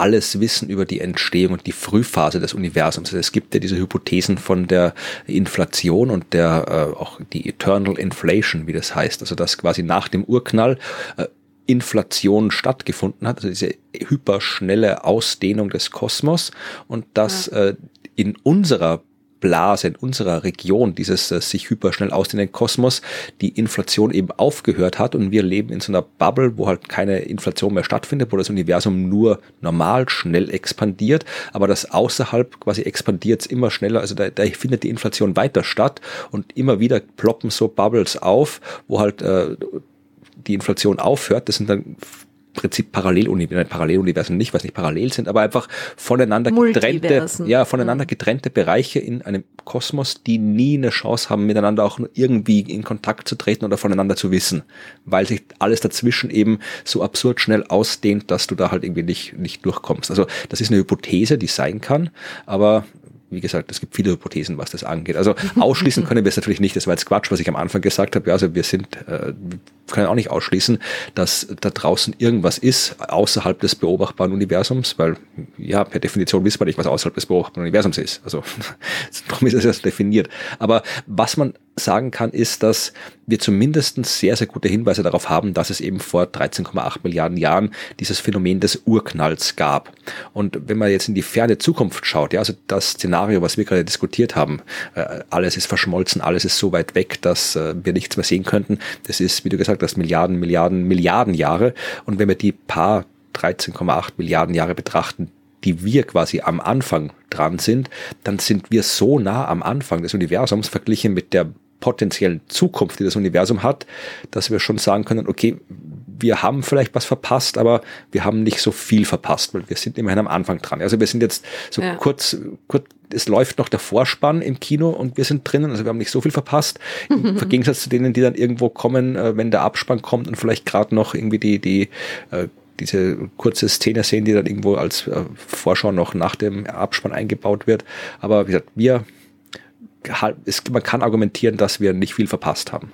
alles wissen über die Entstehung und die Frühphase des Universums. Also es gibt ja diese Hypothesen von der Inflation und der äh, auch die Eternal Inflation, wie das heißt. Also dass quasi nach dem Urknall äh, Inflation stattgefunden hat, also diese hyperschnelle Ausdehnung des Kosmos und dass ja. äh, in unserer Blase in unserer Region, dieses äh, sich hyperschnell ausdehnende Kosmos, die Inflation eben aufgehört hat. Und wir leben in so einer Bubble, wo halt keine Inflation mehr stattfindet, wo das Universum nur normal schnell expandiert, aber das außerhalb quasi expandiert immer schneller, also da, da findet die Inflation weiter statt. Und immer wieder ploppen so Bubbles auf, wo halt äh, die Inflation aufhört. Das sind dann Prinzip Paralleluniversen, Paralleluniversen nicht, was nicht parallel sind, aber einfach voneinander getrennte, ja, voneinander getrennte Bereiche in einem Kosmos, die nie eine Chance haben, miteinander auch nur irgendwie in Kontakt zu treten oder voneinander zu wissen, weil sich alles dazwischen eben so absurd schnell ausdehnt, dass du da halt irgendwie nicht, nicht durchkommst. Also das ist eine Hypothese, die sein kann, aber wie gesagt, es gibt viele Hypothesen, was das angeht. Also (laughs) ausschließen können wir es natürlich nicht. Das war jetzt Quatsch, was ich am Anfang gesagt habe. Ja, also wir sind, äh, können auch nicht ausschließen, dass da draußen irgendwas ist außerhalb des beobachtbaren Universums, weil ja, per Definition wissen wir nicht, was außerhalb des beobachtbaren Universums ist. Also (laughs) darum ist es erst definiert. Aber was man sagen kann, ist, dass wir zumindest sehr, sehr gute Hinweise darauf haben, dass es eben vor 13,8 Milliarden Jahren dieses Phänomen des Urknalls gab. Und wenn man jetzt in die ferne Zukunft schaut, ja, also das Szenario, was wir gerade diskutiert haben, äh, alles ist verschmolzen, alles ist so weit weg, dass äh, wir nichts mehr sehen könnten. Das ist, wie du gesagt hast, Milliarden, Milliarden, Milliarden Jahre. Und wenn wir die paar 13,8 Milliarden Jahre betrachten, die wir quasi am Anfang dran sind, dann sind wir so nah am Anfang des Universums verglichen mit der potenziellen Zukunft, die das Universum hat, dass wir schon sagen können, okay, wir haben vielleicht was verpasst, aber wir haben nicht so viel verpasst, weil wir sind immerhin am Anfang dran. Also wir sind jetzt so ja. kurz, kurz, es läuft noch der Vorspann im Kino und wir sind drinnen, also wir haben nicht so viel verpasst. Im (laughs) Gegensatz zu denen, die dann irgendwo kommen, äh, wenn der Abspann kommt und vielleicht gerade noch irgendwie die, die äh, diese kurze Szene sehen, die dann irgendwo als äh, Vorschau noch nach dem Abspann eingebaut wird. Aber wie gesagt, wir, man kann argumentieren, dass wir nicht viel verpasst haben.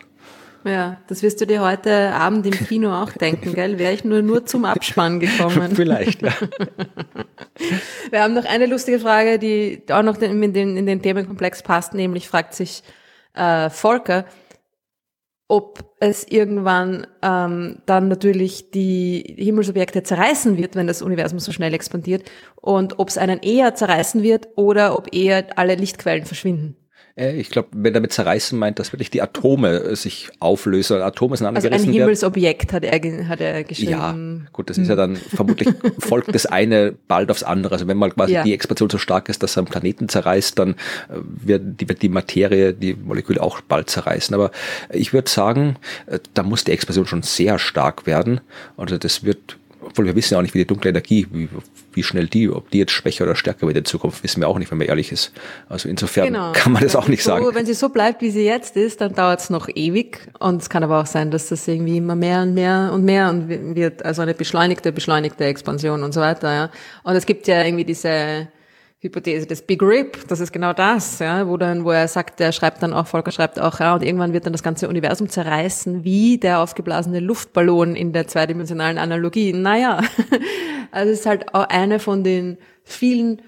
Ja, das wirst du dir heute Abend im Kino auch (laughs) denken, gell? Wäre ich nur, nur zum Abspann (laughs) gekommen. Vielleicht, ja. (laughs) Wir haben noch eine lustige Frage, die auch noch in den, in den Themenkomplex passt, nämlich fragt sich äh, Volker, ob es irgendwann ähm, dann natürlich die Himmelsobjekte zerreißen wird, wenn das Universum so schnell expandiert, und ob es einen eher zerreißen wird oder ob eher alle Lichtquellen verschwinden. Äh, ich glaube, wenn damit zerreißen meint, dass wirklich die Atome äh, sich auflösen. Atome sind Also ein Himmelsobjekt hat er, hat er geschrieben. Ja, gut, das ist ja dann vermutlich folgt das eine bald aufs andere. Also wenn mal quasi ja. die Expansion so stark ist, dass er einen Planeten zerreißt, dann äh, wird die, wird die Materie, die Moleküle auch bald zerreißen. Aber ich würde sagen, da muss die Expansion schon sehr stark werden. Also das wird obwohl wir wissen ja auch nicht, wie die dunkle Energie, wie, wie schnell die, ob die jetzt schwächer oder stärker wird in Zukunft, wissen wir auch nicht, wenn man ehrlich ist. Also insofern genau. kann man das auch nicht so, sagen. Wenn sie so bleibt, wie sie jetzt ist, dann dauert es noch ewig. Und es kann aber auch sein, dass das irgendwie immer mehr und mehr und mehr und wird, also eine beschleunigte, beschleunigte Expansion und so weiter. Ja. Und es gibt ja irgendwie diese Hypothese des Big Rip, das ist genau das, ja, wo dann, wo er sagt, er schreibt dann auch, Volker schreibt auch, ja, und irgendwann wird dann das ganze Universum zerreißen, wie der aufgeblasene Luftballon in der zweidimensionalen Analogie. Naja, (laughs) also es ist halt auch eine von den vielen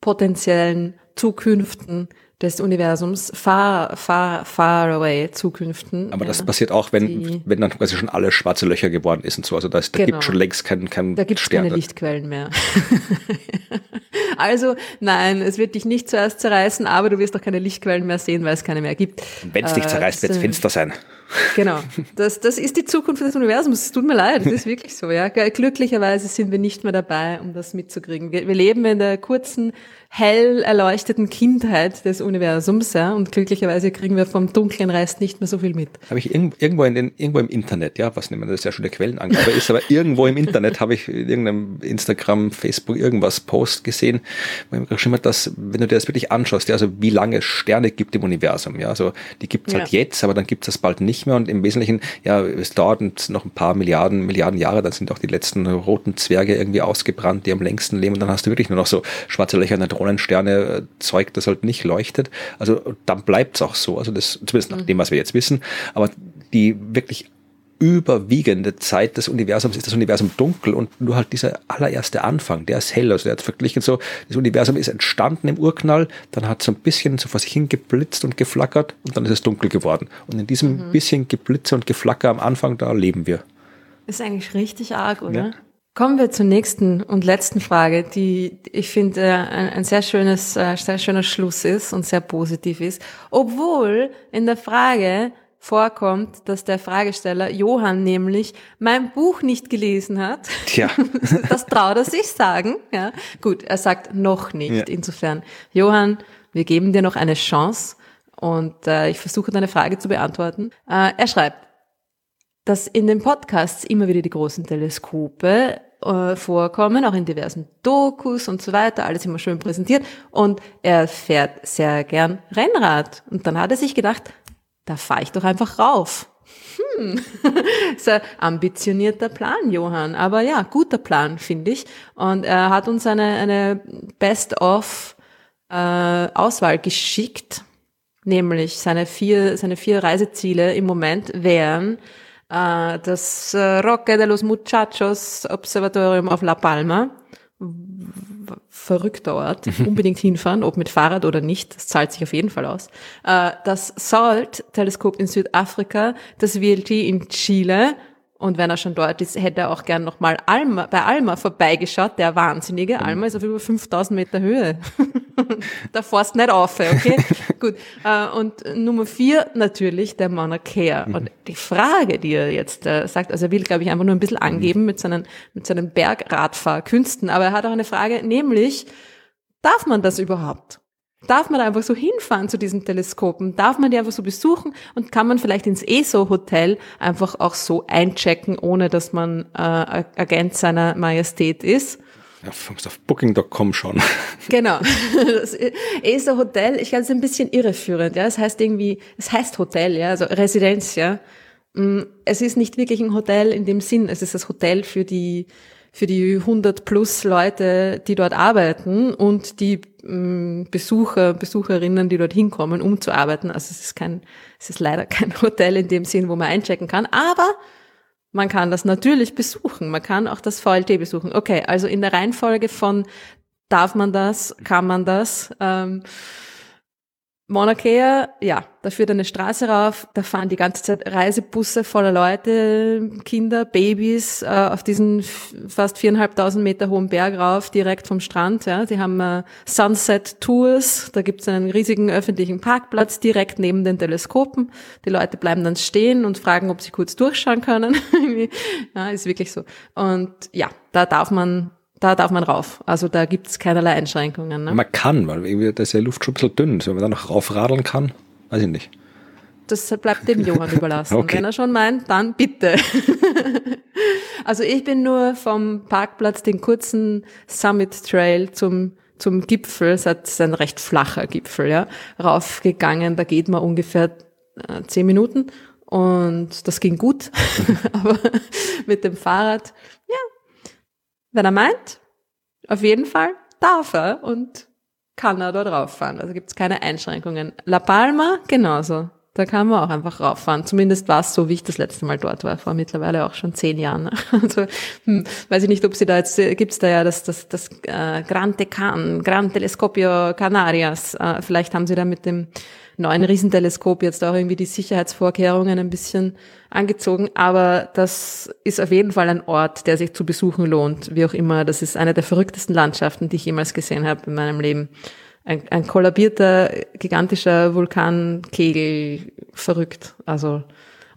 potenziellen Zukünften des Universums, far, far, far away Zukünften. Aber ja, das passiert auch, wenn, wenn dann quasi schon alle schwarze Löcher geworden ist und so. Also da, ist, da genau. gibt schon längst keinen kein Da gibt es keine Lichtquellen mehr. (laughs) also nein, es wird dich nicht zuerst zerreißen, aber du wirst auch keine Lichtquellen mehr sehen, weil es keine mehr gibt. Wenn es dich zerreißt, wird es finster sein. (laughs) Genau. Das, das ist die Zukunft des Universums. Es tut mir leid, das ist wirklich so. Ja. Glücklicherweise sind wir nicht mehr dabei, um das mitzukriegen. Wir, wir leben in der kurzen hell erleuchteten Kindheit des Universums, ja, und glücklicherweise kriegen wir vom dunklen Rest nicht mehr so viel mit. Habe ich irgendwo in den, irgendwo im Internet, ja, was nehmen wir das ja schon der Quellenangabe ist, aber irgendwo im Internet habe ich in irgendeinem Instagram, Facebook irgendwas Post gesehen, wo ich geschrieben habe, dass, wenn du dir das wirklich anschaust, ja, also wie lange Sterne gibt im Universum, ja, also die gibt es halt ja. jetzt, aber dann gibt es das bald nicht mehr und im Wesentlichen, ja, es dauert noch ein paar Milliarden, Milliarden Jahre, dann sind auch die letzten roten Zwerge irgendwie ausgebrannt, die am längsten leben und dann hast du wirklich nur noch so schwarze Löcher Neutronensterne äh, Zeug, das halt nicht leuchtet. Also dann bleibt es auch so. Also das, zumindest nach mhm. dem, was wir jetzt wissen. Aber die wirklich überwiegende Zeit des Universums ist das Universum dunkel und nur halt dieser allererste Anfang, der ist hell. Also der hat verglichen so, das Universum ist entstanden im Urknall, dann hat es so ein bisschen so vor sich hin geblitzt und geflackert und dann ist es dunkel geworden. Und in diesem mhm. bisschen Geblitze und Geflacker am Anfang, da leben wir. Ist eigentlich richtig arg, oder? Ja. Kommen wir zur nächsten und letzten Frage, die ich finde äh, ein, ein, sehr schönes, äh, sehr schöner Schluss ist und sehr positiv ist, obwohl in der Frage vorkommt, dass der Fragesteller Johann nämlich mein Buch nicht gelesen hat. Tja. (laughs) das traut er sich sagen. Ja, gut, er sagt noch nicht. Ja. Insofern, Johann, wir geben dir noch eine Chance und äh, ich versuche deine Frage zu beantworten. Äh, er schreibt, dass in den Podcasts immer wieder die großen Teleskope äh, vorkommen, auch in diversen Dokus und so weiter, alles immer schön präsentiert. Und er fährt sehr gern Rennrad. Und dann hat er sich gedacht, da fahre ich doch einfach rauf. Hm, (laughs) ein ambitionierter Plan, Johann. Aber ja, guter Plan, finde ich. Und er hat uns eine, eine Best-of äh, geschickt. Nämlich seine vier, seine vier Reiseziele im Moment wären das äh, Roque de los Muchachos Observatorium auf La Palma, verrückter Ort. (laughs) Unbedingt hinfahren, ob mit Fahrrad oder nicht. Das zahlt sich auf jeden Fall aus. Äh, das SALT-Teleskop in Südafrika, das VLT in Chile und wenn er schon dort ist, hätte er auch gern nochmal Alma, bei Alma vorbeigeschaut. Der Wahnsinnige. Mhm. Alma ist auf über 5000 Meter Höhe. (laughs) da fährst nicht auf, okay? (laughs) Gut. Äh, und Nummer vier natürlich der Mauna Kea. Mhm. Und die Frage, die er jetzt äh, sagt, also er will, glaube ich, einfach nur ein bisschen angeben mit seinen, mit seinen Bergradfahrkünsten. Aber er hat auch eine Frage, nämlich, darf man das überhaupt? Darf man da einfach so hinfahren zu diesen Teleskopen? Darf man die einfach so besuchen? Und kann man vielleicht ins ESO-Hotel einfach auch so einchecken, ohne dass man äh, Agent seiner Majestät ist? Ja, auf Booking.com schon. (laughs) Genau. Das ESO-Hotel, ich glaube, es ist ein bisschen irreführend. Ja, es heißt irgendwie, es heißt Hotel, ja, also Residenz, ja. Mm, es ist nicht wirklich ein Hotel in dem Sinn. Es ist das Hotel für die für die 100 plus Leute, die dort arbeiten und die ähm, Besucher, Besucherinnen, die dort hinkommen, um zu arbeiten. Also es ist kein, es ist leider (laughs) kein Hotel in dem Sinn, wo man einchecken kann, aber man kann das natürlich besuchen. Man kann auch das VLT besuchen. Okay, also in der Reihenfolge von darf man das, kann man das. Ähm, Mauna Kea, ja, da führt eine Straße rauf, da fahren die ganze Zeit Reisebusse voller Leute, Kinder, Babys äh, auf diesen fast viereinhalbtausend Meter hohen Berg rauf, direkt vom Strand. Ja. Die haben äh, Sunset Tours, da gibt's einen riesigen öffentlichen Parkplatz direkt neben den Teleskopen. Die Leute bleiben dann stehen und fragen, ob sie kurz durchschauen können. (laughs) ja, ist wirklich so. Und ja, da darf man da darf man rauf. Also da gibt es keinerlei Einschränkungen. Ne? Man kann, weil irgendwie da ist ja Luft schon ein bisschen dünn. Wenn man da noch raufradeln kann, weiß ich nicht. Das bleibt dem Johann (laughs) überlassen. okay. Wenn er schon meint, dann bitte. (laughs) also ich bin nur vom Parkplatz den kurzen Summit Trail zum zum Gipfel, es ist ein recht flacher Gipfel, ja, raufgegangen. Da geht man ungefähr äh, zehn Minuten und das ging gut. (laughs) Aber mit dem Fahrrad wenn er meint, auf jeden Fall darf er und kann er dort rauffahren. Also gibt es keine Einschränkungen. La Palma genauso. Da kann man auch einfach rauffahren. Zumindest war es so, wie ich das letzte Mal dort war, vor mittlerweile auch schon zehn Jahren. (laughs) Also hm, weiß ich nicht, ob sie da jetzt, äh, gibt's da ja das, das, das äh, Gran Tecan, Gran Telescopio Canarias. Äh, vielleicht haben sie da mit dem neuen Riesenteleskop jetzt auch irgendwie die Sicherheitsvorkehrungen ein bisschen angezogen. Aber das ist auf jeden Fall ein Ort, der sich zu besuchen lohnt. Wie auch immer, das ist eine der verrücktesten Landschaften, die ich jemals gesehen habe in meinem Leben. Ein, ein kollabierter, gigantischer Vulkankegel, verrückt. Also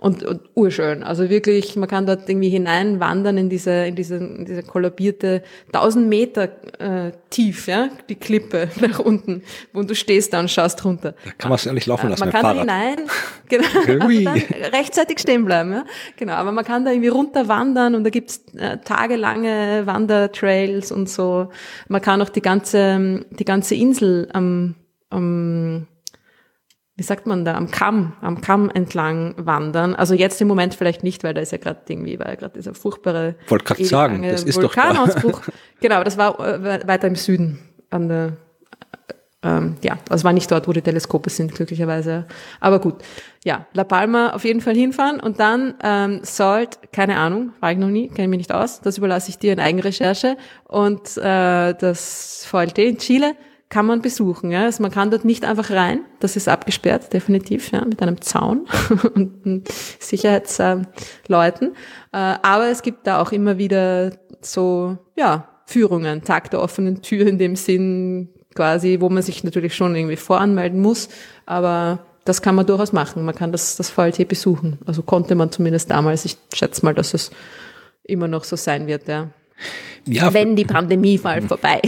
und, und urschön. Also wirklich, man kann dort irgendwie hineinwandern in diese, in diese, in diese kollabierte, tausend Meter äh, tief, ja, die Klippe (laughs) nach unten, wo du stehst da und schaust runter. Da kann man es ja nicht laufen lassen. Man kann Fahrrad. hinein, (laughs) genau, dann rechtzeitig stehen bleiben, ja. Genau, aber man kann da irgendwie runter wandern und da gibt's äh, tagelange Wandertrails und so. Man kann auch die ganze, die ganze Insel am, am wie sagt man da, am Kamm, am Kamm entlang wandern. Also jetzt im Moment vielleicht nicht, weil da ist ja gerade irgendwie, war ja gerade dieser furchtbare Wollte gerade sagen, das ist Vulkanausbruch. (laughs) genau, das war äh, weiter im Süden an der ähm, ja, also war nicht dort, wo die Teleskope sind, glücklicherweise. Aber gut, ja, La Palma auf jeden Fall hinfahren und dann ähm, Salt, keine Ahnung, war ich noch nie, kenne mich nicht aus, das überlasse ich dir in Eigenrecherche und äh, das VLT in Chile kann man besuchen. Ja? Also man kann dort nicht einfach rein, das ist abgesperrt, definitiv, ja, mit einem Zaun (laughs) und Sicherheitsleuten. Äh, aber es gibt da auch immer wieder so, ja, Führungen, Tag der offenen Tür in dem Sinn quasi, wo man sich natürlich schon irgendwie voranmelden muss, aber das kann man durchaus machen. Man kann das, das VLT besuchen. Also konnte man zumindest damals. Ich schätze mal, dass es immer noch so sein wird, ja. Ja, Wenn die Pandemie mal (laughs) vorbei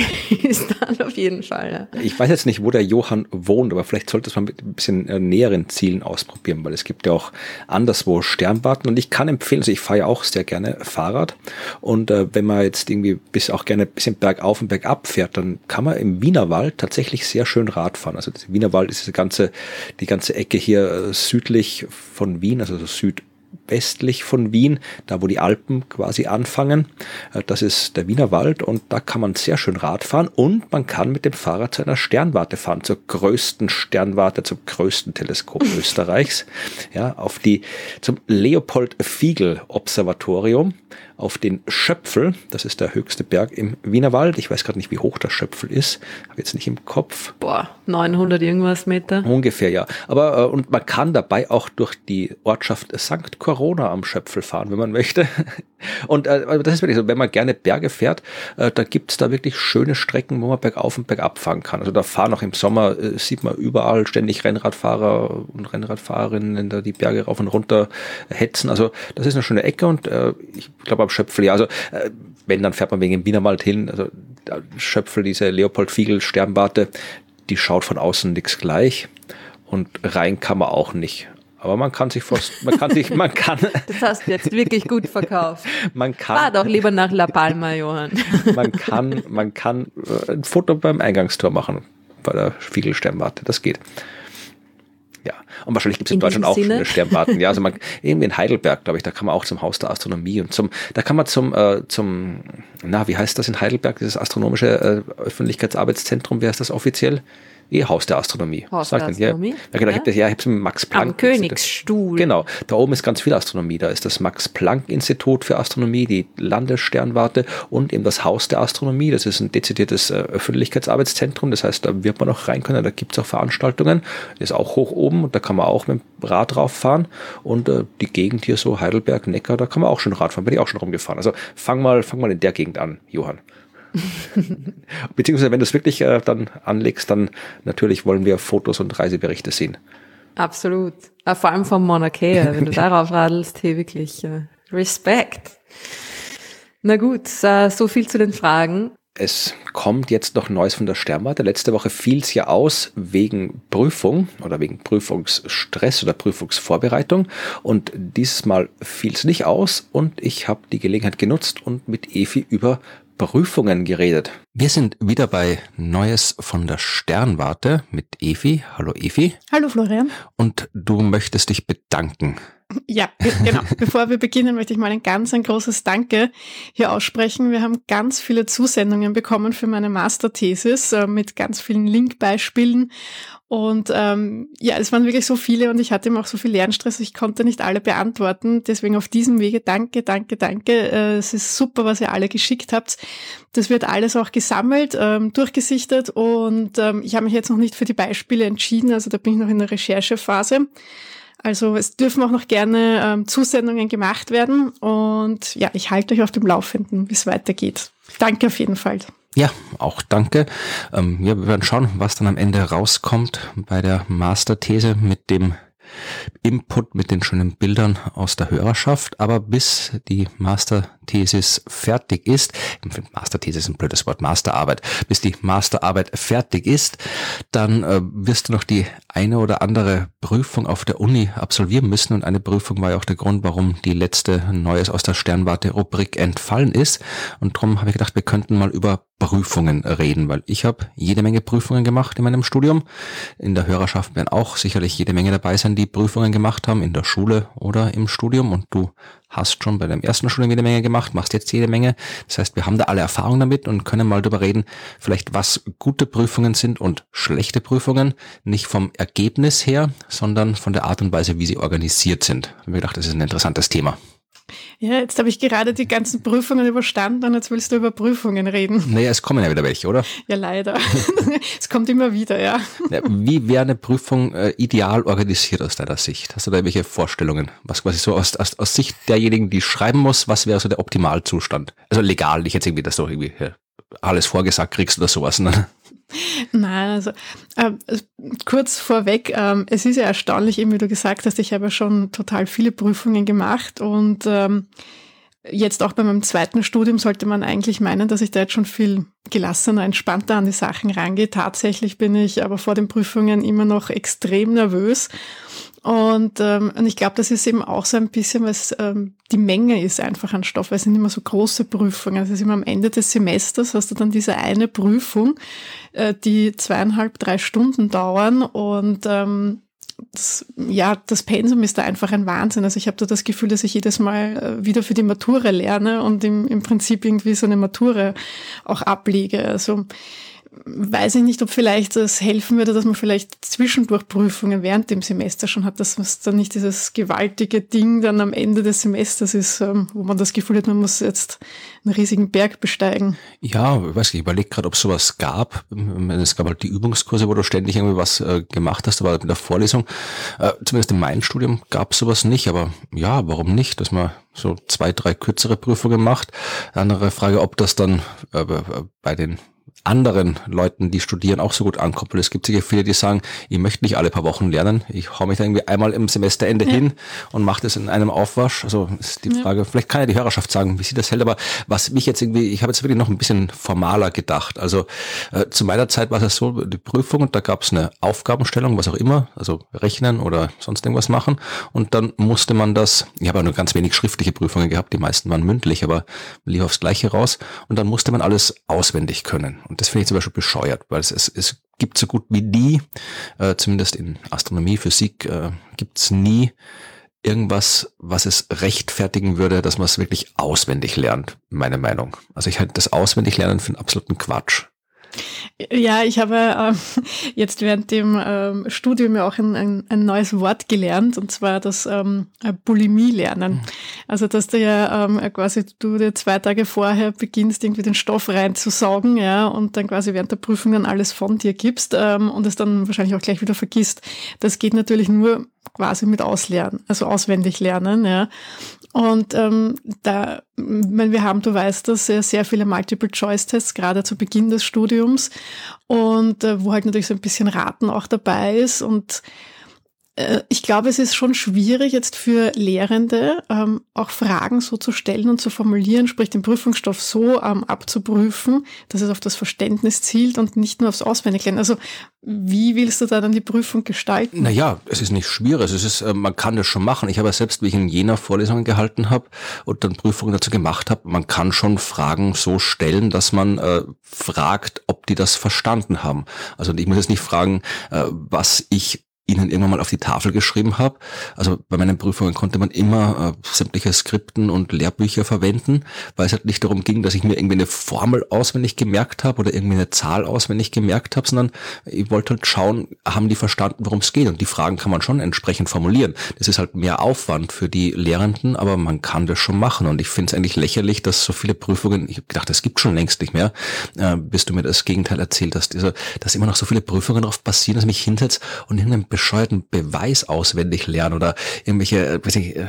ist, dann auf jeden Fall. Ja. Ich weiß jetzt nicht, wo der Johann wohnt, aber vielleicht sollte man mit ein bisschen äh, näheren Zielen ausprobieren, weil es gibt ja auch anderswo Sternwarten und ich kann empfehlen, also ich fahre ja auch sehr gerne Fahrrad und äh, wenn man jetzt irgendwie bis auch gerne ein bisschen bergauf und bergab fährt, dann kann man im Wienerwald tatsächlich sehr schön Rad fahren. Also der Wienerwald ist die ganze, die ganze Ecke hier äh, südlich von Wien, also so süd westlich von Wien, da wo die Alpen quasi anfangen. Äh, das ist der Wiener Wald und da kann man sehr schön Rad fahren und man kann mit dem Fahrrad zu einer Sternwarte fahren, zur größten Sternwarte, zum größten Teleskop (laughs) Österreichs, ja, auf die, zum Leopold Fiegel Observatorium auf den Schöpfel. Das ist der höchste Berg im Wienerwald. Ich weiß gerade nicht, wie hoch der Schöpfel ist. Habe jetzt nicht im Kopf. Boah, 900 irgendwas Meter. Ungefähr, ja. Aber, äh, und man kann dabei auch durch die Ortschaft St. Corona am Schöpfel fahren, wenn man möchte. (laughs) Und äh, das ist wirklich so, wenn man gerne Berge fährt, äh, da gibt's da wirklich schöne Strecken, wo man bergauf und bergab fahren kann. Also da fahren auch im Sommer, äh, sieht man überall ständig Rennradfahrer und Rennradfahrerinnen da die Berge rauf und runter hetzen. Also das ist eine schöne Ecke und äh, ich glaube Schöpfel, ja, also äh, wenn, dann fährt man wegen dem Wienerwald hin. Also Schöpfel, diese Leopold Fiegel Sternwarte, die schaut von außen nichts gleich und rein kann man auch nicht. Aber man kann sich fast, man kann sich, man kann. (laughs) Das hast du jetzt wirklich gut verkauft. (laughs) Man kann. Fahr doch lieber nach La Palma, Johann. (laughs) Man kann, man kann äh, ein Foto beim Eingangstor machen, bei der Spiegelsternwarte. Das geht. Ja, und wahrscheinlich gibt es in, in Deutschland auch Sinne? Sternwarten. Ja, also man, irgendwie in Heidelberg, glaube ich, da kann man auch zum Haus der Astronomie und zum, da kann man zum, äh, zum, na, wie heißt das in Heidelberg, dieses astronomische äh, Öffentlichkeitsarbeitszentrum, wie heißt das offiziell? Wie Haus der Astronomie. Haus der Astronomie. Ja, genau, ja. ich habe ja, ich mit Max Planck. Am Königsstuhl. Genau, da oben ist ganz viel Astronomie. Da ist das Max Planck Institut für Astronomie, die Landessternwarte und eben das Haus der Astronomie. Das ist ein dezidiertes äh, Öffentlichkeitsarbeitszentrum. Das heißt, da wird man auch rein können. Da gibt es auch Veranstaltungen. Das ist auch hoch oben und da kann man auch mit dem Rad drauf fahren. Und äh, die Gegend hier so Heidelberg, Neckar, da kann man auch schon Rad fahren. Bin ich auch schon rumgefahren. Also fang mal, fang mal in der Gegend an, Johann. (laughs) Beziehungsweise, wenn du es wirklich äh, dann anlegst, dann natürlich wollen wir Fotos und Reiseberichte sehen. Absolut. Äh, vor allem vom Mauna Kea, wenn du (laughs) darauf radelst, hey, wirklich äh, Respekt. Na gut, äh, so viel zu den Fragen. Es kommt jetzt noch Neues von der Sternwarte. Letzte Woche fiel es ja aus wegen Prüfung oder wegen Prüfungsstress oder Prüfungsvorbereitung. Und dieses Mal fiel es nicht aus und ich habe die Gelegenheit genutzt und mit Efi über Prüfungen geredet. Wir sind wieder bei Neues von der Sternwarte mit Efi. Hallo Efi. Hallo Florian. Und du möchtest dich bedanken. Ja, genau. (laughs) Bevor wir beginnen, möchte ich mal ein ganz ein großes Danke hier aussprechen. Wir haben ganz viele Zusendungen bekommen für meine Masterthesis äh, mit ganz vielen Linkbeispielen und ähm, ja, es waren wirklich so viele und ich hatte immer auch so viel Lernstress, ich konnte nicht alle beantworten. Deswegen auf diesem Wege danke, danke, danke. Äh, es ist super, was ihr alle geschickt habt. Das wird alles auch gesammelt, ähm, durchgesichtet und ähm, ich habe mich jetzt noch nicht für die Beispiele entschieden, also da bin ich noch in der Recherchephase. Also es dürfen auch noch gerne ähm, Zusendungen gemacht werden und ja, ich halte euch auf dem Laufenden, wie es weitergeht. Danke auf jeden Fall. Ja, auch danke. Ähm, ja, wir werden schauen, was dann am Ende rauskommt bei der Masterthese mit dem Input mit den schönen Bildern aus der Hörerschaft. Aber bis die Masterthesis fertig ist, ich finde Masterthesis ist ein blödes Wort, Masterarbeit, bis die Masterarbeit fertig ist, dann äh, wirst du noch die eine oder andere Prüfung auf der Uni absolvieren müssen. Und eine Prüfung war ja auch der Grund, warum die letzte Neues aus der Sternwarte-Rubrik entfallen ist. Und darum habe ich gedacht, wir könnten mal über Prüfungen reden, weil ich habe jede Menge Prüfungen gemacht in meinem Studium. In der Hörerschaft werden auch sicherlich jede Menge dabei sein, die Prüfungen gemacht haben, in der Schule oder im Studium. Und du hast schon bei deinem ersten Studium jede Menge gemacht, machst jetzt jede Menge. Das heißt, wir haben da alle Erfahrung damit und können mal darüber reden, vielleicht was gute Prüfungen sind und schlechte Prüfungen. Nicht vom Ergebnis her, sondern von der Art und Weise, wie sie organisiert sind. Ich habe gedacht, das ist ein interessantes Thema. Ja, jetzt habe ich gerade die ganzen Prüfungen überstanden und jetzt willst du über Prüfungen reden. Naja, es kommen ja wieder welche, oder? Ja, leider. (laughs) es kommt immer wieder, ja. ja wie wäre eine Prüfung äh, ideal organisiert aus deiner Sicht? Hast du da irgendwelche Vorstellungen? Was quasi so aus, aus, aus Sicht derjenigen, die schreiben muss, was wäre so der Optimalzustand? Also legal, nicht jetzt irgendwie, dass du irgendwie ja, alles vorgesagt kriegst oder sowas. Ne? Nein, also äh, kurz vorweg, äh, es ist ja erstaunlich, eben wie du gesagt hast, ich habe ja schon total viele Prüfungen gemacht und ähm, jetzt auch bei meinem zweiten Studium sollte man eigentlich meinen, dass ich da jetzt schon viel gelassener, entspannter an die Sachen rangehe. Tatsächlich bin ich aber vor den Prüfungen immer noch extrem nervös und, ähm, und ich glaube, das ist eben auch so ein bisschen, was ähm, die Menge ist einfach an Stoff, weil es sind immer so große Prüfungen. Also es ist immer am Ende des Semesters hast du dann diese eine Prüfung, äh, die zweieinhalb, drei Stunden dauern und ähm, das, ja, das Pensum ist da einfach ein Wahnsinn. Also ich habe da das Gefühl, dass ich jedes Mal äh, wieder für die Matura lerne und im, im Prinzip irgendwie so eine Matura auch ablege. Also weiß ich nicht, ob vielleicht es helfen würde, dass man vielleicht zwischendurch Prüfungen während dem Semester schon hat, dass es dann nicht dieses gewaltige Ding dann am Ende des Semesters ist, ähm, wo man das Gefühl hat, man muss jetzt einen riesigen Berg besteigen. Ja, ich weiß nicht, ich überlege gerade, ob es sowas gab. Es gab halt die Übungskurse, wo du ständig irgendwie was äh, gemacht hast, aber in der Vorlesung, äh, zumindest in meinem Studium gab es sowas nicht, aber ja, warum nicht, dass man so zwei, drei kürzere Prüfungen macht. Andere Frage, ob das dann äh, bei den anderen Leuten, die studieren, auch so gut ankommt. Und es gibt sicher viele, die sagen, ich möchte nicht alle paar Wochen lernen. Ich hau mich da irgendwie einmal im Semesterende ja. hin und mache das in einem Aufwasch. Also ist die Frage, ja. vielleicht kann ja die Hörerschaft sagen, wie sie das hält. Aber was mich jetzt irgendwie, ich habe jetzt wirklich noch ein bisschen formaler gedacht. Also äh, zu meiner Zeit war es so, die Prüfung, da gab es eine Aufgabenstellung, was auch immer, also rechnen oder sonst irgendwas machen. Und dann musste man das, ich habe ja nur ganz wenig schriftliche Prüfungen gehabt, die meisten waren mündlich, aber lief aufs Gleiche raus. Und dann musste man alles auswendig können. Und das finde ich zum Beispiel bescheuert, weil es, es, es gibt so gut wie nie, äh, zumindest in Astronomie, Physik, äh, gibt es nie irgendwas, was es rechtfertigen würde, dass man es wirklich auswendig lernt, meine Meinung. Also ich halte das auswendig lernen für einen absoluten Quatsch. Ja, ich habe äh, jetzt während dem ähm, Studium ja auch ein, ein, ein, neues Wort gelernt, und zwar das ähm, Bulimie lernen. Mhm. Also, dass du ja ähm, quasi du dir zwei Tage vorher beginnst, irgendwie den Stoff reinzusaugen, ja, und dann quasi während der Prüfung dann alles von dir gibst ähm, und es dann wahrscheinlich auch gleich wieder vergisst. Das geht natürlich nur quasi mit Auslernen, also auswendig lernen, ja. Und ähm, da, wenn wir haben, du weißt das, sehr, sehr viele Multiple-Choice-Tests, gerade zu Beginn des Studiums. Und äh, wo halt natürlich so ein bisschen Raten auch dabei ist. Und ich glaube, es ist schon schwierig jetzt für Lehrende ähm, auch Fragen so zu stellen und zu formulieren, sprich den Prüfungsstoff so ähm, abzuprüfen, dass es auf das Verständnis zielt und nicht nur aufs Auswendiglernen. Also wie willst du da dann die Prüfung gestalten? Naja, es ist nicht schwierig. Es ist, äh, man kann das schon machen. Ich habe selbst, wie ich in Jena Vorlesungen gehalten habe und dann Prüfungen dazu gemacht habe, man kann schon Fragen so stellen, dass man äh, fragt, ob die das verstanden haben. Also ich muss jetzt nicht fragen, äh, was ich ihnen irgendwann mal auf die Tafel geschrieben habe. Also bei meinen Prüfungen konnte man immer äh, sämtliche Skripten und Lehrbücher verwenden, weil es halt nicht darum ging, dass ich mir irgendwie eine Formel auswendig gemerkt habe oder irgendwie eine Zahl auswendig gemerkt habe, sondern ich wollte halt schauen, haben die verstanden, worum es geht. Und die Fragen kann man schon entsprechend formulieren. Das ist halt mehr Aufwand für die Lehrenden, aber man kann das schon machen. Und ich finde es eigentlich lächerlich, dass so viele Prüfungen, ich habe gedacht, das gibt schon längst nicht mehr, äh, bis du mir das Gegenteil erzählt hast, also, dass immer noch so viele Prüfungen darauf basieren, dass ich mich hinsetze und in einem bescheuerten Beweis auswendig lernen oder irgendwelche, äh, weiß ich, äh,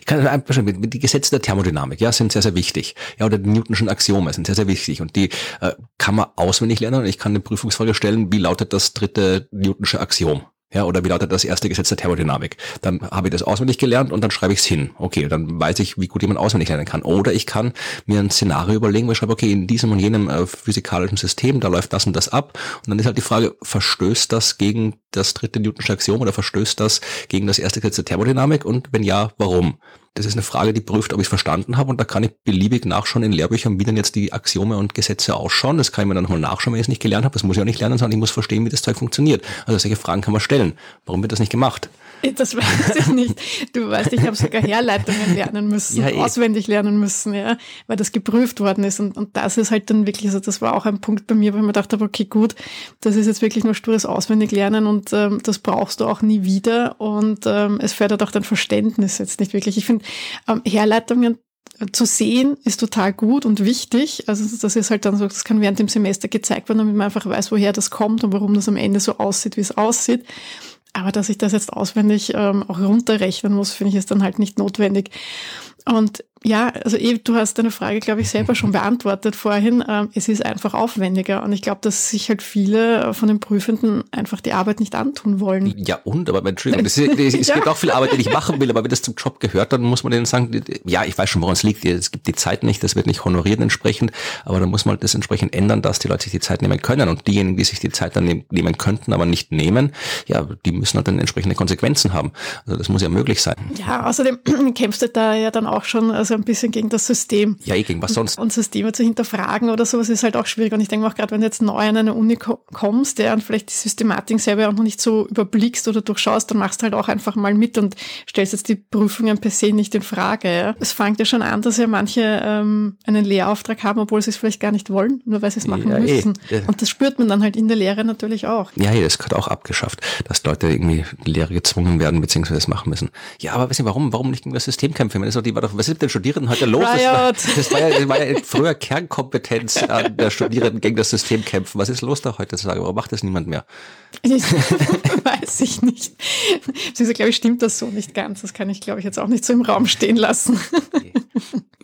ich kann ein Beispiel, die Gesetze der Thermodynamik, ja, sind sehr, sehr wichtig. Ja, oder die Newtonschen Axiome sind sehr, sehr wichtig und die äh, kann man auswendig lernen und ich kann eine Prüfungsfrage stellen, wie lautet das dritte Newtonsche Axiom? Ja, oder wie lautet das erste Gesetz der Thermodynamik? Dann habe ich das auswendig gelernt und dann schreibe ich es hin. Okay, dann weiß ich, wie gut jemand auswendig lernen kann. Oder ich kann mir ein Szenario überlegen, wo ich schreibe, okay, in diesem und jenem äh, physikalischen System, da läuft das und das ab. Und dann ist halt die Frage, verstößt das gegen das dritte Newtonsche Axiom oder verstößt das gegen das erste Gesetz der Thermodynamik? Und wenn ja, warum? Das ist eine Frage, die prüft, ob ich es verstanden habe und da kann ich beliebig nachschauen in Lehrbüchern, wie denn jetzt die Axiome und Gesetze ausschauen. Das kann ich mir dann nochmal nachschauen, wenn ich es nicht gelernt habe. Das muss ich auch nicht lernen, sondern ich muss verstehen, wie das Zeug funktioniert. Also solche Fragen kann man stellen. Warum wird das nicht gemacht? Das weiß ich (laughs) nicht. Du weißt, ich habe sogar Herleitungen lernen müssen, ja, eh. auswendig lernen müssen, ja, weil das geprüft worden ist. Und, und das ist halt dann wirklich, also das war auch ein Punkt bei mir, wo ich mir dachte, okay, gut, das ist jetzt wirklich nur stures Auswendiglernen und ähm, das brauchst du auch nie wieder. Und ähm, es fördert auch dein Verständnis jetzt nicht wirklich. Ich finde, ähm, Herleitungen zu sehen ist total gut und wichtig. Also das ist halt dann so, das kann während dem Semester gezeigt werden, damit man einfach weiß, woher das kommt und warum das am Ende so aussieht, wie es aussieht. Aber dass ich das jetzt auswendig ähm, auch runterrechnen muss, finde ich ist dann halt nicht notwendig. Und ja, also eh, du hast deine Frage, glaube ich, selber schon beantwortet vorhin. Ähm, es ist einfach aufwendiger und ich glaube, dass sich halt viele von den Prüfenden einfach die Arbeit nicht antun wollen. Ja und, aber Entschuldigung, (laughs) es, es ja. gibt auch viel Arbeit, die ich machen will, aber wenn das zum Job gehört, dann muss man denen sagen, ja, ich weiß schon, woran es liegt. Es gibt die Zeit nicht, das wird nicht honoriert entsprechend, aber dann muss man das entsprechend ändern, dass die Leute sich die Zeit nehmen können und diejenigen, die sich die Zeit dann nehmen könnten, aber nicht nehmen, ja, die müssen halt dann entsprechende Konsequenzen haben. Also das muss ja möglich sein. Ja, außerdem (clears throat) kämpfst du da ja dann auch schon, also ein bisschen gegen das System. Ja, eh, gegen was sonst? Und, Systeme zu hinterfragen oder sowas ist halt auch schwierig. Und ich denke auch gerade, wenn du jetzt neu an eine Uni kommst, ja, und vielleicht die Systematik selber auch noch nicht so überblickst oder durchschaust, dann machst du halt auch einfach mal mit und stellst jetzt die Prüfungen per se nicht in Frage. Ja. Es fängt ja schon an, dass ja manche ähm, einen Lehrauftrag haben, obwohl sie es vielleicht gar nicht wollen, nur weil sie es machen ja, eh. müssen. Eh. Und das spürt man dann halt in der Lehre natürlich auch. Ja, ja, das gehört auch abgeschafft, dass Leute irgendwie Lehre gezwungen werden, beziehungsweise es machen müssen. Ja, aber wissen warum, warum nicht gegen das System kämpfen? Das die, was ist mit den Studierenden heute los? Das war, das war, ja, das war ja früher Kernkompetenz der Studierenden gegen das System kämpfen. Was ist los da heute zu sagen? Warum macht das niemand mehr? (laughs) Weiß ich nicht. Also, glaube ich, stimmt das so nicht ganz. Das kann ich, glaube ich, jetzt auch nicht so im Raum stehen lassen.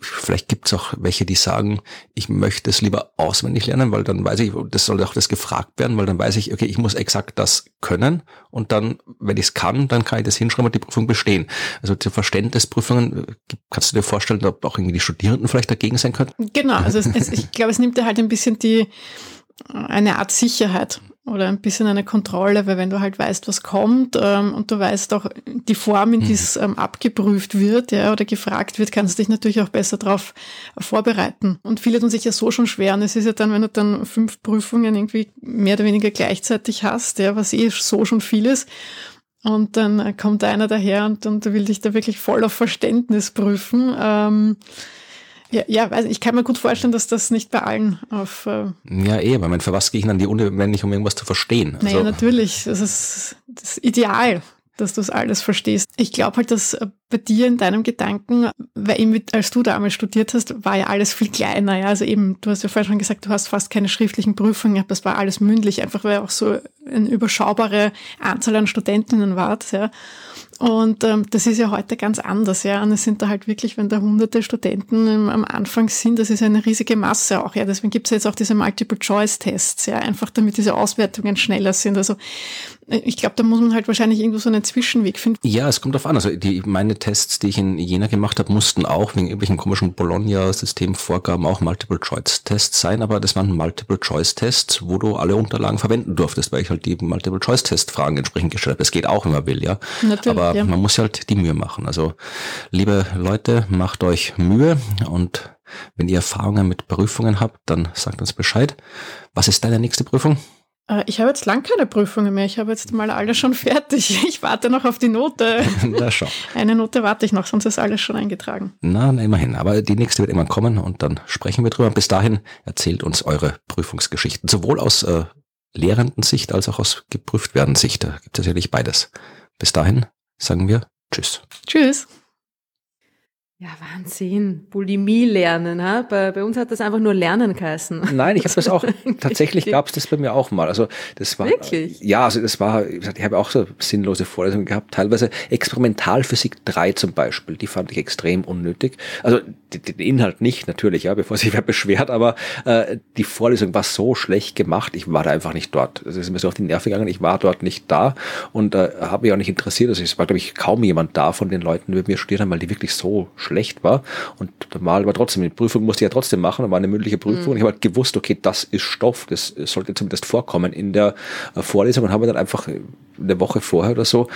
Vielleicht gibt es auch welche, die sagen, ich möchte es lieber auswendig lernen, weil dann weiß ich, das soll auch das gefragt werden, weil dann weiß ich, okay, ich muss exakt das können und dann, wenn ich es kann, dann kann ich das hinschreiben und die Prüfung bestehen. Also zur Verständnisprüfungen, kannst du dir vorstellen, ob auch irgendwie die Studierenden vielleicht dagegen sein könnten? Genau, also es, es, (laughs) ich glaube, es nimmt dir halt ein bisschen die eine Art Sicherheit oder ein bisschen eine Kontrolle, weil wenn du halt weißt, was kommt ähm, und du weißt auch die Form, in die es mhm. ähm, abgeprüft wird ja, oder gefragt wird, kannst du dich natürlich auch besser darauf vorbereiten. Und viele tun sich ja so schon schwer und es ist ja dann, wenn du dann fünf Prüfungen irgendwie mehr oder weniger gleichzeitig hast, ja, was eh so schon viel ist, und dann kommt einer daher und, und will dich da wirklich voll auf Verständnis prüfen. Ähm, ja, ja, also ich kann mir gut vorstellen, dass das nicht bei allen auf. Äh ja, eh, weil man für was gehe ich an die Uni, wenn nicht um irgendwas zu verstehen? Also naja, natürlich. Das ist das Ideal, dass du es alles verstehst. Ich glaube halt, dass äh, bei dir in deinem Gedanken, weil eben, als du damals studiert hast, war ja alles viel kleiner. Ja? Also eben, du hast ja vorher schon gesagt, du hast fast keine schriftlichen Prüfungen gehabt, das war alles mündlich, einfach weil auch so eine überschaubare Anzahl an Studentinnen wart. Ja? Und ähm, das ist ja heute ganz anders, ja. Und es sind da halt wirklich, wenn da hunderte Studenten ähm, am Anfang sind, das ist eine riesige Masse auch, ja. Deswegen gibt es jetzt auch diese Multiple-Choice-Tests, ja, einfach damit diese Auswertungen schneller sind. Also ich glaube, da muss man halt wahrscheinlich irgendwo so einen Zwischenweg finden. Ja, es kommt drauf an. Also die, meine Tests, die ich in Jena gemacht habe, mussten auch wegen irgendwelchen komischen Bologna-Systemvorgaben auch Multiple-Choice-Tests sein, aber das waren Multiple-Choice-Tests, wo du alle Unterlagen verwenden durftest, weil ich halt die Multiple-Choice-Test-Fragen entsprechend gestellt habe. Das geht auch, wenn man will, ja. Natürlich. Aber aber ja. man muss halt die Mühe machen. Also, liebe Leute, macht euch Mühe und wenn ihr Erfahrungen mit Prüfungen habt, dann sagt uns Bescheid. Was ist deine nächste Prüfung? Äh, ich habe jetzt lang keine Prüfungen mehr. Ich habe jetzt mal alles schon (laughs) fertig. Ich warte noch auf die Note. (laughs) Na schon. Eine Note warte ich noch, sonst ist alles schon eingetragen. Na, na, immerhin. Aber die nächste wird immer kommen und dann sprechen wir drüber. Bis dahin erzählt uns eure Prüfungsgeschichten. Sowohl aus äh, lehrenden Sicht als auch aus geprüft werden Sicht. Da gibt es natürlich beides. Bis dahin, sagen wir Tschüss. Tschüss. Ja, Wahnsinn. Bulimie lernen. Ha? Bei, bei uns hat das einfach nur Lernen geheißen. Nein, ich habe das auch, (laughs) tatsächlich gab es das bei mir auch mal. Also das war, Wirklich? Ja, also das war, ich habe auch so sinnlose Vorlesungen gehabt, teilweise Experimentalphysik 3 zum Beispiel, die fand ich extrem unnötig. Also den Inhalt nicht, natürlich, ja, bevor sich wer beschwert, aber äh, die Vorlesung war so schlecht gemacht, ich war da einfach nicht dort. Es ist mir so auf die Nerven gegangen, ich war dort nicht da und äh, habe mich auch nicht interessiert. Also es war, glaube ich, kaum jemand da von den Leuten, die mit mir studiert haben, weil die wirklich so schlecht war. Und mal aber trotzdem, die Prüfung musste ich ja trotzdem machen, war eine mündliche Prüfung. Mhm. Ich habe halt gewusst, okay, das ist Stoff, das sollte zumindest vorkommen in der äh, Vorlesung und habe dann einfach eine Woche vorher oder so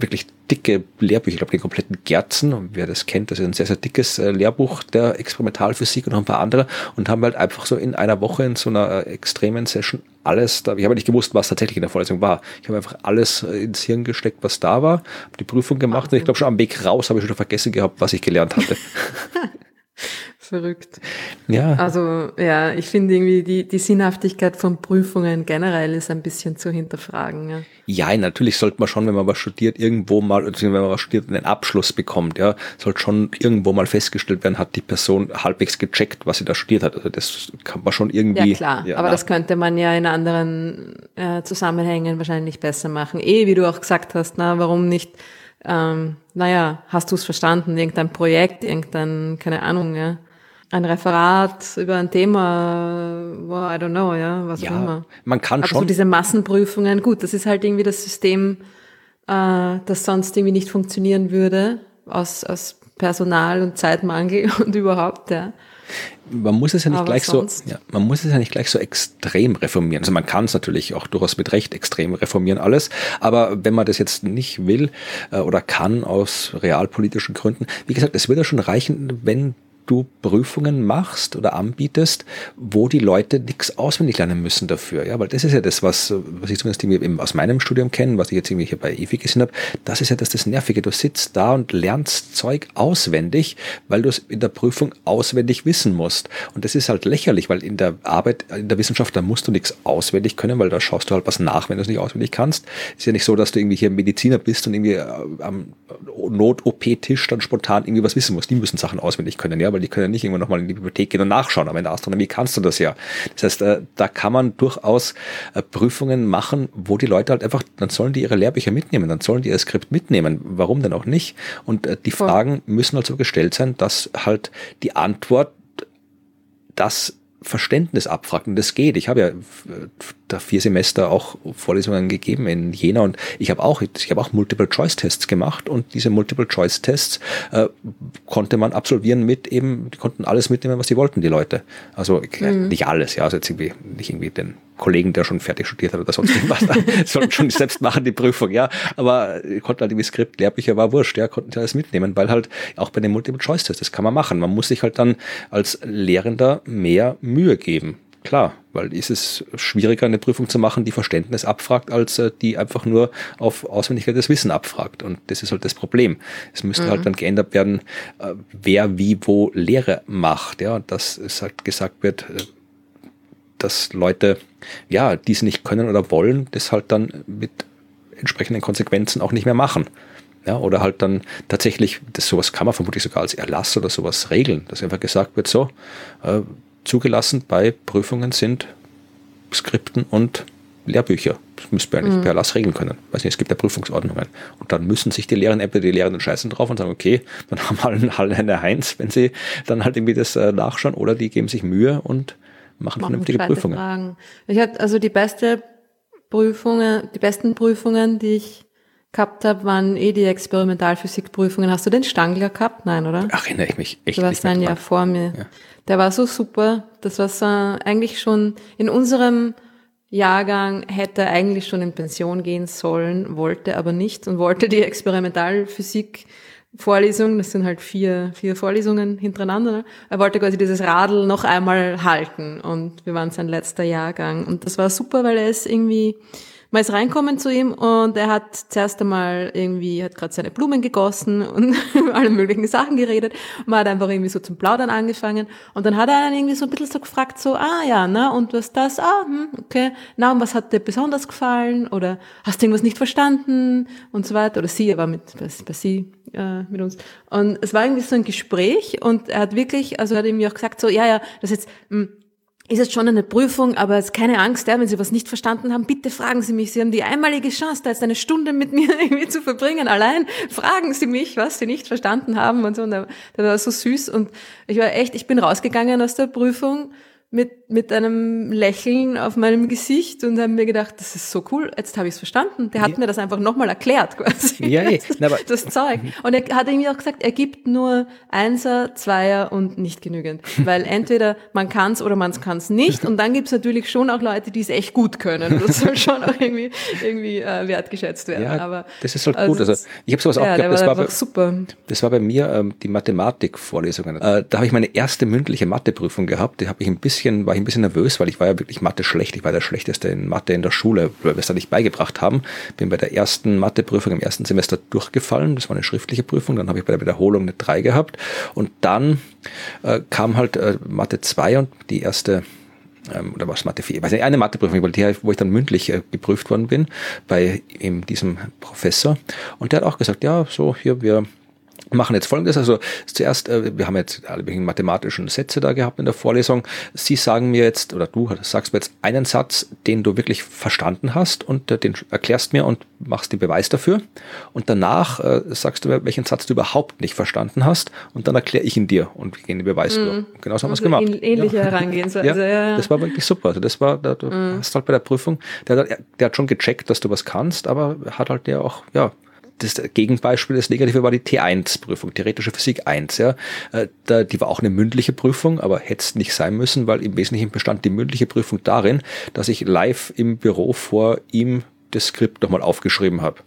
wirklich dicke Lehrbücher, ich glaube den kompletten Gerzen, und wer das kennt, das ist ein sehr, sehr dickes äh, Lehrbuch der Experimentalphysik und noch ein paar andere und haben halt einfach so in einer Woche in so einer äh, extremen Session alles da, ich habe nicht gewusst, was tatsächlich in der Vorlesung war. Ich habe einfach alles äh, ins Hirn gesteckt, was da war, habe die Prüfung gemacht und ich glaube schon am Weg raus habe ich schon vergessen gehabt, was ich gelernt hatte. (laughs) Verrückt. Ja. Also ja, ich finde irgendwie die, die Sinnhaftigkeit von Prüfungen generell ist ein bisschen zu hinterfragen. Ja. ja, natürlich sollte man schon, wenn man was studiert, irgendwo mal, wenn man was studiert, einen Abschluss bekommt, ja, sollte schon irgendwo mal festgestellt werden, hat die Person halbwegs gecheckt, was sie da studiert hat. Also das kann man schon irgendwie. Ja klar, ja, aber das könnte man ja in anderen äh, Zusammenhängen wahrscheinlich besser machen. Eh, wie du auch gesagt hast, na, warum nicht ähm, naja, hast du es verstanden, irgendein Projekt, irgendein, keine Ahnung, ja ein Referat über ein Thema, well, I don't know, ja, was ja, auch immer. Man kann Aber schon. So diese Massenprüfungen, gut, das ist halt irgendwie das System, äh, das sonst irgendwie nicht funktionieren würde, aus, aus Personal und Zeitmangel (laughs) und überhaupt, ja. man muss es ja nicht Aber gleich sonst? so, ja, man muss es ja nicht gleich so extrem reformieren. Also man kann es natürlich auch durchaus mit Recht extrem reformieren alles, aber wenn man das jetzt nicht will äh, oder kann aus realpolitischen Gründen, wie gesagt, es würde schon reichen, wenn du Prüfungen machst oder anbietest, wo die Leute nichts auswendig lernen müssen dafür. Ja, weil das ist ja das, was, was ich zumindest aus meinem Studium kenne, was ich jetzt irgendwie hier bei EFI gesehen habe, das ist ja das, das Nervige. Du sitzt da und lernst Zeug auswendig, weil du es in der Prüfung auswendig wissen musst. Und das ist halt lächerlich, weil in der Arbeit, in der Wissenschaft, da musst du nichts auswendig können, weil da schaust du halt was nach, wenn du es nicht auswendig kannst. Ist ja nicht so, dass du irgendwie hier Mediziner bist und irgendwie äh, am Not-OP-Tisch dann spontan irgendwie was wissen musst. Die müssen Sachen auswendig können, ja, weil die können ja nicht irgendwann nochmal in die Bibliothek gehen und nachschauen. Aber in der Astronomie kannst du das ja. Das heißt, äh, da kann man durchaus äh, Prüfungen machen, wo die Leute halt einfach, dann sollen die ihre Lehrbücher mitnehmen, dann sollen die ihr Skript mitnehmen. Warum denn auch nicht? Und äh, die. Fragen müssen halt so gestellt sein, dass halt die Antwort das Verständnis abfragt. Und das geht. Ich habe ja da vier Semester auch Vorlesungen gegeben in Jena und ich habe auch, ich habe auch Multiple-Choice-Tests gemacht und diese Multiple-Choice-Tests äh, konnte man absolvieren mit eben, die konnten alles mitnehmen, was sie wollten, die Leute. Also äh, nicht alles, ja, also jetzt irgendwie, nicht irgendwie den Kollegen, der schon fertig studiert hat oder sonst irgendwas, (laughs) sollten schon selbst machen die Prüfung, ja, aber äh, konnten halt irgendwie Skript, Lehrbücher war wurscht, ja, konnten sie alles mitnehmen, weil halt auch bei den Multiple-Choice-Tests, das kann man machen. Man muss sich halt dann als Lehrender mehr Mühe geben. Klar, weil es ist schwieriger, eine Prüfung zu machen, die Verständnis abfragt, als äh, die einfach nur auf Auswendigkeit des Wissen abfragt. Und das ist halt das Problem. Es müsste halt dann geändert werden, äh, wer wie wo Lehre macht. Ja, dass es halt gesagt wird, äh, dass Leute, ja, die es nicht können oder wollen, das halt dann mit entsprechenden Konsequenzen auch nicht mehr machen. Ja, oder halt dann tatsächlich, das sowas kann man vermutlich sogar als Erlass oder sowas regeln, dass einfach gesagt wird, so, äh, zugelassen bei Prüfungen sind Skripten und Lehrbücher. Das müsste man eigentlich per Erlass regeln können. Weiß nicht, es gibt ja Prüfungsordnungen. Und dann müssen sich die Lehrenden, entweder die Lehrenden scheißen drauf und sagen, okay, dann (laughs) haben alle alle eine Heinz, wenn sie dann halt irgendwie das äh, nachschauen, oder die geben sich Mühe und machen, Machen vernünftige Prüfungen. Fragen. Ich hatte also die beste Prüfungen, die besten Prüfungen, die ich gehabt habe, waren eh die Experimentalphysikprüfungen. Hast du den Stangler gehabt? Nein, oder? Ach, erinnere ich mich echt Du warst ein Jahr vor mir. Ja. Der war so super. Das war so eigentlich schon in unserem Jahrgang hätte er eigentlich schon in Pension gehen sollen, wollte aber nicht und wollte die Experimentalphysik Vorlesung, das sind halt vier, vier Vorlesungen hintereinander. Ne? Er wollte quasi dieses Radl noch einmal halten und wir waren sein letzter Jahrgang und das war super, weil er ist irgendwie, man ist reinkommen zu ihm und er hat zuerst einmal irgendwie, hat gerade seine Blumen gegossen und (laughs) alle möglichen Sachen geredet. Man hat einfach irgendwie so zum Plaudern angefangen. Und dann hat er einen irgendwie so ein bisschen so gefragt, so, ah ja, na, und was das? Ah, hm, okay. Na, und was hat dir besonders gefallen? Oder hast du irgendwas nicht verstanden? Und so weiter. Oder sie, er war mit, bei, sie äh, mit uns. Und es war irgendwie so ein Gespräch und er hat wirklich, also er hat irgendwie auch gesagt, so, ja, ja, das jetzt, hm, ist jetzt schon eine Prüfung, aber es keine Angst, ja, wenn Sie was nicht verstanden haben, bitte fragen Sie mich. Sie haben die einmalige Chance, da jetzt eine Stunde mit mir (laughs) irgendwie zu verbringen. Allein fragen Sie mich, was Sie nicht verstanden haben und so. Und der war so süß und ich war echt, ich bin rausgegangen aus der Prüfung mit, mit einem Lächeln auf meinem Gesicht und habe mir gedacht, das ist so cool, jetzt habe ich es verstanden. Der hat mir das einfach nochmal erklärt quasi. Ja, (laughs) das, Na, das Zeug. Und er hat irgendwie auch gesagt, er gibt nur Einser, Zweier und nicht genügend. Weil (laughs) entweder man kann's oder man kann's nicht. Und dann gibt's natürlich schon auch Leute, die es echt gut können. Das soll schon auch irgendwie, irgendwie äh, wertgeschätzt werden. Ja, Aber, das ist halt gut. Also ich habe sowas auch ja, der gehabt, das war bei, super. das war bei mir ähm, die Mathematikvorlesungen. Äh, da habe ich meine erste mündliche Matheprüfung gehabt. Die habe ich ein bisschen, war ich ein bisschen nervös, weil ich war ja wirklich Mathe schlecht. Ich war der schlechteste in Mathe in der Schule, weil wir es da nicht beigebracht haben. Bin bei der ersten Matheprüfung im ersten Semester durchgefallen. Das war eine schriftliche Prüfung. Dann habe ich bei der Wiederholung eine 3 gehabt. Und dann äh, kam halt äh, Mathe 2 und die erste ähm, oder was Mathe 4, ich weiß nicht, eine Matheprüfung, wo ich dann mündlich äh, geprüft worden bin bei eben diesem Professor. Und der hat auch gesagt, ja, so hier, wir machen jetzt folgendes. Also zuerst, äh, wir haben jetzt alle möglichen mathematischen Sätze da gehabt in der Vorlesung. Sie sagen mir jetzt, oder du sagst mir jetzt einen Satz, den du wirklich verstanden hast und äh, den erklärst mir und machst den Beweis dafür. Und danach äh, sagst du mir, welchen Satz du überhaupt nicht verstanden hast und dann erkläre ich ihn dir und wir gehen den Beweis durch. Genau so haben wir es Also gemacht. ähn- ähnliche Herangehensweise, Ja, ja, ja. das war wirklich super. Also das war, da, du hast halt bei der Prüfung, der, hat- der hat schon gecheckt, dass du was kannst, aber hat halt der auch, ja, das Gegenbeispiel, das Negative war die T1-Prüfung, theoretische Physik 1. Ja. Äh, da, die war auch eine mündliche Prüfung, aber hätte es nicht sein müssen, weil im Wesentlichen bestand die mündliche Prüfung darin, dass ich live im Büro vor ihm das Skript nochmal aufgeschrieben habe.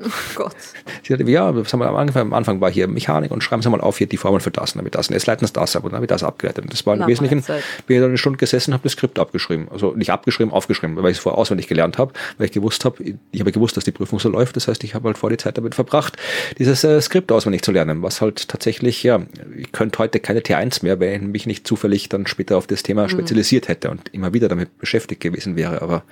Oh Gott. Sie sagte, ja, was haben wir am Anfang? Am Anfang war hier Mechanik und schreiben Sie mal auf hier die Formel für das und damit das. Und jetzt leiten Sie das ab und ich das abgeleitet. Und das war im Na, Wesentlichen, bin ich dann eine Stunde gesessen und habe das Skript abgeschrieben. Also nicht abgeschrieben, aufgeschrieben, weil ich es vorher auswendig gelernt habe, weil ich gewusst habe, ich habe gewusst, dass die Prüfung so läuft. Das heißt, ich habe halt vor die Zeit damit verbracht, dieses äh, Skript auswendig zu lernen, was halt tatsächlich, ja, ich könnte heute keine T1 mehr, wenn ich mich nicht zufällig dann später auf das Mhm. Thema spezialisiert hätte und immer wieder damit beschäftigt gewesen wäre. Aber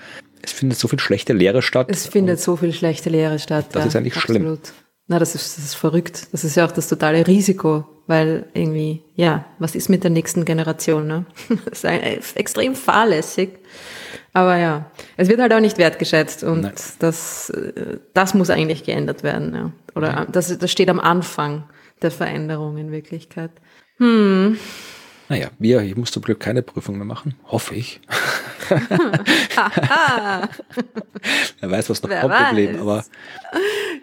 es findet so viel schlechte Lehre statt. Es findet so viel schlechte Lehre statt. Das ja, ist eigentlich schlimm. absolut. Na, das ist, das ist verrückt. Das ist ja auch das totale Risiko, weil irgendwie, ja, was ist mit der nächsten Generation, ne? (laughs) Das ist ein, extrem fahrlässig. Aber ja, es wird halt auch nicht wertgeschätzt und Nein. das, äh, das muss eigentlich geändert werden, ja. Oder das, das steht am Anfang der Veränderung in Wirklichkeit. Naja, wir, ich muss zum Glück keine Prüfung mehr machen. Hoffe ich. Wer weiß, was noch Wer kommt im Leben. weiß. Aber,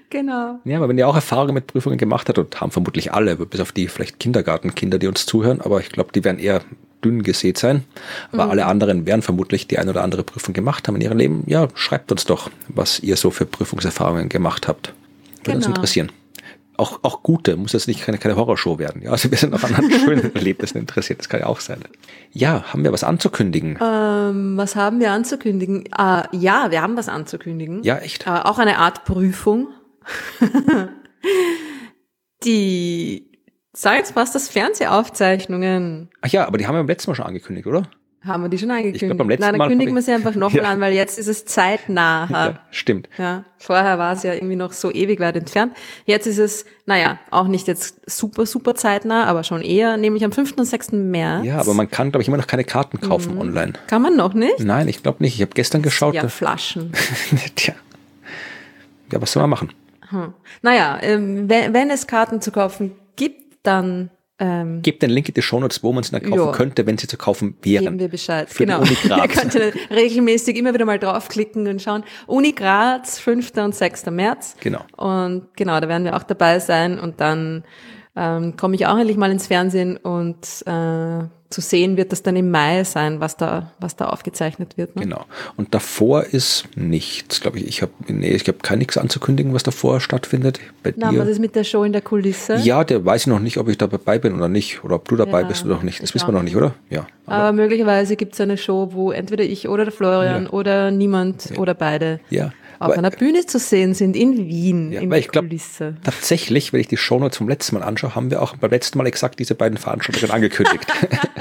Genau. ja, aber wenn ihr auch Erfahrungen mit Prüfungen gemacht habt, und haben vermutlich alle, bis auf die vielleicht Kindergartenkinder, die uns zuhören, aber ich glaube, die werden eher dünn gesät sein. Mhm. Aber alle anderen werden vermutlich die ein oder andere Prüfung gemacht haben in ihrem Leben. Ja, schreibt uns doch, was ihr so für Prüfungserfahrungen gemacht habt. Würde uns Genau. interessieren. Auch, auch gute, muss jetzt nicht keine, keine Horrorshow werden. Ja, also wir sind auch an anderen (laughs) schönen Erlebnissen interessiert, das kann ja auch sein. Ja, haben wir was anzukündigen? Ähm, was haben wir anzukündigen? Äh, ja, wir haben was anzukündigen. Ja, echt? Äh, auch eine Art Prüfung. (laughs) die Science Busters Fernsehaufzeichnungen. Ach ja, aber die haben wir beim letzten Mal schon angekündigt, oder? Haben wir die schon angekündigt? Ich glaub, beim letzten Nein, dann Mal kündigen wir sie einfach (laughs) nochmal Ja. an, weil jetzt ist es zeitnah. (laughs) Ja, stimmt. Ja, vorher war es ja irgendwie noch so ewig weit entfernt. Jetzt ist es, naja, auch nicht jetzt super, super zeitnah, aber schon eher, nämlich am 5. und 6. März. Ja, aber man kann, glaube ich, immer noch keine Karten kaufen online. Kann man noch nicht? Nein, ich glaube nicht. Ich habe gestern geschaut. Ja, Flaschen. (laughs) Tja. Ja, was soll man machen? Naja, ähm, wenn, wenn es Karten zu kaufen gibt, dann ähm, Gebt den Link in die Shownotes, wo man sie dann kaufen Ja. könnte, wenn sie zu kaufen wären. geben wir Bescheid. Für genau. Uni (laughs) Graz. Ihr könnt regelmäßig immer wieder mal draufklicken und schauen. Uni Graz, 5. und 6. März. Genau. Und genau, da werden wir auch dabei sein und dann ähm, komme ich auch endlich mal ins Fernsehen und äh, zu sehen wird das dann im Mai sein, was da, was da aufgezeichnet wird. Ne? Genau. Und davor ist nichts, glaube ich. Ich habe nee, ich habe kein nichts anzukündigen, was davor stattfindet. Bei Na, dir. was ist mit der Show in der Kulisse? ja, der weiß ich noch nicht, ob ich dabei bin oder nicht. Oder ob du dabei Ja, bist oder nicht. Das wissen wir noch nicht, oder? Ja. Aber möglicherweise gibt es eine Show, wo entweder ich oder der Florian Ja. oder niemand oder beide Ja. Auf Aber- einer Bühne zu sehen sind in Wien, Ja, in der ich glaube, Kulisse. tatsächlich, wenn ich die Shownotes vom letzten Mal anschaue, haben wir auch beim letzten Mal exakt diese beiden Veranstaltungen angekündigt. (laughs)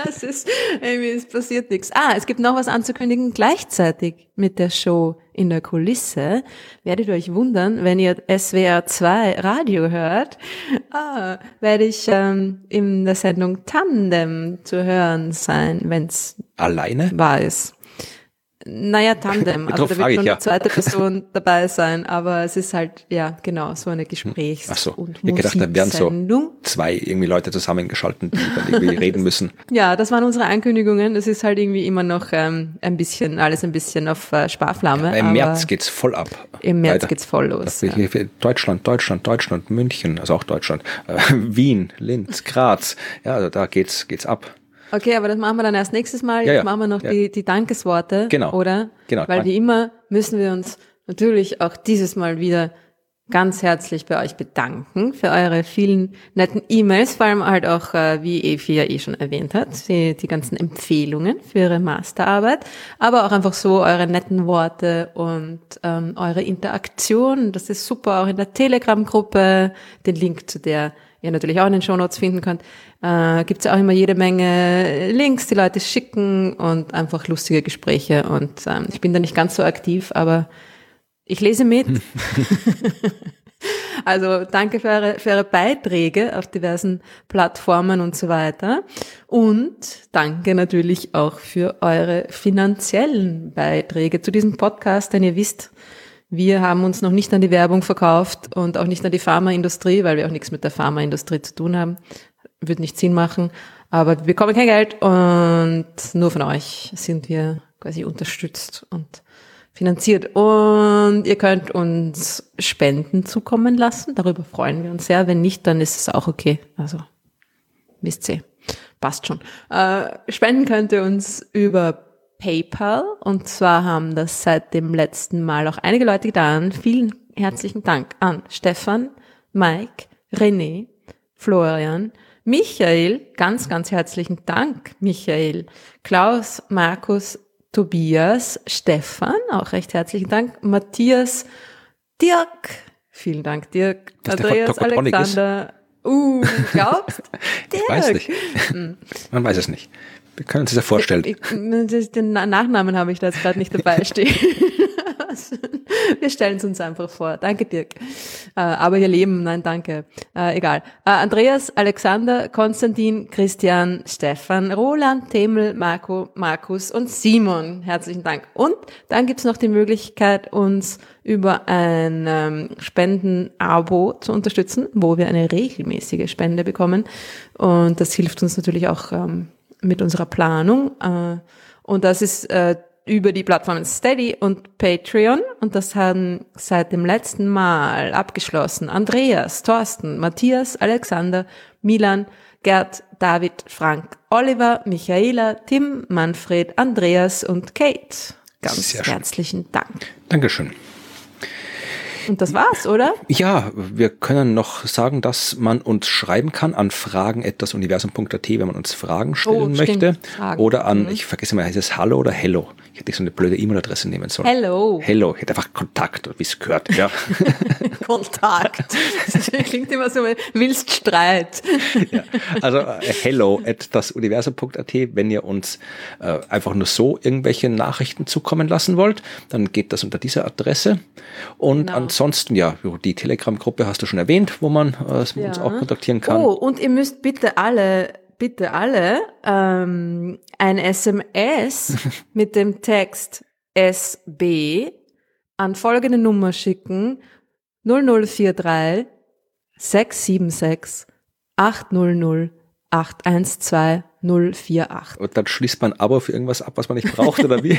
Es ist, es passiert nichts. Ah, es gibt noch was anzukündigen. Gleichzeitig mit der Show in der Kulisse werdet ihr euch wundern, wenn ihr SWR 2 Radio hört, ah, werde ich ähm, in der Sendung Tandem zu hören sein, wenn's Alleine? wahr ist. Naja, Tandem. Also da wird schon ja. eine zweite (laughs) Person dabei sein, aber es ist halt, ja, genau, so eine Gesprächs- Ach so. und Ich gedacht, da wären so zwei irgendwie Leute zusammengeschalten, die dann irgendwie reden müssen. (laughs) Ja, das waren unsere Ankündigungen. Es ist halt irgendwie immer noch ähm, ein bisschen, alles ein bisschen auf äh, Sparflamme. Aber Im März geht's voll ab. Im März Weiter. geht's voll los. Ich- Deutschland, Deutschland, Deutschland, München, also auch Deutschland, äh, (laughs) Wien, Linz, Graz. Ja, also da geht's, geht's ab. Okay, aber das machen wir dann erst nächstes Mal. Ja, Jetzt ja. machen wir noch Ja. die, die Dankesworte. Genau. Oder? Genau. Weil wie immer müssen wir uns natürlich auch dieses Mal wieder ganz herzlich bei euch bedanken für eure vielen netten E-Mails, vor allem halt auch, äh, wie Evi ja eh schon erwähnt hat, die, die ganzen Empfehlungen für ihre Masterarbeit, aber auch einfach so eure netten Worte und ähm, eure Interaktion. Das ist super, auch in der Telegram-Gruppe, den Link zu der ihr natürlich auch in den Shownotes finden könnt, äh, gibt es auch immer jede Menge Links, die Leute schicken und einfach lustige Gespräche. Und ähm, ich bin da nicht ganz so aktiv, aber ich lese mit. (laughs) Also danke für eure, für eure Beiträge auf diversen Plattformen und so weiter. Und danke natürlich auch für eure finanziellen Beiträge zu diesem Podcast, denn ihr wisst, wir haben uns noch nicht an die Werbung verkauft und auch nicht an die Pharmaindustrie, weil wir auch nichts mit der Pharmaindustrie zu tun haben. Wird nicht Sinn machen. Aber wir bekommen kein Geld und nur von euch sind wir quasi unterstützt und finanziert. Und ihr könnt uns Spenden zukommen lassen. Darüber freuen wir uns sehr. Wenn nicht, dann ist es auch okay. Also, wisst ihr. Passt schon. Äh, spenden könnt ihr uns über PayPal. Und zwar haben das seit dem letzten Mal auch einige Leute getan. Vielen herzlichen Dank an Stefan, Mike, René, Florian, Michael, ganz, ganz herzlichen Dank, Michael, Klaus, Markus, Tobias, Stefan, auch recht herzlichen Dank, Matthias, Dirk, vielen Dank, Dirk, Dass Andreas? Alexander, uh, glaubst? (laughs) Ich weiß nicht. Man weiß es nicht. Wir können uns das ja vorstellen. Ich, ich, den Na- Nachnamen habe ich da jetzt gerade nicht dabei (laughs) stehen. (laughs) Wir stellen es uns einfach vor. Danke, Dirk. Äh, aber ihr Leben, nein, danke. Äh, egal. Äh, Andreas, Alexander, Konstantin, Christian, Stefan, Roland, Temel, Marco, Markus und Simon. Herzlichen Dank. Und dann gibt's noch die Möglichkeit, uns über ein ähm, Spenden-Abo zu unterstützen, wo wir eine regelmäßige Spende bekommen. Und das hilft uns natürlich auch ähm, mit unserer Planung. Äh, und das ist äh, über die Plattformen Steady und Patreon. Und das haben seit dem letzten Mal abgeschlossen Andreas, Thorsten, Matthias, Alexander, Milan, Gerd, David, Frank, Oliver, Michaela, Tim, Manfred, Andreas und Kate. Ganz herzlichen Dank. Dankeschön. Und das war's, oder? Ja, wir können noch sagen, dass man uns schreiben kann an fragen.universum.at, wenn man uns Fragen stellen Oh, möchte. Fragen. Oder an, ich vergesse mal, heißt es Hallo oder Hello? Ich hätte so eine blöde E-Mail-Adresse nehmen sollen. Hello. Hello, ich hätte einfach Kontakt, wie es gehört. Ja. (laughs) Kontakt. (laughs) Das klingt immer so, willst Streit. ja. Also äh, hello at dasuniversum.at, wenn ihr uns äh, einfach nur so irgendwelche Nachrichten zukommen lassen wollt, dann geht das unter dieser Adresse. Und Genau. Ansonsten, ja, die Telegram-Gruppe hast du schon erwähnt, wo man äh, uns Ja. auch kontaktieren kann. Oh, und ihr müsst bitte alle, bitte alle ähm, ein SMS (laughs) mit dem Text SB an folgende Nummer schicken 0043 676 800 812 048. Und dann schließt man Abo für irgendwas ab, was man nicht braucht, oder wie?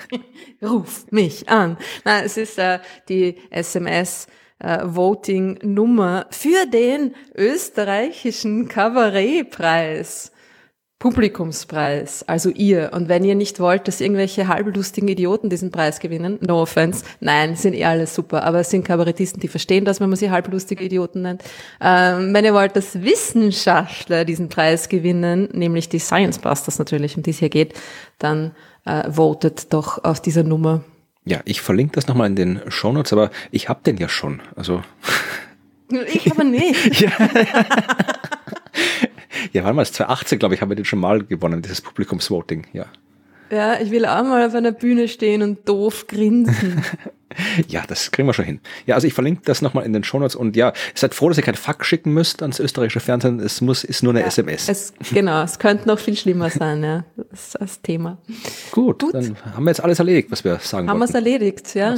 (laughs) Ruf mich an. Nein, es ist äh, die SMS äh, Voting Nummer für den österreichischen Kabarettpreis. Publikumspreis, also ihr. Und wenn ihr nicht wollt, dass irgendwelche halblustigen Idioten diesen Preis gewinnen, no offense, nein, sind eh alle super, aber es sind Kabarettisten, die verstehen das, wenn man sie halblustige Idioten nennt. Ähm, wenn ihr wollt, dass Wissenschaftler diesen Preis gewinnen, nämlich die Science Busters natürlich, um die es hier geht, dann äh, votet doch auf dieser Nummer. ja, ich verlinke das nochmal in den Shownotes, aber ich habe den ja schon. Also, Ich aber nicht. (laughs) (laughs) ja, (laughs) wann war es? 2018, glaube ich, haben wir den schon mal gewonnen, dieses Publikumsvoting. Ja. Ja, ich will auch mal auf einer Bühne stehen und doof grinsen. (laughs) (laughs) Ja, das kriegen wir schon hin. Ja, also ich verlinke das nochmal in den Shownotes und ja, seid froh, dass ihr kein Fax schicken müsst ans österreichische Fernsehen. Es muss, ist nur eine SMS. Es, genau, es könnte noch viel schlimmer sein, ja. Das ist das Thema. Gut, Gut. dann haben wir jetzt alles erledigt, was wir sagen Haben wir es erledigt, ja.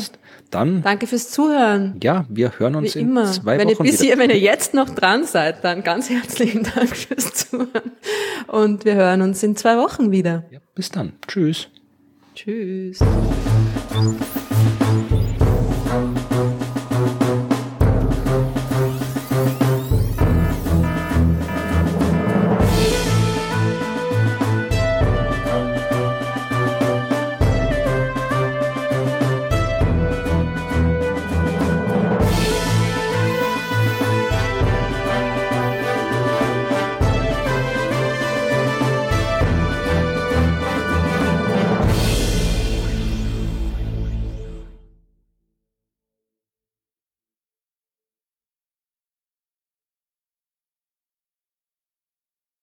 Dann, Danke fürs Zuhören. ja, wir hören uns Wie in immer. zwei wenn ihr Wochen bis wieder. hier, wenn ihr jetzt noch dran seid, dann ganz herzlichen Dank fürs Zuhören. Und wir hören uns in zwei Wochen wieder. Ja, bis dann. Tschüss. Tschüss.